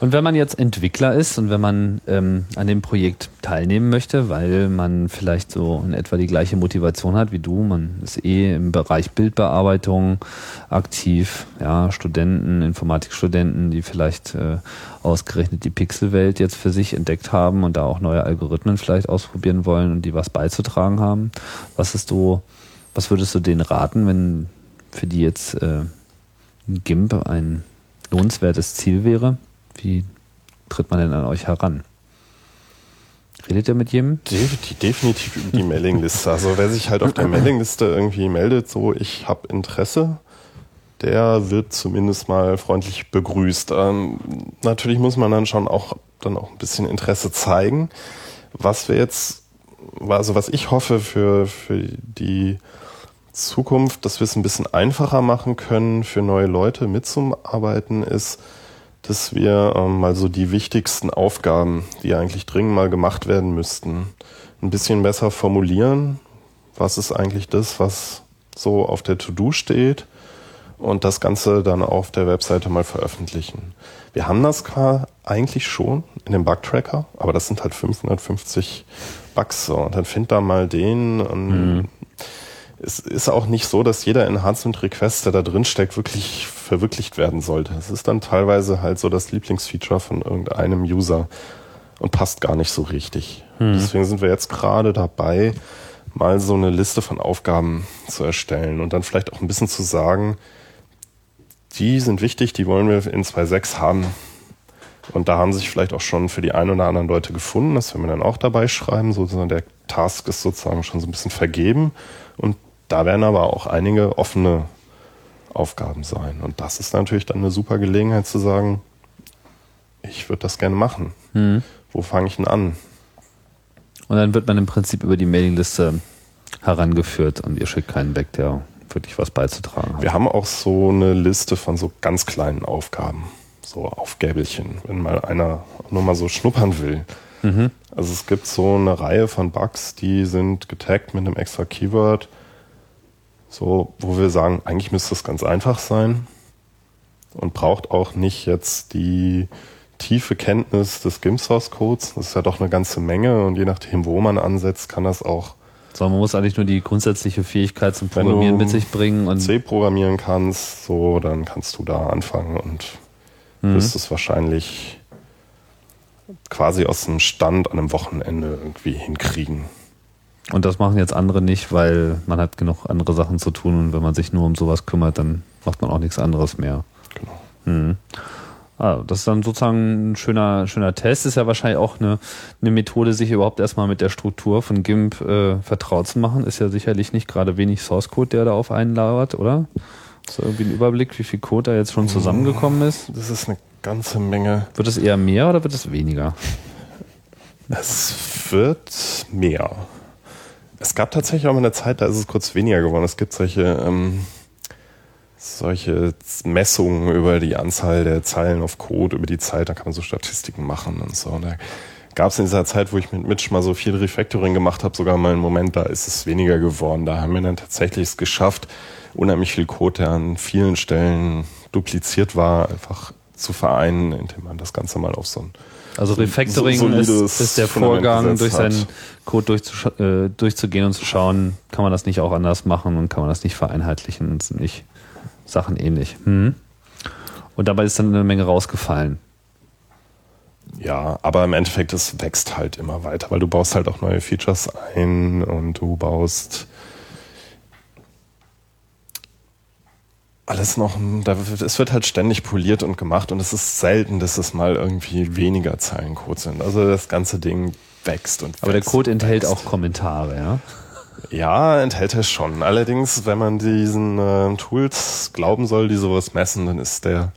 Und wenn man jetzt Entwickler ist und wenn man ähm, an dem Projekt teilnehmen möchte, weil man vielleicht so in etwa die gleiche Motivation hat wie du, man ist eh im Bereich Bildbearbeitung aktiv, ja, Studenten, Informatikstudenten, die vielleicht äh, ausgerechnet die Pixelwelt jetzt für sich entdeckt haben und da auch neue Algorithmen vielleicht ausprobieren wollen und die was beizutragen haben. Was ist du, was würdest du denen raten, wenn für die jetzt äh, GIMP ein lohnenswertes Ziel wäre? Wie tritt man denn an euch heran? Redet ihr mit jedem? Definitiv, definitiv über die Mailingliste. Also wer sich halt auf der [clears throat] Mailingliste irgendwie meldet, so ich habe Interesse, der wird zumindest mal freundlich begrüßt. Ähm, natürlich muss man dann schon auch dann auch ein bisschen Interesse zeigen. Was wir jetzt, also was ich hoffe für, für die Zukunft, dass wir es ein bisschen einfacher machen können, für neue Leute mitzuarbeiten, ist, dass wir ähm, mal so die wichtigsten Aufgaben, die eigentlich dringend mal gemacht werden müssten, ein bisschen besser formulieren. Was ist eigentlich das, was so auf der To-Do steht? Und das Ganze dann auf der Webseite mal veröffentlichen. Wir haben das eigentlich schon in dem Bug-Tracker, aber das sind halt 550 Bugs. So. Und dann find da mal den. Und Es ist auch nicht so, dass jeder Enhancement-Request, der da drin steckt, wirklich verwirklicht werden sollte. Es ist dann teilweise halt so das Lieblingsfeature von irgendeinem User und passt gar nicht so richtig. Deswegen sind wir jetzt gerade dabei, mal so eine Liste von Aufgaben zu erstellen und dann vielleicht auch ein bisschen zu sagen, die sind wichtig, die wollen wir in 2.6 haben. Und da haben sich vielleicht auch schon für die ein oder anderen Leute gefunden, das werden wir dann auch dabei schreiben. Sozusagen der Task ist sozusagen schon so ein bisschen vergeben. Und da werden aber auch einige offene Aufgaben sein. Und das ist natürlich dann eine super Gelegenheit zu sagen, ich würde das gerne machen. Mhm. Wo fange ich denn an? Und dann wird man im Prinzip über die Mailingliste herangeführt und ihr schickt keinen weg, der wirklich was beizutragen hat. Wir haben auch so eine Liste von so ganz kleinen Aufgaben, so Aufgäbelchen, wenn mal einer nur mal so schnuppern will. Mhm. Also es gibt so eine Reihe von Bugs, die sind getaggt mit einem extra Keyword, so wo wir sagen, eigentlich müsste es ganz einfach sein und braucht auch nicht jetzt die tiefe Kenntnis des GIMP Source Codes. Das ist ja doch eine ganze Menge und je nachdem, wo man ansetzt, kann das auch So, man muss eigentlich nur die grundsätzliche Fähigkeit zum Programmieren mit sich bringen und C programmieren kannst, so, dann kannst du da anfangen und Mhm. wirst es wahrscheinlich quasi aus dem Stand an einem Wochenende irgendwie hinkriegen. Und das machen jetzt andere nicht, weil man hat genug andere Sachen zu tun und wenn man sich nur um sowas kümmert, dann macht man auch nichts anderes mehr. Genau. Mhm. Ah, das ist dann sozusagen ein schöner, schöner Test. Ist ja wahrscheinlich auch eine, eine Methode, sich überhaupt erstmal mit der Struktur von GIMP äh, vertraut zu machen. Ist ja sicherlich nicht gerade wenig Source Code, der da auf einen lauert, oder? Ist da irgendwie ein Überblick, wie viel Code da jetzt schon zusammengekommen ist? Das ist eine ganze Menge. Wird es eher mehr oder wird es weniger? Es wird mehr. Es gab tatsächlich auch mal eine Zeit, da ist es kurz weniger geworden. Es gibt solche, ähm, solche Messungen über die Anzahl der Zeilen auf Code über die Zeit. Da kann man so Statistiken machen und so. Und da gab es in dieser Zeit, wo ich mit Mitch mal so viel Refactoring gemacht habe, sogar mal einen Moment, da ist es weniger geworden. Da haben wir dann tatsächlich es geschafft, unheimlich viel Code, der an vielen Stellen dupliziert war, einfach zu vereinen, indem man das Ganze mal auf so ein Also So- Refactoring so- ist, solides ist der Vorgang, durch hat. Code durchzusch- äh, durchzugehen und zu schauen, kann man das nicht auch anders machen und kann man das nicht vereinheitlichen und sind nicht Sachen ähnlich. Mhm. Und dabei ist dann eine Menge rausgefallen. Ja, aber im Endeffekt, es wächst halt immer weiter, weil du baust halt auch neue Features ein und du baust alles noch, da, es wird halt ständig poliert und gemacht und es ist selten, dass es mal irgendwie weniger Zeilen Code sind. Also das ganze Ding wächst und Aber der Code enthält wächst. auch Kommentare, ja? Ja, enthält er schon. Allerdings, wenn man diesen äh, Tools glauben soll, die sowas messen, dann ist der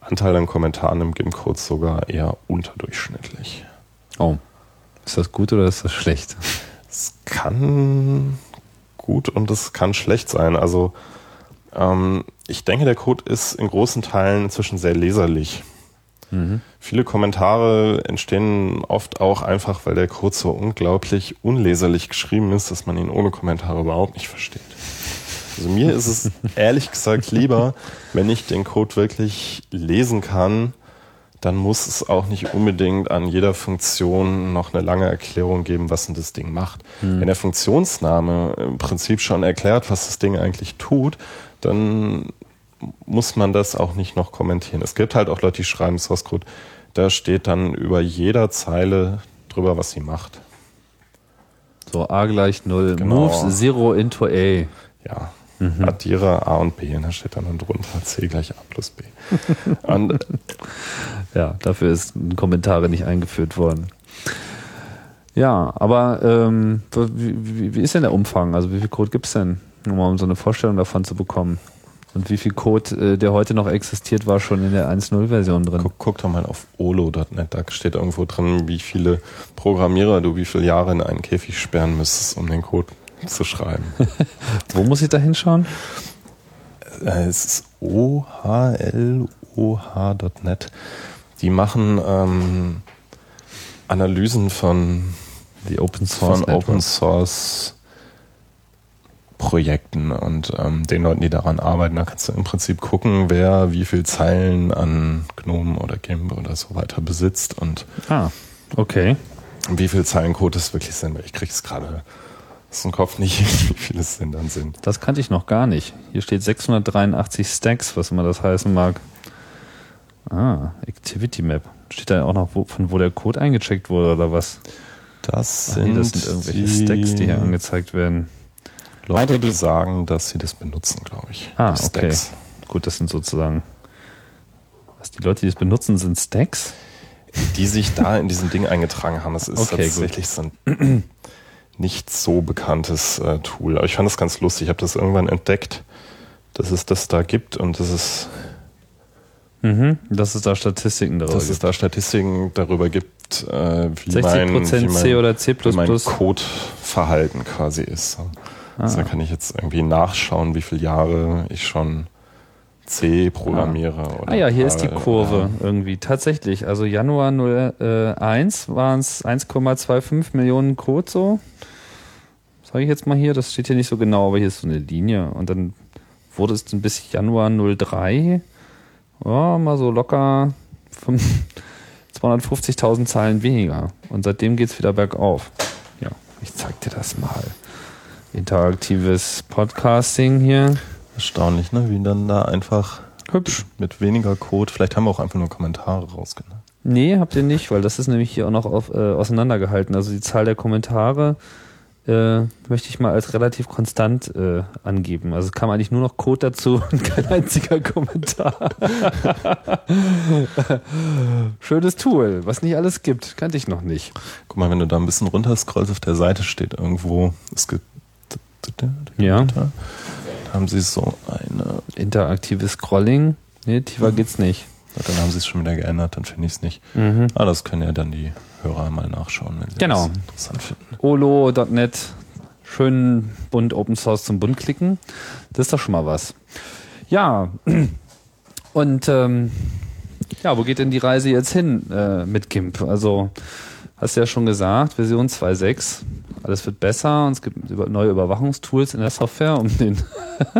Anteil an Kommentaren im GIMP-Code sogar eher unterdurchschnittlich. Oh. Ist das gut oder ist das schlecht? Es kann gut und es kann schlecht sein. Also ähm, ich denke, der Code ist in großen Teilen inzwischen sehr leserlich. Viele Kommentare entstehen oft auch einfach, weil der Code so unglaublich unleserlich geschrieben ist, dass man ihn ohne Kommentare überhaupt nicht versteht. Also mir ist es [laughs] ehrlich gesagt lieber, wenn ich den Code wirklich lesen kann, dann muss es auch nicht unbedingt an jeder Funktion noch eine lange Erklärung geben, was denn das Ding macht. Wenn der Funktionsname im Prinzip schon erklärt, was das Ding eigentlich tut, dann muss man das auch nicht noch kommentieren. Es gibt halt auch Leute, die schreiben Source Code, da steht dann über jeder Zeile drüber, was sie macht. So, A gleich 0. Genau. Moves 0 into A. Ja. Addiere A und B und da steht dann, drunter C gleich A plus B. [laughs] und Ja, dafür ist Kommentare nicht eingeführt worden. Ja, aber ähm, wie, wie, wie ist denn der Umfang? Also wie viel Code gibt's denn, nur mal um so eine Vorstellung davon zu bekommen? Und wie viel Code, äh, der heute noch existiert, war schon in der 1.0-Version drin? Guck, guck doch mal auf olo.net, da steht irgendwo drin, wie viele Programmierer du wie viele Jahre in einen Käfig sperren müsstest, um den Code zu schreiben. [laughs] Wo muss ich da hinschauen? Äh, es ist ohloh.net. Die machen ähm, Analysen von, Die Open Source von. Open Source Projekten und ähm, den Leuten, die daran arbeiten. Da kannst du im Prinzip gucken, wer wie viel Zeilen an GNOME oder GIMP oder so weiter besitzt und Ah, okay. wie viel Zeilen Code es wirklich sind. Ich krieg's gerade aus dem Kopf nicht, [laughs] wie viele es denn dann sind. Das kannte ich noch gar nicht. Hier steht 683 Stacks, was immer das heißen mag. Ah, Activity Map. Steht da auch noch, wo, von wo der Code eingecheckt wurde oder was? Das Ach sind, nee, das sind irgendwelche Stacks, die hier angezeigt werden. Leute, die sagen, dass sie das benutzen, glaube ich. Ah, Die okay. Gut, das sind sozusagen Was die Leute, die es benutzen, sind Stacks? Die sich da in diesem Ding eingetragen haben. Das ist Okay, tatsächlich so ein [clears throat] nicht so bekanntes äh, Tool. Aber ich fand das ganz lustig. Ich habe das irgendwann entdeckt, dass es das da gibt und das ist Mhm. Dass es da Statistiken darüber dass es gibt. da Statistiken darüber gibt, äh, wie 60% mein, wie mein, C oder C++. wie mein Codeverhalten quasi ist. Also da kann ich jetzt irgendwie nachschauen, wie viele Jahre ich schon C programmiere. Oder Ah ja, hier ist die Kurve irgendwie. Tatsächlich, also Januar 01 waren es 1,25 Millionen Code so. Sage ich jetzt mal hier, das steht hier nicht so genau, aber hier ist so eine Linie. Und dann wurde es dann bis Januar 03, ja, mal so locker fünf- 250.000 Zeilen weniger. Und seitdem geht es wieder bergauf. Ja, ich zeig dir das mal. Interaktives Podcasting hier. Erstaunlich, ne? Wie dann da einfach Hübsch. mit weniger Code, vielleicht haben wir auch einfach nur Kommentare rausgenommen. Nee, habt ihr nicht, weil das ist nämlich hier auch noch auf, äh, auseinandergehalten. Also die Zahl der Kommentare äh, möchte ich mal als relativ konstant äh, angeben. Also es kam eigentlich nur noch Code dazu [laughs] und kein einziger Kommentar. [laughs] Schönes Tool, was nicht alles gibt, kannte ich noch nicht. Guck mal, wenn du da ein bisschen runter scrollst, auf der Seite steht irgendwo, es gibt Ja. da haben sie so eine, Interaktives Scrolling. Nee, tiefer geht's nicht. dann haben sie es schon wieder geändert, dann finde ich es nicht. Mhm. Ah, das können ja dann die Hörer mal nachschauen, wenn sie Genau. das interessant finden. olo.net schön bunt Open Source zum Bunt klicken. Das ist doch schon mal was. Ja, [clears throat] und ähm, ja, wo geht denn die Reise jetzt hin äh, mit GIMP? Also, hast du ja schon gesagt, Version 2.6, alles wird besser und es gibt neue Überwachungstools in der Software, um den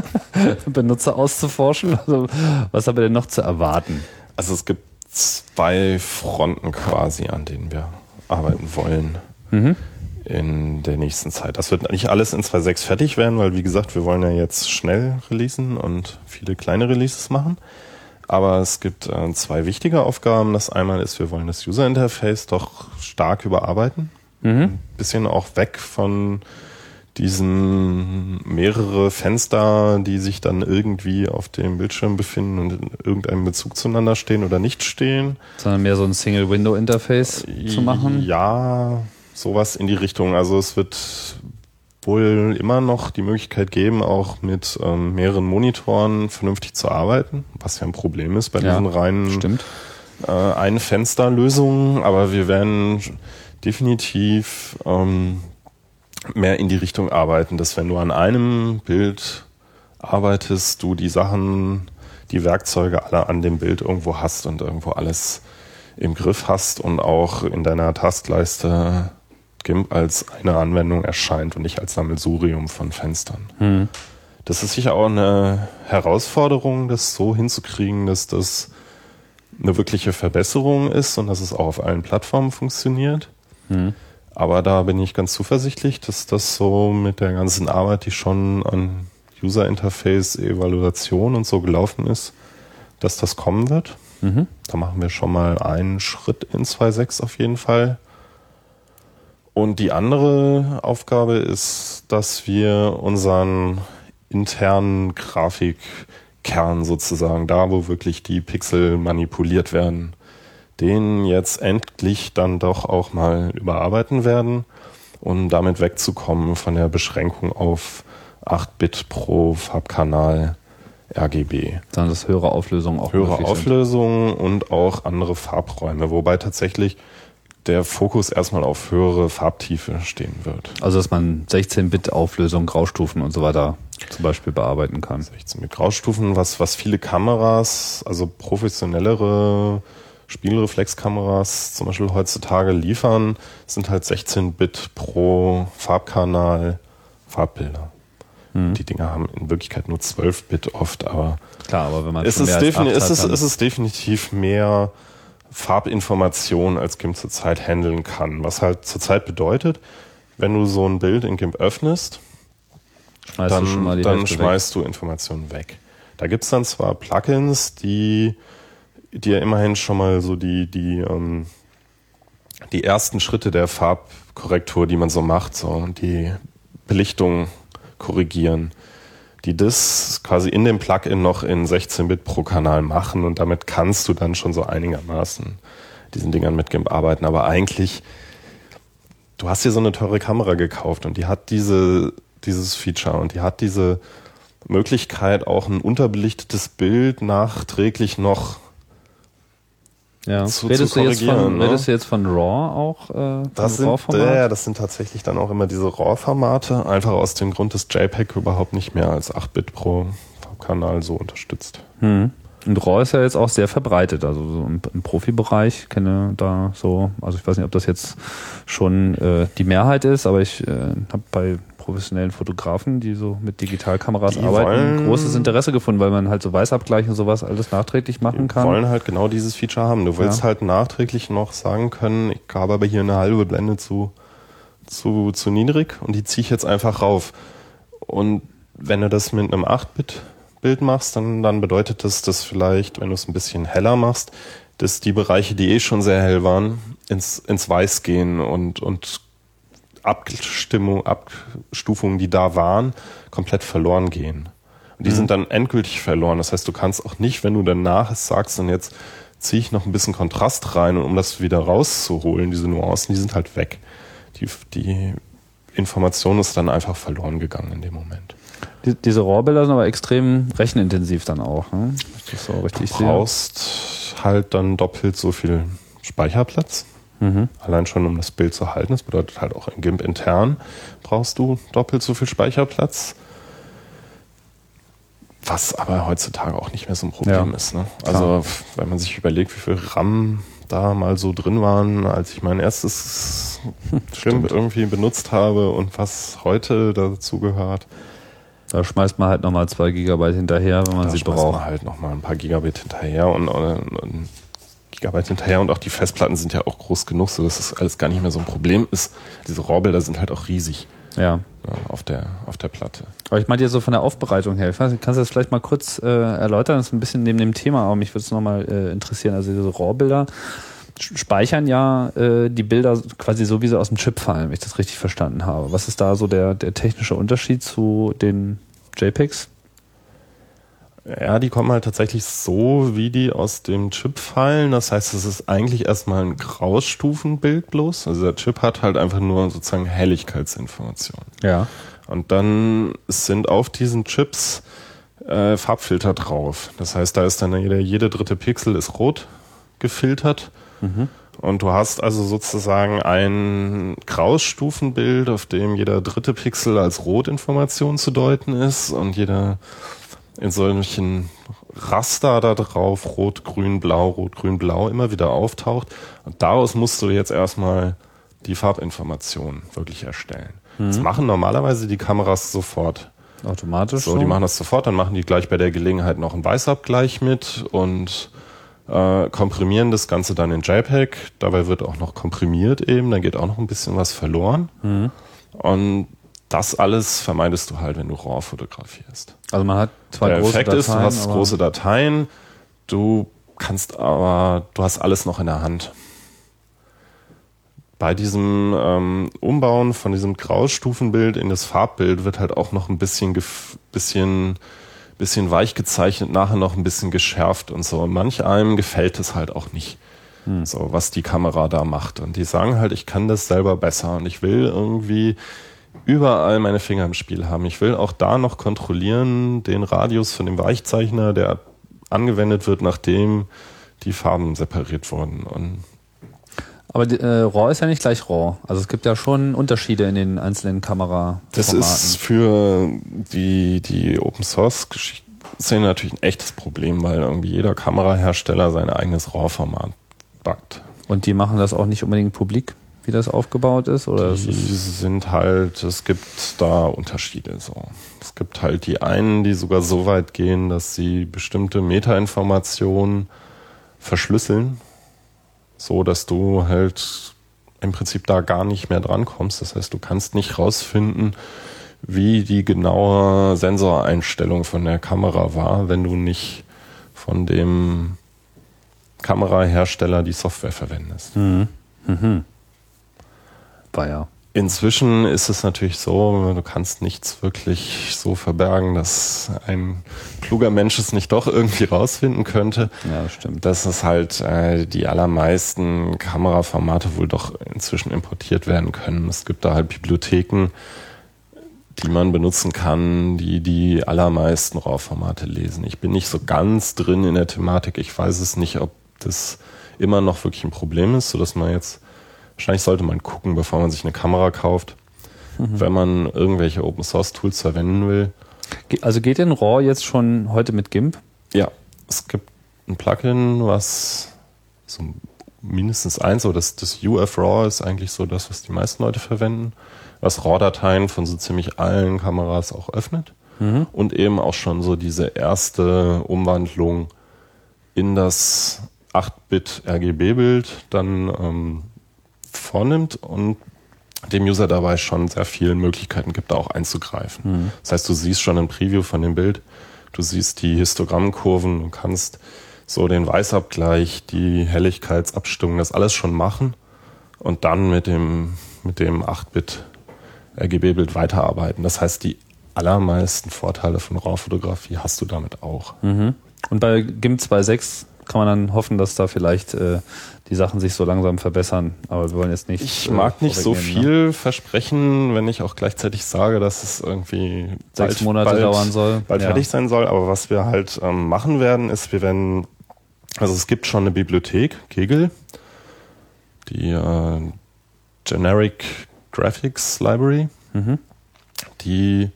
[laughs] Benutzer auszuforschen. Also, was haben wir denn noch zu erwarten? Also es gibt zwei Fronten quasi, an denen wir arbeiten wollen Mhm. in der nächsten Zeit. Das wird nicht alles in 2.6 fertig werden, weil wie gesagt, wir wollen ja jetzt schnell releasen und viele kleine Releases machen. Aber es gibt äh, zwei wichtige Aufgaben. Das einmal ist, wir wollen das User Interface doch stark überarbeiten. Ein bisschen auch weg von diesen mehrere Fenster, die sich dann irgendwie auf dem Bildschirm befinden und in irgendeinem Bezug zueinander stehen oder nicht stehen. Sondern mehr so ein Single-Window-Interface zu machen. Ja, sowas in die Richtung. Also es wird wohl immer noch die Möglichkeit geben, auch mit ähm, mehreren Monitoren vernünftig zu arbeiten, was ja ein Problem ist bei Ja, diesen reinen äh, Ein-Fenster-Lösungen. Aber wir werden definitiv ähm, mehr in die Richtung arbeiten, dass wenn du an einem Bild arbeitest, du die Sachen, die Werkzeuge alle an dem Bild irgendwo hast und irgendwo alles im Griff hast und auch in deiner Taskleiste GIMP als eine Anwendung erscheint und nicht als Sammelsurium von Fenstern. Das ist sicher auch eine Herausforderung, das so hinzukriegen, dass das eine wirkliche Verbesserung ist und dass es auch auf allen Plattformen funktioniert. Aber da bin ich ganz zuversichtlich, dass das so mit der ganzen Arbeit, die schon an User Interface, Evaluation und so gelaufen ist, dass das kommen wird. Da machen wir schon mal einen Schritt in 2.6 auf jeden Fall. Und die andere Aufgabe ist, dass wir unseren internen Grafikkern sozusagen, da wo wirklich die Pixel manipuliert werden, den jetzt endlich dann doch auch mal überarbeiten werden, um damit wegzukommen von der Beschränkung auf 8-Bit pro Farbkanal RGB Dann dass höhere Auflösungen auch höhere möglich sind. Auflösung und auch andere Farbräume, wobei tatsächlich der Fokus erstmal auf höhere Farbtiefe stehen wird. Also dass man 16-Bit Auflösung, Graustufen und so weiter zum Beispiel bearbeiten kann. 16 mit Graustufen, was, was viele Kameras, also professionellere Spielreflexkameras zum Beispiel heutzutage liefern, sind halt 16 Bit pro Farbkanal Farbbilder. Hm. Die Dinger haben in Wirklichkeit nur 12 Bit oft, aber Klar, aber wenn man es ist, mehr als defini acht es, ist, es ist definitiv mehr Farbinformation, als GIMP zurzeit handeln kann. Was halt zurzeit bedeutet, wenn du so ein Bild in GIMP öffnest, schmeißt du dann, die dann Hälfte weg. schmeißt du Informationen weg. Da gibt's dann zwar Plugins, die dir immerhin schon mal so die, die, ähm, die ersten Schritte der Farbkorrektur, die man so macht, so die Belichtung korrigieren, die das quasi in dem Plugin noch in 16-Bit pro Kanal machen und damit kannst du dann schon so einigermaßen diesen Dingern mit GIMP arbeiten. Aber eigentlich, du hast dir so eine teure Kamera gekauft und die hat diese, dieses Feature und die hat diese Möglichkeit, auch ein unterbelichtetes Bild nachträglich noch Ja. zu- redest, zu du jetzt von, korrigieren, ne? redest du jetzt von RAW auch? Äh, Das sind, RAW-Format? ja, das sind tatsächlich dann auch immer diese RAW-Formate, einfach aus dem Grund, dass JPEG überhaupt nicht mehr als 8-Bit pro Kanal so unterstützt. Hm. Und RAW ist ja jetzt auch sehr verbreitet, also so im, im Profibereich kenne da so, also ich weiß nicht, ob das jetzt schon äh, die Mehrheit ist, aber ich äh, habe bei professionellen Fotografen, die so mit Digitalkameras Die arbeiten, großes Interesse gefunden, weil man halt so Weißabgleich und sowas alles nachträglich machen kann. wollen halt genau dieses Feature haben. Du willst Ja. halt nachträglich noch sagen können, ich habe aber hier eine halbe Blende zu, zu, zu niedrig und die ziehe ich jetzt einfach rauf. Und wenn du das mit einem 8-Bit-Bild machst, dann, dann bedeutet das, dass vielleicht, wenn du es ein bisschen heller machst, dass die Bereiche, die eh schon sehr hell waren, ins, ins Weiß gehen und, und Abstimmung, Abstufungen, die da waren, komplett verloren gehen. Und die sind dann endgültig verloren. Das heißt, du kannst auch nicht, wenn du danach es sagst, und jetzt ziehe ich noch ein bisschen Kontrast rein, und um das wieder rauszuholen, diese Nuancen, die sind halt weg. Die, die Information ist dann einfach verloren gegangen in dem Moment. Die, diese RAW-Bilder sind aber extrem rechenintensiv dann auch. Ne? Ist Das so richtig Du brauchst halt dann doppelt so viel Speicherplatz. Mhm. Allein schon, um das Bild zu halten. Das bedeutet halt auch im GIMP intern brauchst du doppelt so viel Speicherplatz. Was aber heutzutage auch nicht mehr so ein Problem Ja, ist. Ne? Also, wenn man sich überlegt, wie viel RAM da mal so drin waren, als ich mein erstes [laughs] GIMP irgendwie benutzt habe und was heute dazu gehört, Da schmeißt man halt nochmal zwei Gigabyte hinterher, wenn man da sie schmeißt braucht. man halt nochmal ein paar Gigabit hinterher und, und, und Gigabyte hinterher und auch die Festplatten sind ja auch groß genug, so dass das alles gar nicht mehr so ein Problem ist. Diese RAW-Bilder sind halt auch riesig Ja. ja, auf, der, auf der Platte. Aber ich meinte jetzt so von der Aufbereitung her. Ich weiß, nicht, kannst du das vielleicht mal kurz äh, erläutern? Das ist ein bisschen neben dem Thema, aber mich würde es nochmal äh, interessieren. Also diese RAW-Bilder sch- speichern ja äh, die Bilder quasi so, wie sie aus dem Chip fallen, wenn ich das richtig verstanden habe. Was ist da so der, der technische Unterschied zu den JPEGs? Ja, die kommen halt tatsächlich so, wie die aus dem Chip fallen. Das heißt, es ist eigentlich erstmal ein Graustufenbild bloß. Also der Chip hat halt einfach nur sozusagen Helligkeitsinformationen. Ja. Und dann sind auf diesen Chips äh, Farbfilter drauf. Das heißt, da ist dann jeder, jede dritte Pixel ist rot gefiltert. Und du hast also sozusagen ein Graustufenbild, auf dem jeder dritte Pixel als Rotinformation zu deuten ist und jeder in solchen Raster da drauf, rot, grün, blau, rot, grün, blau, immer wieder auftaucht. Und daraus musst du jetzt erstmal die Farbinformation wirklich erstellen. Das machen normalerweise die Kameras sofort. Automatisch. So, die machen das sofort, dann machen die gleich bei der Gelegenheit noch einen Weißabgleich mit und äh, komprimieren das Ganze dann in JPEG. Dabei wird auch noch komprimiert eben, da geht auch noch ein bisschen was verloren. Und das alles vermeidest du halt, wenn du RAW fotografierst. Also man hat zwei Der große Effekt Dateien. ist, du hast große Dateien, du kannst aber, du hast alles noch in der Hand. Bei diesem ähm, Umbauen von diesem Graustufenbild in das Farbbild wird halt auch noch ein bisschen, bisschen, bisschen weich gezeichnet, nachher noch ein bisschen geschärft und so. Und manch einem gefällt es halt auch nicht, so was die Kamera da macht. Und die sagen halt, ich kann das selber besser und ich will irgendwie überall meine Finger im Spiel haben. Ich will auch da noch kontrollieren den Radius von dem Weichzeichner, der angewendet wird, nachdem die Farben separiert wurden. Und Aber äh, RAW ist ja nicht gleich RAW. Also es gibt ja schon Unterschiede in den einzelnen Kameraformaten. das ist für die, die Open Source Szene natürlich ein echtes Problem, weil irgendwie jeder Kamerahersteller sein eigenes RAW-Format backt. Und die machen das auch nicht unbedingt publik, wie das aufgebaut ist? Oder Die ist es sind halt, es gibt da Unterschiede so. Es gibt halt die einen, die sogar so weit gehen, dass sie bestimmte Metainformationen verschlüsseln, so dass du halt im Prinzip da gar nicht mehr drankommst. Das heißt, du kannst nicht rausfinden, wie die genaue Sensoreinstellung von der Kamera war, wenn du nicht von dem Kamerahersteller die Software verwendest. War ja. Inzwischen ist es natürlich so, du kannst nichts wirklich so verbergen, dass ein kluger Mensch es nicht doch irgendwie rausfinden könnte. Ja, das stimmt. Dass es halt äh, die allermeisten Kameraformate wohl doch inzwischen importiert werden können. Es gibt da halt Bibliotheken, die man benutzen kann, die die allermeisten RAW-Formate lesen. Ich bin nicht so ganz drin in der Thematik. Ich weiß es nicht, ob das immer noch wirklich ein Problem ist, sodass man jetzt Wahrscheinlich sollte man gucken, bevor man sich eine Kamera kauft, mhm. wenn man irgendwelche Open Source Tools verwenden will. Also geht in RAW jetzt schon heute mit GIMP? Ja, es gibt ein Plugin, was so mindestens eins, aber das, das UF RAW ist eigentlich so das, was die meisten Leute verwenden, was RAW-Dateien von so ziemlich allen Kameras auch öffnet mhm. und eben auch schon so diese erste Umwandlung in das 8-Bit RGB-Bild dann ähm, vornimmt und dem User dabei schon sehr viele Möglichkeiten gibt, da auch einzugreifen. Mhm. Das heißt, du siehst schon ein Preview von dem Bild, du siehst die Histogrammkurven, du kannst so den Weißabgleich, die Helligkeitsabstimmung, das alles schon machen und dann mit dem, mit dem 8-Bit RGB-Bild weiterarbeiten. Das heißt, die allermeisten Vorteile von RAW-Fotografie hast du damit auch. Mhm. Und bei GIMP 2.6 kann man dann hoffen, dass da vielleicht äh, die Sachen sich so langsam verbessern. Aber wir wollen jetzt nicht. Ich mag nicht so ne? viel ne? versprechen, wenn ich auch gleichzeitig sage, dass es irgendwie sechs bald, Monate bald, dauern soll. Bald ja. fertig sein soll. Aber was wir halt ähm, machen werden, ist, wir werden, also es gibt schon eine Bibliothek, Kegel, die äh, Generic Graphics Library, mhm. die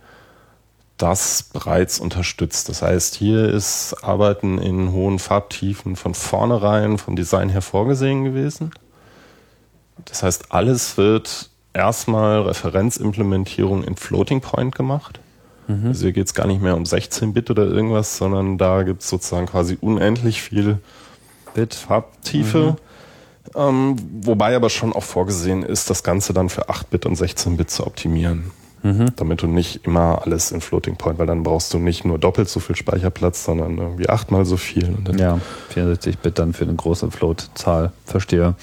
das bereits unterstützt. Das heißt, hier ist Arbeiten in hohen Farbtiefen von vornherein vom Design her vorgesehen gewesen. Das heißt, alles wird erstmal Referenzimplementierung in Floating Point gemacht. Mhm. Also hier geht es gar nicht mehr um 16-Bit oder irgendwas, sondern da gibt es sozusagen quasi unendlich viel Bit Farbtiefe. Mhm. Ähm, wobei aber schon auch vorgesehen ist, das Ganze dann für 8-Bit und 16-Bit zu optimieren. Mhm. Damit du nicht immer alles in Floating Point, weil dann brauchst du nicht nur doppelt so viel Speicherplatz, sondern irgendwie achtmal so viel. ja, 64 Bit dann für eine große Float-Zahl. Verstehe.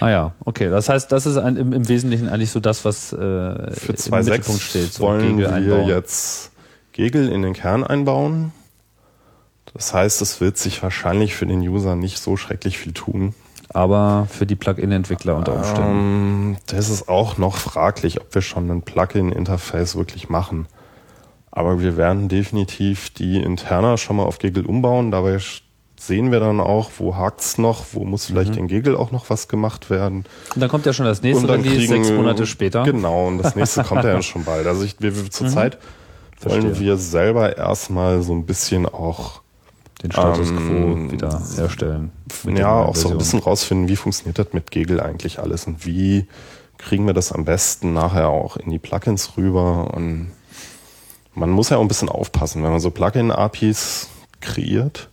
Ah ja, okay. Das heißt, das ist ein, im, im, Wesentlichen eigentlich so das, was äh, für 2.6 steht. So wollen wir einbauen. jetzt Gegel in den Kern einbauen. Das heißt, es wird sich wahrscheinlich für den User nicht so schrecklich viel tun aber für die Plugin-Entwickler unter Umständen? Ähm, das ist auch noch fraglich, ob wir schon ein Plugin-Interface wirklich machen. Aber wir werden definitiv die interner schon mal auf Giggle umbauen. Dabei sehen wir dann auch, wo hakt's noch, wo muss vielleicht mhm. in Giggle auch noch was gemacht werden. Und dann kommt ja schon das nächste Release kriegen, sechs Monate später. Genau, und das nächste kommt ja [laughs] schon bald. Also ich, wir, wir zurzeit mhm. wollen wir selber erstmal so ein bisschen auch den Status ähm, quo wieder herstellen. Ja, auch so ein bisschen rausfinden, wie funktioniert das mit Gegel eigentlich alles und wie kriegen wir das am besten nachher auch in die Plugins rüber und man muss ja auch ein bisschen aufpassen, wenn man so Plugin-APIs kreiert,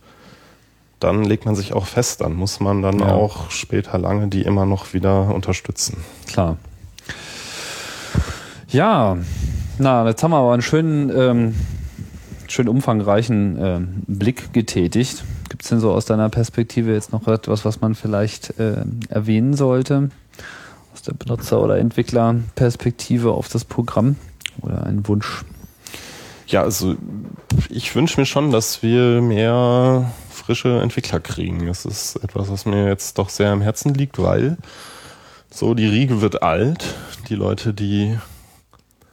dann legt man sich auch fest, dann muss man dann ja. auch später lange die immer noch wieder unterstützen. Klar. Ja, na, jetzt haben wir aber einen schönen ähm, schön umfangreichen äh, Blick getätigt. Gibt es denn so aus deiner Perspektive jetzt noch etwas, was man vielleicht äh, erwähnen sollte? Aus der Benutzer- oder Entwicklerperspektive auf das Programm oder ein Wunsch? Ja, also ich wünsche mir schon, dass wir mehr frische Entwickler kriegen. Das ist etwas, was mir jetzt doch sehr am Herzen liegt, weil so die Riege wird alt. Die Leute, die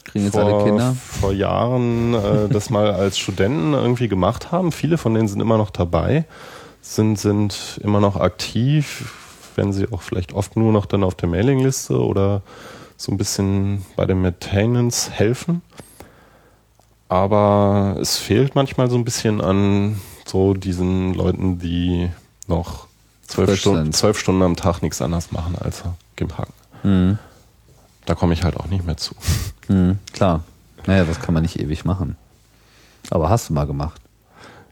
Kriegen jetzt vor, alle Kinder? Vor Jahren äh, das mal als Studenten irgendwie gemacht haben. Viele von denen sind immer noch dabei, sind, sind immer noch aktiv, wenn sie auch vielleicht oft nur noch dann auf der Mailingliste oder so ein bisschen bei dem Maintenance helfen. Aber es fehlt manchmal so ein bisschen an so diesen Leuten, die noch zwölf, Stunden, zwölf Stunden am Tag nichts anderes machen als GIMP hacken. Mhm. Da komme ich halt auch nicht mehr zu. Mhm, klar. Naja, das kann man nicht ewig machen. Aber hast du mal gemacht?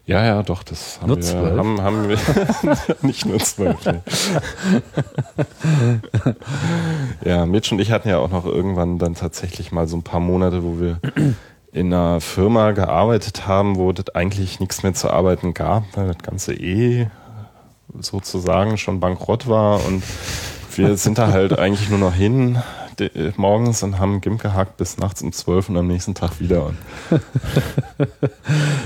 Ja, ja, doch, das haben nur wir, zwölf? Haben, haben wir [laughs] nicht nur zwölf. Nee. [laughs] ja, Mitch und ich hatten ja auch noch irgendwann dann tatsächlich mal so ein paar Monate, wo wir in einer Firma gearbeitet haben, wo das eigentlich nichts mehr zu arbeiten gab, weil das ganze eh sozusagen schon bankrott war und wir sind da halt eigentlich nur noch hin, morgens und haben GIMP gehackt bis nachts um 12 und am nächsten Tag wieder. [laughs]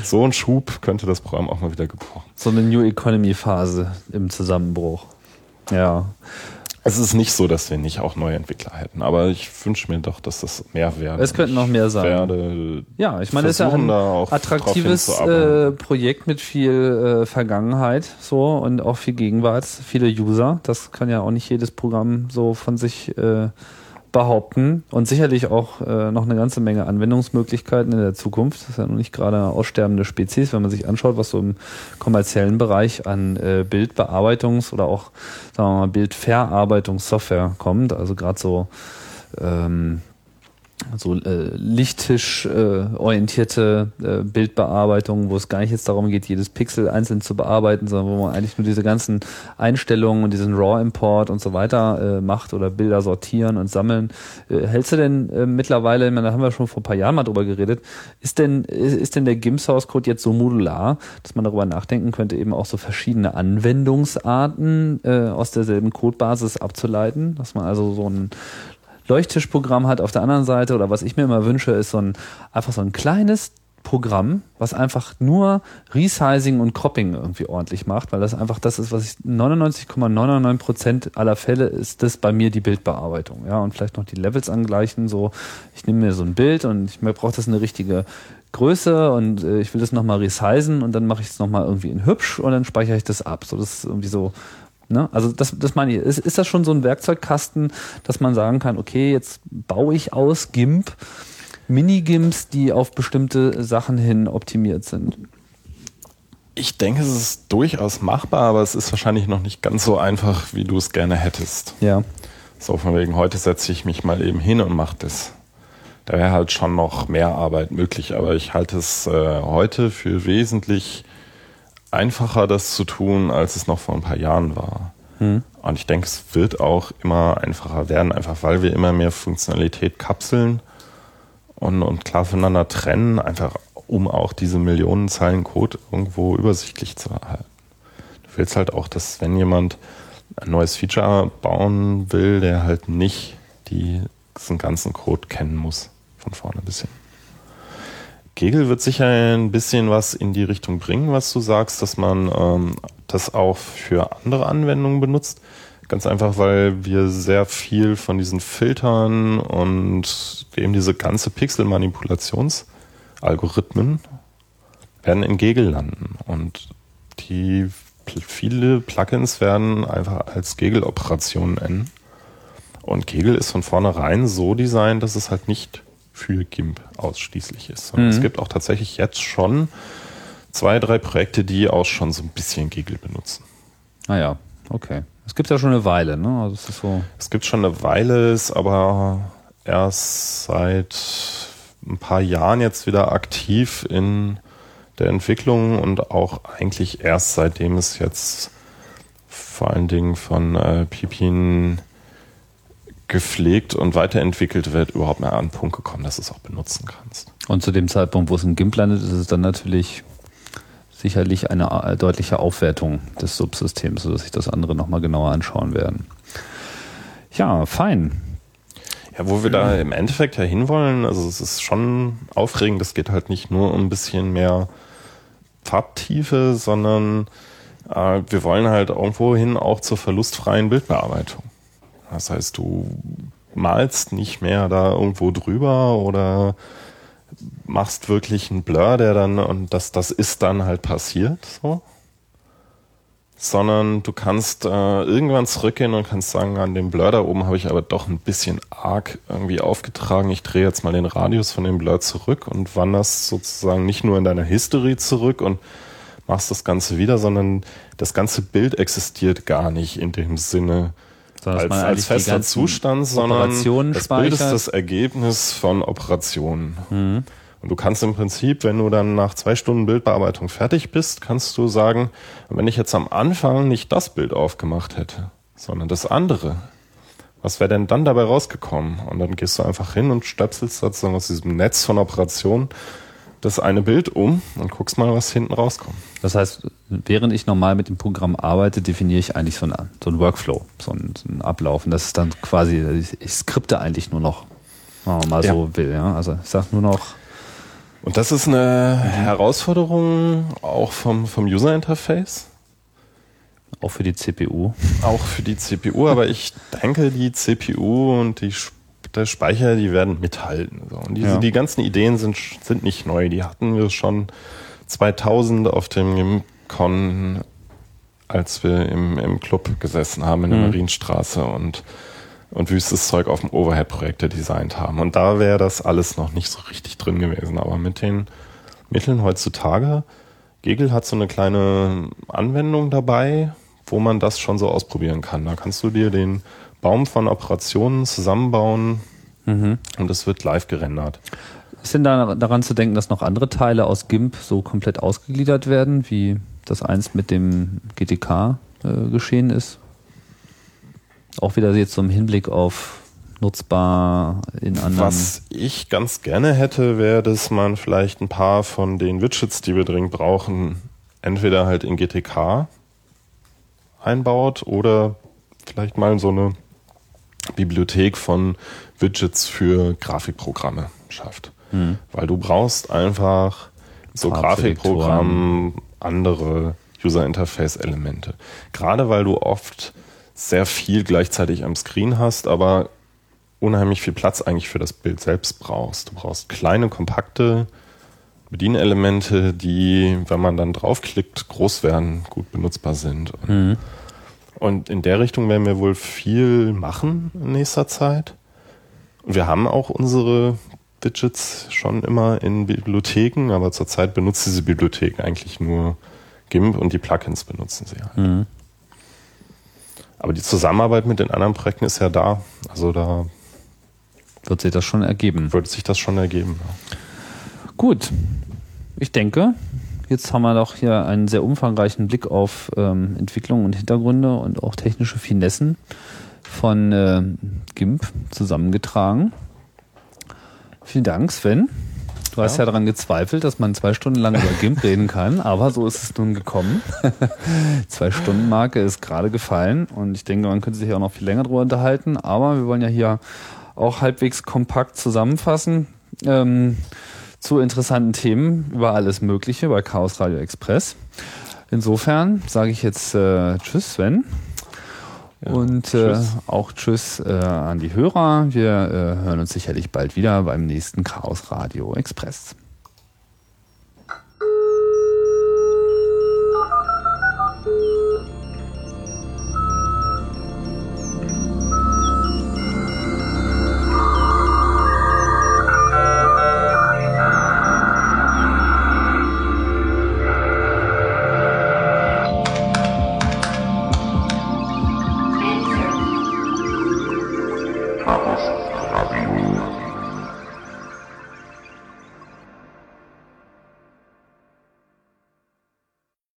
So ein Schub könnte das Programm auch mal wieder gebrauchen. So eine New Economy Phase im Zusammenbruch. Ja. Es ist nicht so, dass wir nicht auch neue Entwickler hätten, aber ich wünsche mir doch, dass das mehr werden. Es könnten noch mehr sein. Ja, ich meine, es ist ja ein attraktives äh, Projekt mit viel äh, Vergangenheit so und auch viel Gegenwart, viele User. Das kann ja auch nicht jedes Programm so von sich äh, behaupten und sicherlich auch äh, noch eine ganze Menge Anwendungsmöglichkeiten in der Zukunft. Das ist ja noch nicht gerade eine aussterbende Spezies, wenn man sich anschaut, was so im kommerziellen Bereich an äh, Bildbearbeitungs- oder auch, sagen wir mal, Bildverarbeitungssoftware kommt. Also gerade so ähm, so äh, Lichttisch äh, orientierte äh, Bildbearbeitung, wo es gar nicht jetzt darum geht, jedes Pixel einzeln zu bearbeiten, sondern wo man eigentlich nur diese ganzen Einstellungen und diesen RAW-Import und so weiter äh, macht oder Bilder sortieren und sammeln. Äh, hältst du denn äh, mittlerweile, ich meine, da haben wir schon vor ein paar Jahren mal drüber geredet, ist denn, ist, ist denn der GIMP Source Code jetzt so modular, dass man darüber nachdenken könnte, eben auch so verschiedene Anwendungsarten äh, aus derselben Codebasis abzuleiten, dass man also so ein Leuchttischprogramm hat auf der anderen Seite oder was ich mir immer wünsche, ist so ein einfach so ein kleines Programm, was einfach nur Resizing und Cropping irgendwie ordentlich macht, weil das einfach das ist, was ich 99,99 Prozent aller Fälle ist das bei mir die Bildbearbeitung, ja und vielleicht noch die Levels angleichen. So, ich nehme mir so ein Bild und ich brauche das eine richtige Größe und äh, ich will das nochmal resizen und dann mache ich es nochmal irgendwie in hübsch und dann speichere ich das ab. So, das ist irgendwie so Ne? Also das, das meine ich. Ist, ist das schon so ein Werkzeugkasten, dass man sagen kann, okay, jetzt baue ich aus GIMP Minigimps, die auf bestimmte Sachen hin optimiert sind? Ich denke, es ist durchaus machbar, aber es ist wahrscheinlich noch nicht ganz so einfach, wie du es gerne hättest. Ja. So von wegen, heute setze ich mich mal eben hin und mache das. Da wäre halt schon noch mehr Arbeit möglich, aber ich halte es äh, heute für wesentlich einfacher, das zu tun, als es noch vor ein paar Jahren war. Hm. Und ich denke, es wird auch immer einfacher werden, einfach weil wir immer mehr Funktionalität kapseln und, und klar voneinander trennen, einfach um auch diese Millionen Zeilen Code irgendwo übersichtlich zu erhalten. Du willst halt auch, dass wenn jemand ein neues Feature bauen will, der halt nicht diesen ganzen Code kennen muss, von vorne bis hin. Kegel wird sicher ein bisschen was in die Richtung bringen, was du sagst, dass man ähm, das auch für andere Anwendungen benutzt. Ganz einfach, weil wir sehr viel von diesen Filtern und eben diese ganze Pixel-Manipulationsalgorithmen werden in Gegel landen. Und die viele Plugins werden einfach als Gegel-Operationen enden. Und Kegel ist von vornherein so designt, dass es halt nicht für GIMP ausschließlich ist. Mhm. Es gibt auch tatsächlich jetzt schon zwei, drei Projekte, die auch schon so ein bisschen Giggle benutzen. Ah ja, okay. Es gibt ja schon eine Weile, ne? Also es, so es gibt schon eine Weile, ist aber erst seit ein paar Jahren jetzt wieder aktiv in der Entwicklung und auch eigentlich erst seitdem es jetzt vor allen Dingen von äh, Pipin gepflegt und weiterentwickelt wird, überhaupt mal an einen Punkt gekommen, dass du es auch benutzen kannst. Und zu dem Zeitpunkt, wo es in GIMP landet, ist es dann natürlich sicherlich eine äh, deutliche Aufwertung des Subsystems, sodass sich das andere nochmal genauer anschauen werden. Ja, fein. Ja, wo wir da im Endeffekt ja hinwollen, also es ist schon aufregend, es geht halt nicht nur um ein bisschen mehr Farbtiefe, sondern äh, wir wollen halt irgendwo hin auch zur verlustfreien Bildbearbeitung. Das heißt, du malst nicht mehr da irgendwo drüber oder machst wirklich einen Blur, der dann, und das, das ist dann halt passiert, so. Sondern du kannst äh, irgendwann zurückgehen und kannst sagen, an dem Blur da oben habe ich aber doch ein bisschen arg irgendwie aufgetragen. Ich drehe jetzt mal den Radius von dem Blur zurück und wanderst sozusagen nicht nur in deiner History zurück und machst das Ganze wieder, sondern das ganze Bild existiert gar nicht in dem Sinne, als, als fester Zustand, sondern das Bild ist das Ergebnis von Operationen. Mhm. Und du kannst im Prinzip, wenn du dann nach zwei Stunden Bildbearbeitung fertig bist, kannst du sagen, wenn ich jetzt am Anfang nicht das Bild aufgemacht hätte, sondern das andere, was wäre denn dann dabei rausgekommen? Und dann gehst du einfach hin und stöpselst sozusagen aus diesem Netz von Operationen das eine Bild um und guckst mal, was hinten rauskommt. Das heißt, während ich normal mit dem Programm arbeite, definiere ich eigentlich so, eine, so einen Workflow, so einen, so einen Ablauf. Und das ist dann quasi, ich, ich skripte eigentlich nur noch, wenn man mal Ja. so will. Ja? Also ich sage nur noch, Und das ist eine Herausforderung auch vom, vom User Interface. auch für die CPU. Auch für die CPU, aber ich denke, die CPU und die, Sp- der Speicher, die werden mithalten. So. Und diese, Ja. die ganzen Ideen sind, sind nicht neu. Die hatten wir schon 2000 auf dem GimCon, als wir im, im Club gesessen haben in der Mhm. Marienstraße und, und wüstes Zeug auf dem Overhead-Projekte designt haben. Und da wäre das alles noch nicht so richtig drin gewesen. Aber mit den Mitteln heutzutage, Gegel hat so eine kleine Anwendung dabei, wo man das schon so ausprobieren kann. Da kannst du dir den Baum von Operationen zusammenbauen und es wird live gerendert. Ist denn da daran zu denken, dass noch andere Teile aus GIMP so komplett ausgegliedert werden, wie das eins mit dem GTK äh, geschehen ist? Auch wieder jetzt so im Hinblick auf nutzbar in anderen. Was ich ganz gerne hätte, wäre, dass man vielleicht ein paar von den Widgets, die wir dringend brauchen, entweder halt in GTK einbaut oder vielleicht mal so eine Bibliothek von Widgets für Grafikprogramme schafft. Weil du brauchst einfach so. Grafikprogramm, andere User Interface Elemente. Gerade weil du oft sehr viel gleichzeitig am Screen hast, aber unheimlich viel Platz eigentlich für das Bild selbst brauchst. Du brauchst kleine, kompakte Bedienelemente, die, wenn man dann draufklickt, groß werden, gut benutzbar sind. Und, und in der Richtung werden wir wohl viel machen in nächster Zeit. Und wir haben auch unsere Widgets schon immer in Bibliotheken, aber zurzeit benutzt diese Bibliothek eigentlich nur GIMP und die Plugins benutzen sie halt. Aber die Zusammenarbeit mit den anderen Projekten ist ja da. Also da wird sich das schon ergeben. würde sich das schon ergeben. Ja. Gut, ich denke, jetzt haben wir doch hier einen sehr umfangreichen Blick auf ähm, Entwicklung und Hintergründe und auch technische Finessen von äh, GIMP zusammengetragen. Vielen Dank, Sven. Du hast ja, daran gezweifelt, dass man zwei Stunden lang über GIMP reden kann, aber so ist es nun gekommen. [laughs] zwei Stunden Marke ist gerade gefallen und ich denke, man könnte sich auch noch viel länger darüber unterhalten, aber wir wollen ja hier auch halbwegs kompakt zusammenfassen ähm, zu interessanten Themen über alles Mögliche bei Chaos Radio Express. Insofern sage ich jetzt äh, Tschüss, Sven. Und äh, tschüss. auch Tschüss äh, an die Hörer. Wir äh, hören uns sicherlich bald wieder beim nächsten Chaos Radio Express.